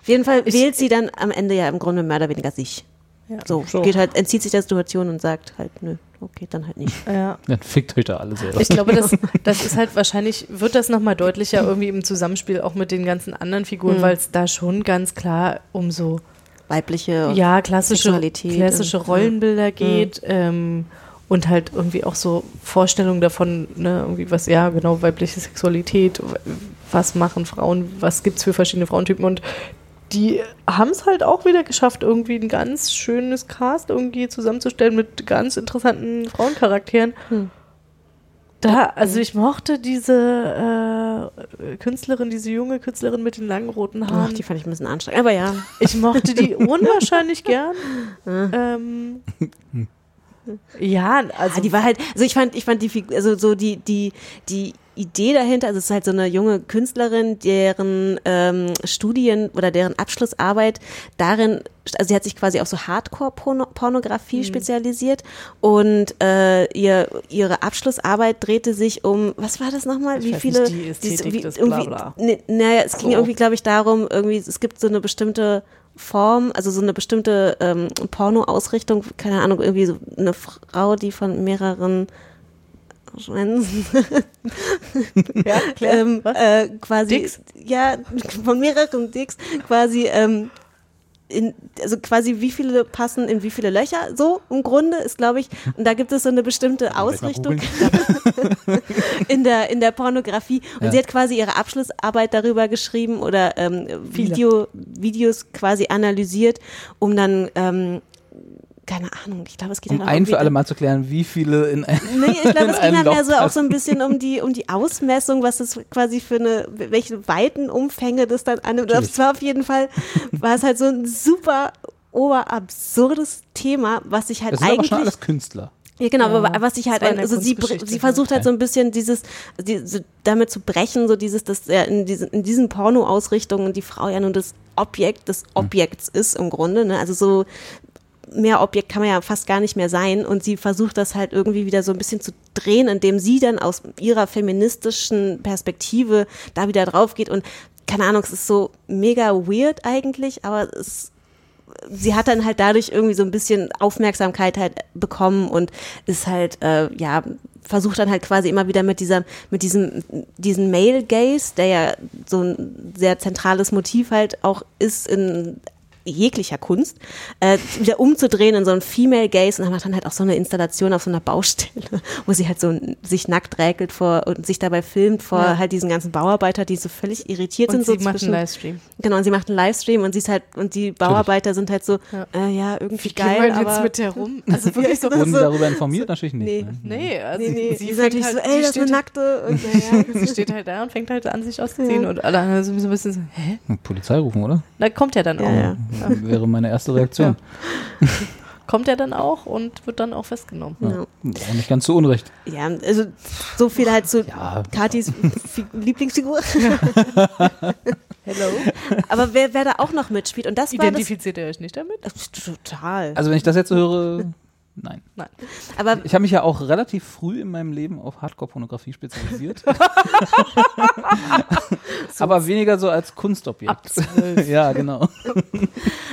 Auf jeden Fall wählt sie dann am Ende ja im Grunde mehr oder weniger sich. Ja. So, So. geht halt, entzieht sich der Situation und sagt halt, nö, okay, dann halt nicht. ja. Dann fickt euch da alle selber. Ich glaube, das, das ist halt wahrscheinlich, wird das nochmal deutlicher irgendwie im Zusammenspiel auch mit den ganzen anderen Figuren, Mhm. weil es da schon ganz klar um so weibliche ja, klassische, Sexualität klassische und- Rollenbilder ja. geht ähm, und halt irgendwie auch so Vorstellungen davon, ne, irgendwie was, ja, genau, weibliche Sexualität, was machen Frauen, was gibt's für verschiedene Frauentypen und die haben es halt auch wieder geschafft, irgendwie ein ganz schönes Cast irgendwie zusammenzustellen mit ganz interessanten Frauencharakteren. Hm. Da, also ich mochte diese äh, Künstlerin, diese junge Künstlerin mit den langen roten Haaren. Ach, die fand ich ein bisschen anstrengend, aber ja. Ich mochte die unwahrscheinlich gern. ähm, ja, also Ah, die war halt, also ich fand, ich fand die, Figur- also so die, die, die Idee dahinter, also es ist halt so eine junge Künstlerin, deren ähm, Studien oder deren Abschlussarbeit darin, also sie hat sich quasi auf so Hardcore-Pornografie spezialisiert und äh, ihr, ihre Abschlussarbeit drehte sich um, was war das nochmal? Wie viele? nicht, die Ästhetik wie, des irgendwie-. Ne, naja, es ging So. irgendwie, glaube ich, darum, irgendwie, es gibt so eine bestimmte Form, also so eine bestimmte ähm, Porno-Ausrichtung, keine Ahnung, irgendwie so eine Frau, die von mehreren Schwänzen. Ja, klar. ähm, äh, quasi Dicks? ja von mehreren Dicks. Quasi ähm, in, also quasi wie viele passen in wie viele Löcher so im Grunde ist glaube ich. Und da gibt es so eine bestimmte Ausrichtung in der in der Pornografie. Und Ja. sie hat quasi ihre Abschlussarbeit darüber geschrieben oder ähm, Video Videos quasi analysiert um dann ähm, keine Ahnung ich glaube es geht Um dann auch ein für alle Mal zu klären, wie viele in ein Nee, ich glaube, es ging dann mehr so auch so ein bisschen um die, um die Ausmessung, was das quasi für eine, welche weiten Umfänge das dann annimmt. Das war auf jeden Fall, war es halt so ein super oberabsurdes Thema, was ich halt Das sind aber eigentlich. schon alles Künstler. Ja, genau, Ja, aber was ich halt, also sie, sie versucht halt so ein bisschen dieses, die, so damit zu brechen, so dieses, dass er in diesen, in diesen Porno-Ausrichtungen die Frau ja nun das Objekt des Objekts ist im Grunde, ne, also so, mehr Objekt kann man ja fast gar nicht mehr sein. Und sie versucht das halt irgendwie wieder so ein bisschen zu drehen, indem sie dann aus ihrer feministischen Perspektive da wieder drauf geht und keine Ahnung, es ist so mega weird eigentlich, aber es sie hat dann halt dadurch irgendwie so ein bisschen Aufmerksamkeit halt bekommen und ist halt, äh, ja, versucht dann halt quasi immer wieder mit dieser, mit diesem, diesen Male Gaze, der ja so ein sehr zentrales Motiv halt auch ist in jeglicher Kunst, äh, wieder umzudrehen in so ein Female Gaze und dann macht dann halt auch so eine Installation auf so einer Baustelle, wo sie halt so sich nackt räkelt vor und sich dabei filmt vor Ja. halt diesen ganzen Bauarbeiter, die so völlig irritiert Und sind. so sie macht einen zwischen- Livestream. Genau, und sie macht einen Livestream und sie ist halt, und die Bauarbeiter sind halt so, Ja. äh, ja, irgendwie Wie geil, gehen wir jetzt aber mit der rum? Also wirklich so- Ja, Wurden so- darüber informiert? Natürlich nicht. Nee, ne? Nee, also nee, nee. sie Sie ist halt- so, ey, das ist eine steht- Nackte. Und, ja, sie steht halt da und fängt halt an, sich auszuziehen Ja. und alle anderen sind so ein bisschen so, hä? Polizei rufen, oder? Da kommt er dann auch. Ja. Wäre meine erste Reaktion. Kommt er dann auch und wird dann auch festgenommen. Ja. Auch nicht ganz so unrecht. ja, also so viel halt zu Ja. Katis Fi- Lieblingsfigur. Hello. aber wer, wer da auch noch mitspielt, und das war das, Identifiziert ihr euch nicht damit? total. Also wenn ich das jetzt so höre, nein. Nein. aber Ich habe mich ja auch relativ früh in meinem Leben auf Hardcore-Pornografie spezialisiert. Aber weniger so als Kunstobjekt. Ab zwölf. ja, genau.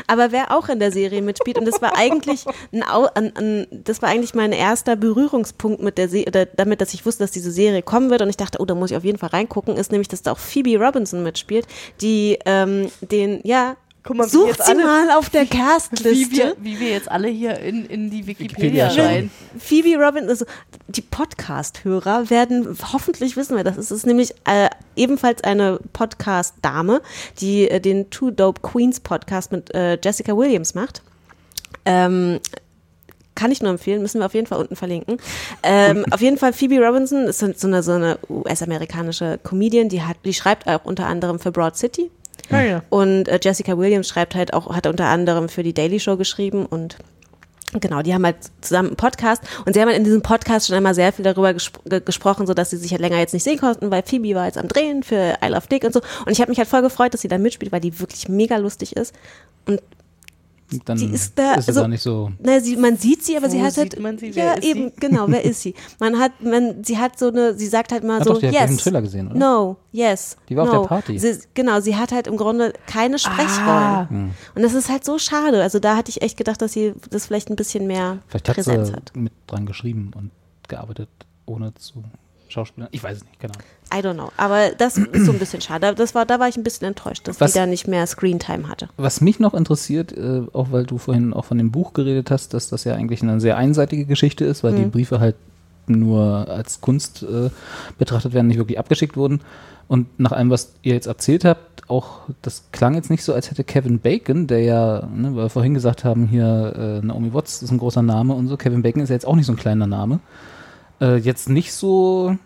Aber wer auch in der Serie mitspielt, und das war eigentlich ein, ein, ein, das war eigentlich mein erster Berührungspunkt mit der Serie, oder damit, dass ich wusste, dass diese Serie kommen wird und ich dachte, oh, da muss ich auf jeden Fall reingucken, ist nämlich, dass da auch Phoebe Robinson mitspielt, die ähm, den, ja, Guck mal, sucht sie alle- mal auf der Wie wir, Castliste. wie wir jetzt alle hier in, in die Wikipedia rein. Phoebe Robinson, also die Podcast-Hörer werden hoffentlich wissen, wer das ist. Es ist nämlich äh, ebenfalls eine Podcast-Dame, die äh, den Two Dope Queens Podcast mit äh, Jessica Williams macht. Ähm, kann ich nur empfehlen, müssen wir auf jeden Fall unten verlinken. Ähm, auf jeden Fall Phoebe Robinson ist so so eine, so eine US-amerikanische Comedian, die hat, die schreibt auch unter anderem für Broad City. Ja. Und äh, Jessica Williams schreibt halt auch, hat unter anderem für die Daily Show geschrieben und Genau, die haben halt zusammen einen Podcast und sie haben halt in diesem Podcast schon einmal sehr viel darüber gespro ge gesprochen, so dass sie sich halt länger jetzt nicht sehen konnten, weil Phoebe war jetzt am Drehen für I Love Dick und so. Und ich habe mich halt voll gefreut, dass sie da mitspielt, weil die wirklich mega lustig ist. Und Dann die ist da, es also, nicht so. na, sie, man sieht sie, aber sie Wo hat halt, man sie? ja, Wer ist eben, sie? genau, wer ist sie? Man hat, man, sie hat so eine, sie sagt halt mal so, doch, die hat yes, diesen Thriller gesehen, oder? no, yes, Die war auf no. der Party. Sie, genau, sie hat halt im Grunde keine Sprechrollen. Ah. Hm. Und das ist halt so schade. Also da hatte ich echt gedacht, dass sie das vielleicht ein bisschen mehr Vielleicht hat Präsenz sie hat. mit dran geschrieben und gearbeitet, ohne zu Schauspielerin. Ich weiß es nicht, Ahnung. I don't know. Aber das ist so ein bisschen schade. Das war, da war ich ein bisschen enttäuscht, dass Was- die da nicht mehr Screentime hatte. Was mich noch interessiert, äh, auch weil du vorhin auch von dem Buch geredet hast, dass das ja eigentlich eine sehr einseitige Geschichte ist, weil die Mhm. Briefe halt nur als Kunst äh, betrachtet werden, nicht wirklich abgeschickt wurden. Und nach allem, was ihr jetzt erzählt habt, auch das klang jetzt nicht so, als hätte Kevin Bacon, der ja, ne, weil wir vorhin gesagt haben, hier äh, Naomi Watts ist ein großer Name und so, Kevin Bacon ist ja jetzt auch nicht so ein kleiner Name, äh, jetzt nicht so,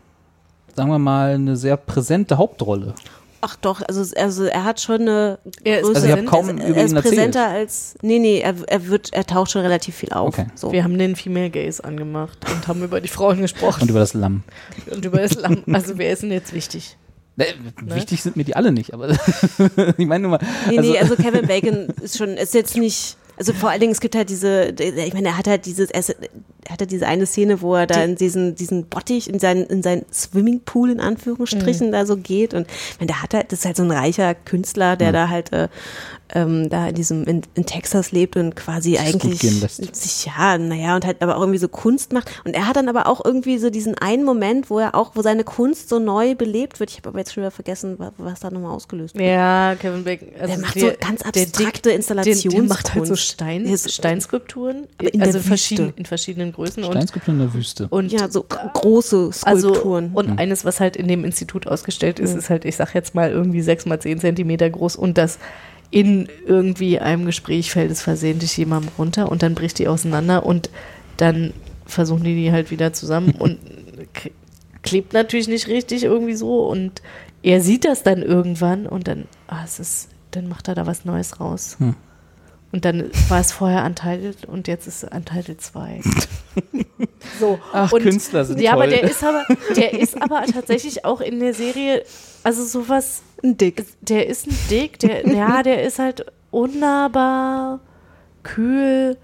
sagen wir mal, eine sehr präsente Hauptrolle. Ach doch, also, also er hat schon eine Er ist Also ich kaum er, über er ist ihn erzählt. präsenter als nee, nee, er, er wird er taucht schon relativ viel auf. Okay. So. Wir haben den Female Gaze angemacht und haben über die Frauen gesprochen. Und über das Lamm. Und über das Lamm. Also wer ist denn jetzt wichtig? Ne, Wichtig sind mir die alle nicht, aber ich meine nur mal. Nee, nee, also Kevin Bacon ist schon, ist jetzt nicht, also vor allen Dingen, es gibt halt diese, ich meine, er hat halt dieses, er ist- er hat halt diese eine Szene, wo er da in diesen, diesen Bottich, in seinen, in seinen Swimmingpool in Anführungsstrichen Mhm. da so geht und meine, der hat halt, das ist halt so ein reicher Künstler, der Ja. da halt, äh, ähm, da in diesem, in, in Texas lebt und quasi gut eigentlich sich, ja, naja, und halt aber auch irgendwie so Kunst macht und er hat dann aber auch irgendwie so diesen einen Moment, wo er auch, wo seine Kunst so neu belebt wird, ich habe aber jetzt schon wieder vergessen, was, was da nochmal ausgelöst wird. Ja, Kevin Bacon. Also Der macht der- so ganz abstrakte Dick- Der, der macht halt so. Stein, Steinskulpturen, Aber in also der verschieden, in verschiedenen Größen. Und, Steinskulpturen in der Wüste. und Ja, so große Skulpturen. Also, und Mhm. eines, was halt in dem Institut ausgestellt ist, Mhm. ist halt, ich sag jetzt mal, irgendwie sechs mal zehn Zentimeter groß und das in irgendwie einem Gespräch fällt es versehentlich jemandem runter und dann bricht die auseinander und dann versuchen die die halt wieder zusammen und klebt natürlich nicht richtig irgendwie so und er sieht das dann irgendwann und dann, ah, es ist, dann macht er da was Neues raus. Hm. Und dann war es vorher Untitled und jetzt ist Untitled 2. so. Ach, und, Künstler sind Ja, aber toll. der ist aber, der ist aber tatsächlich auch in der Serie, also sowas. Ein Dick. Der ist ein Dick, der, ja, der ist halt unnahbar, kühl.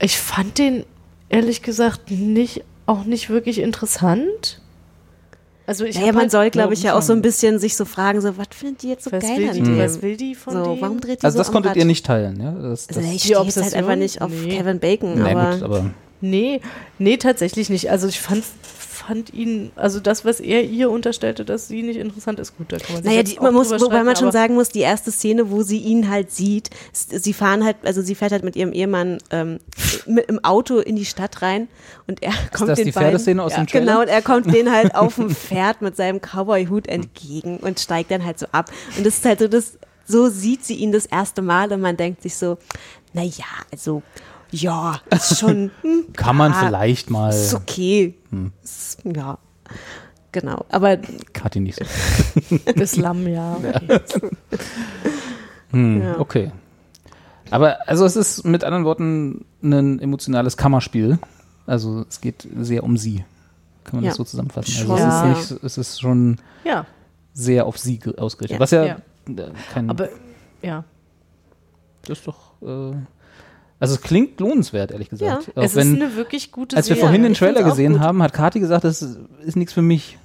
Ich fand den ehrlich gesagt nicht, auch nicht wirklich interessant. Also ich naja, man halt- soll, glaube ich, ja auch so ein bisschen sich so fragen, so, was findet die jetzt so Was geil will an die- dem? was will die von so, dem? Warum dreht die Also so das konntet Rad? ihr nicht teilen, ja? Das, Also das, ich Die stehe jetzt halt einfach nicht auf Nee. Kevin Bacon, Na aber, gut, aber Nee, nee, tatsächlich nicht. Also ich fand, fand ihn, also das, was er ihr unterstellte, dass sie nicht interessant ist, gut, da kann man sich naja, die, auch man muss, wobei man schon sagen muss, die erste Szene, wo sie ihn halt sieht, sie fahren halt, also sie fährt halt mit ihrem Ehemann ähm, mit im Auto in die Stadt rein und er kommt das den die beiden, Pferdeszene aus dem Trailer? Genau, und er kommt denen halt auf dem Pferd mit seinem Cowboy-Hut entgegen und steigt dann halt so ab. Und das ist halt so das, so sieht sie ihn das erste Mal und man denkt sich so, na ja, also ja, ist schon hm, Kann man ah, vielleicht mal. Ist okay. Hm. Ist, ja, genau. Aber Kathi nicht so. Das Lamm, ja. Okay. Hm, Ja. Okay. Aber also es ist mit anderen Worten ein emotionales Kammerspiel. Also es geht sehr um sie. Kann man Ja. das so zusammenfassen? Also Ja. es ist nicht, es ist schon Ja, sehr auf sie ge- ausgerichtet. Ja. Was ja, Ja. kein, aber ja. das ist doch. Äh, also es klingt lohnenswert, ehrlich gesagt. Ja, Auch es wenn, ist eine wirklich gute als wir Serie. vorhin den ich Trailer gesehen gut. haben, hat Kathi gesagt, das ist, ist nichts für mich.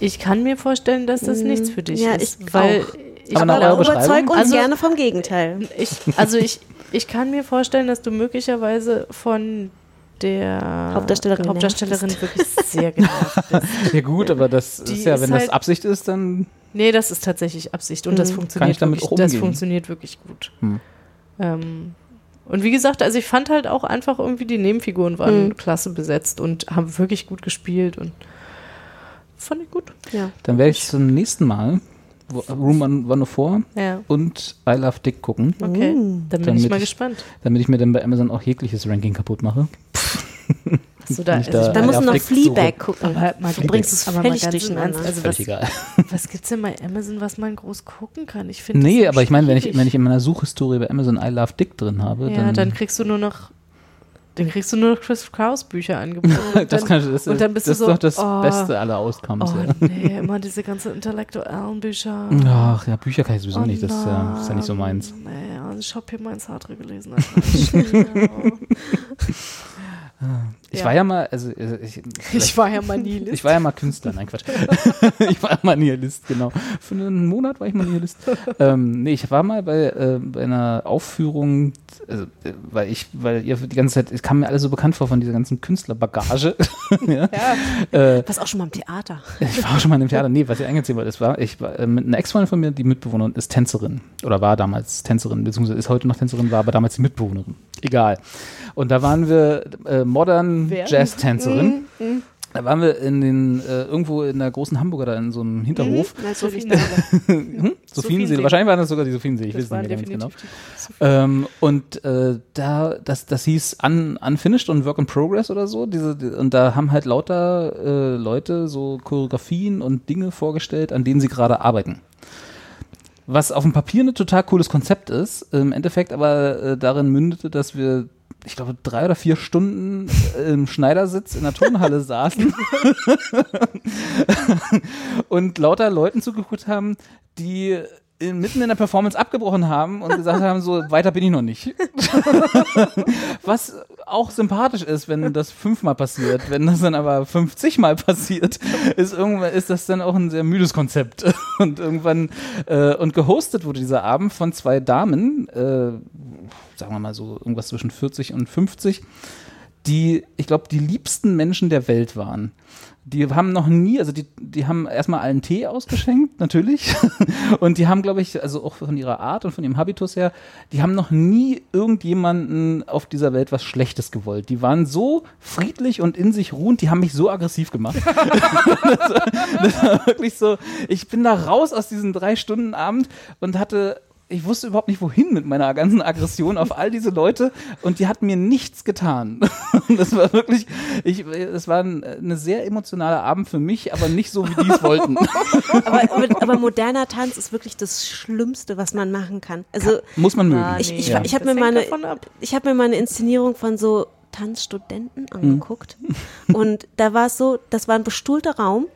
Ich kann mir vorstellen, dass das nichts für dich Mm, ja, ist, ich weil auch. ich Aber nach überzeug uns Also- gerne vom Gegenteil. ich, also ich, ich kann mir vorstellen, dass du möglicherweise von der Hauptdarstellerin Hauptdarstellerin wirklich sehr genervt bist. Ja gut, aber das Die ist ja, ist wenn das halt- Absicht ist, dann Nee, das ist tatsächlich Absicht und das Mhm. funktioniert Kann ich damit wirklich, auch das umgehen? funktioniert wirklich gut. Hm. Ähm, und wie gesagt, also ich fand halt auch einfach irgendwie die Nebenfiguren waren Mhm. klasse besetzt und haben wirklich gut gespielt und fand ich gut. Ja. Dann werde ich zum nächsten Mal Room 104 Ja. und I Love Dick gucken, Okay, Mhm. dann bin Damit ich mal ich- gespannt. damit ich mir dann bei Amazon auch jegliches Ranking kaputt mache. So, da, also da du Love noch Fleabag gucken. Aber mal, du bringst es völlig durcheinander. Also Völlig was, egal. was gibt's denn bei Amazon, was man groß gucken kann? Ich finde Nee, aber ich meine, wenn ich, wenn ich in meiner Suchhistorie bei Amazon I Love Dick drin habe, ja, dann, dann kriegst du nur noch dann kriegst du nur noch Chris Kraus Bücher angeboten. Und das, dann, kann, das, und dann bist das du ist so, doch das oh, Beste aller Outcomes. Oh ja. nee, immer diese ganzen intellektuellen Bücher. Ach ja, Bücher kann ich sowieso Oh nicht, das ist, ja, ist ja nicht so meins. Nee, also ich habe hier mal Sartre gelesen. Also ist. Ich Ja. war ja mal, also äh, ich, Ich war ja mal Nihilist. Ich war ja mal Künstler, nein Quatsch. ich war mal Nihilist, genau. Für einen Monat war ich mal Nihilist. ähm, nee, ich war mal bei, äh, bei einer Aufführung, also, äh, weil ich, weil ihr die ganze Zeit, es kam mir alles so bekannt vor von dieser ganzen Künstlerbagage. ja. Äh, Was auch schon mal im Theater. ich war auch schon mal im Theater. Nee, was ich eingezogen war, das war, ich war äh, mit einer Ex-Freundin von mir, die Mitbewohnerin, ist Tänzerin. Oder war damals Tänzerin, beziehungsweise ist heute noch Tänzerin, war aber damals die Mitbewohnerin. Egal. Und da waren wir äh, Modern Wer? Jazz-Tänzerin. Mhm, mhm. Da waren wir in den, äh, irgendwo in der großen Hamburger, da in so einem Hinterhof. Mhm, Sophie hm? Sophiensee. Sophiensee. Wahrscheinlich waren das sogar die Sophiensee, ich Das weiß waren nicht mehr ganz genau. Ähm, und äh, da, das, das hieß Un, Unfinished und Work in Progress oder so. Diese, die, und da haben halt lauter äh, Leute so Choreografien und Dinge vorgestellt, an denen sie gerade arbeiten. Was auf dem Papier ein total cooles Konzept ist, im Endeffekt aber äh, darin mündete, dass wir, ich glaube, drei oder vier Stunden äh, im Schneidersitz in der Turnhalle saßen und lauter Leuten zugeguckt haben, die in, mitten in der Performance abgebrochen haben und gesagt haben, so weiter bin ich noch nicht. Was auch sympathisch ist, wenn das fünfmal passiert. Wenn das dann aber 50 Mal passiert, ist irgendwann ist das dann auch ein sehr müdes Konzept. Und irgendwann äh, und gehostet wurde dieser Abend von zwei Damen, äh, sagen wir mal so irgendwas zwischen 40 und 50, die, ich glaube, die liebsten Menschen der Welt waren. Die haben noch nie, also die, die haben erstmal allen Tee ausgeschenkt, natürlich. Und die haben, glaube ich, also auch von ihrer Art und von ihrem Habitus her, die haben noch nie irgendjemanden auf dieser Welt was Schlechtes gewollt. Die waren so friedlich und in sich ruhend, die haben mich so aggressiv gemacht. das, war, das war wirklich so, ich bin da raus aus diesem drei Stunden Abend und hatte ich wusste überhaupt nicht, wohin mit meiner ganzen Aggression auf all diese Leute und die hat mir nichts getan. Das war wirklich, ich, es war ein, ein sehr emotionaler Abend für mich, aber nicht so, wie die es wollten. aber, aber, aber moderner Tanz ist wirklich das Schlimmste, was man machen kann. Also Muss man mögen. Ah, ich, ich, Ja. ich habe Das mir, eine- ich hab mir mal eine Inszenierung von so Tanzstudenten Hm. angeguckt. Und da war es so, das war ein bestuhlter Raum.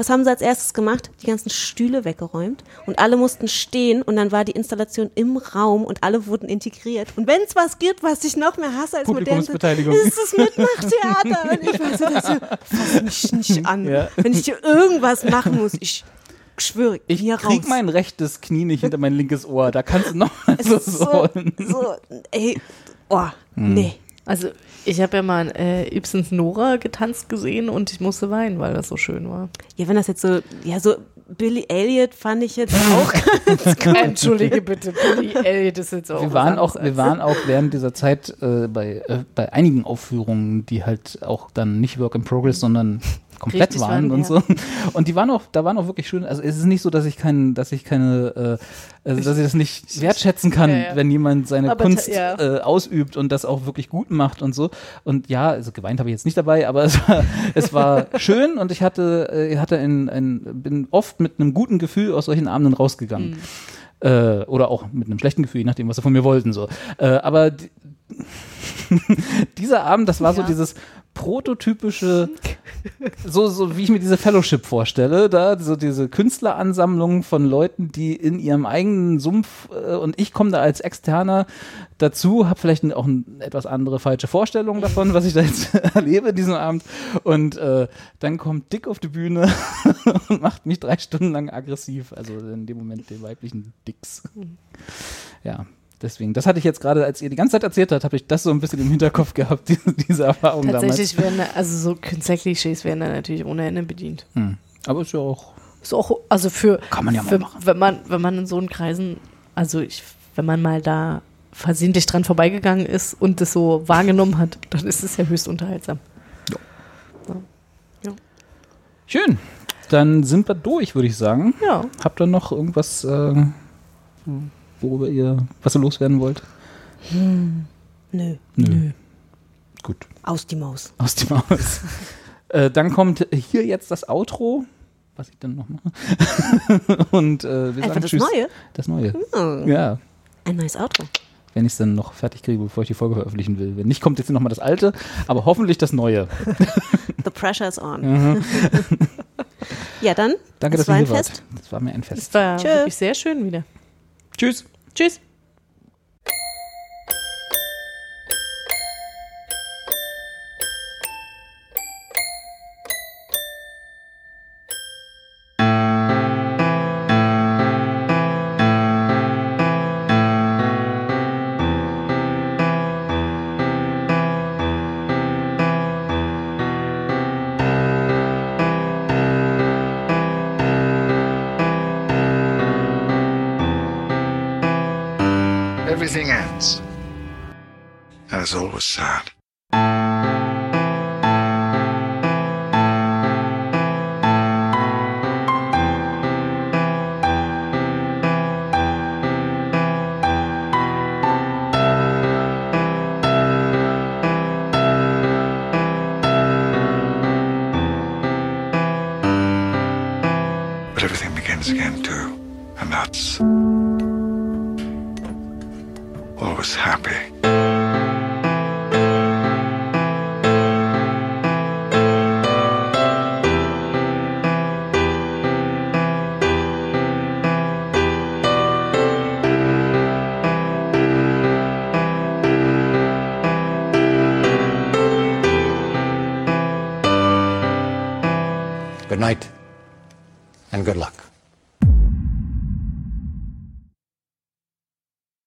Was haben sie als erstes gemacht? Die ganzen Stühle weggeräumt und alle mussten stehen und dann war die Installation im Raum und alle wurden integriert. Und wenn es was gibt, was ich noch mehr hasse als Publikumsbeteiligung. ist das Mitmachtheater. Und ich weiß so, das fass mich nicht an. Ja. Wenn ich hier irgendwas machen muss, ich schwöre, Ich hier krieg raus. mein rechtes Knie nicht hinter mein linkes Ohr. Da kannst du noch mal Es so, ist so. so, so, ey, oh, Hm. nee. Also ich habe ja mal äh, Ibsens Nora getanzt gesehen und ich musste weinen, weil das so schön war. Ja, wenn das jetzt so, ja, so Billy Elliot fand ich jetzt auch ganz gut. Entschuldige bitte, Billy Elliot ist jetzt auch wir waren auch, wir waren auch während dieser Zeit äh, bei, äh, bei einigen Aufführungen, die halt auch dann nicht Work in Progress, sondern komplett Richtig waren und ja. so. Und die waren auch, da waren auch wirklich schön. Also es ist nicht so, dass ich kein, dass ich keine, äh, also dass ich das nicht wertschätzen kann, Ja, ja. wenn jemand seine Aber Kunst äh, ausübt und das auch wirklich gut macht und so. Und ja, also geweint habe ich jetzt nicht dabei, aber es war, es war schön und ich hatte, äh, hatte ein, ein, bin oft mit einem guten Gefühl aus solchen Abenden rausgegangen. Äh, oder auch mit einem schlechten Gefühl, je nachdem, was sie von mir wollten. So. Äh, aber die, dieser Abend, das war so Ja. dieses prototypische, so, so wie ich mir diese Fellowship vorstelle, da, so diese Künstleransammlung von Leuten, die in ihrem eigenen Sumpf äh, und ich komme da als Externer dazu, habe vielleicht auch eine etwas andere falsche Vorstellung davon, was ich da jetzt erlebe diesen Abend. Und äh, dann kommt Dick auf die Bühne und macht mich drei Stunden lang aggressiv, also in dem Moment den weiblichen Dicks. Ja, deswegen, das hatte ich jetzt gerade, als ihr die ganze Zeit erzählt habt, habe ich das so ein bisschen im Hinterkopf gehabt, diese, diese Erfahrung Tatsächlich damals. werden, da- also so Künstlerklischees werden da natürlich ohne Ende bedient. Hm. Aber ist ja auch. Ist auch, also für, Kann man ja mal für machen. wenn man, wenn man in so einen Kreisen, also ich, wenn man mal da versehentlich dran vorbeigegangen ist und das so wahrgenommen hat, dann ist es ja höchst unterhaltsam. Schön. Dann sind wir durch, würde ich sagen. Ja. Habt ihr noch irgendwas, äh, worüber ihr, was ihr loswerden wollt? Hm. Nö. Nö. Gut. Aus die Maus. Aus dem Haus. äh, dann kommt hier jetzt das Outro, was ich dann noch mache. Und äh, wir Einfach sagen das Tschüss. Neue? Das Neue. Hm. Ja. Ein neues Outro. Wenn ich es dann noch fertig kriege, bevor ich die Folge veröffentlichen will. Wenn nicht, kommt jetzt noch mal das Alte, aber hoffentlich das Neue. The pressure is on. Mhm. ja, dann. Danke, es dass ihr hier wart. Fest. Das war mir ein Fest. Das war Tschö. wirklich sehr schön wieder. Tschüss. Tschüss.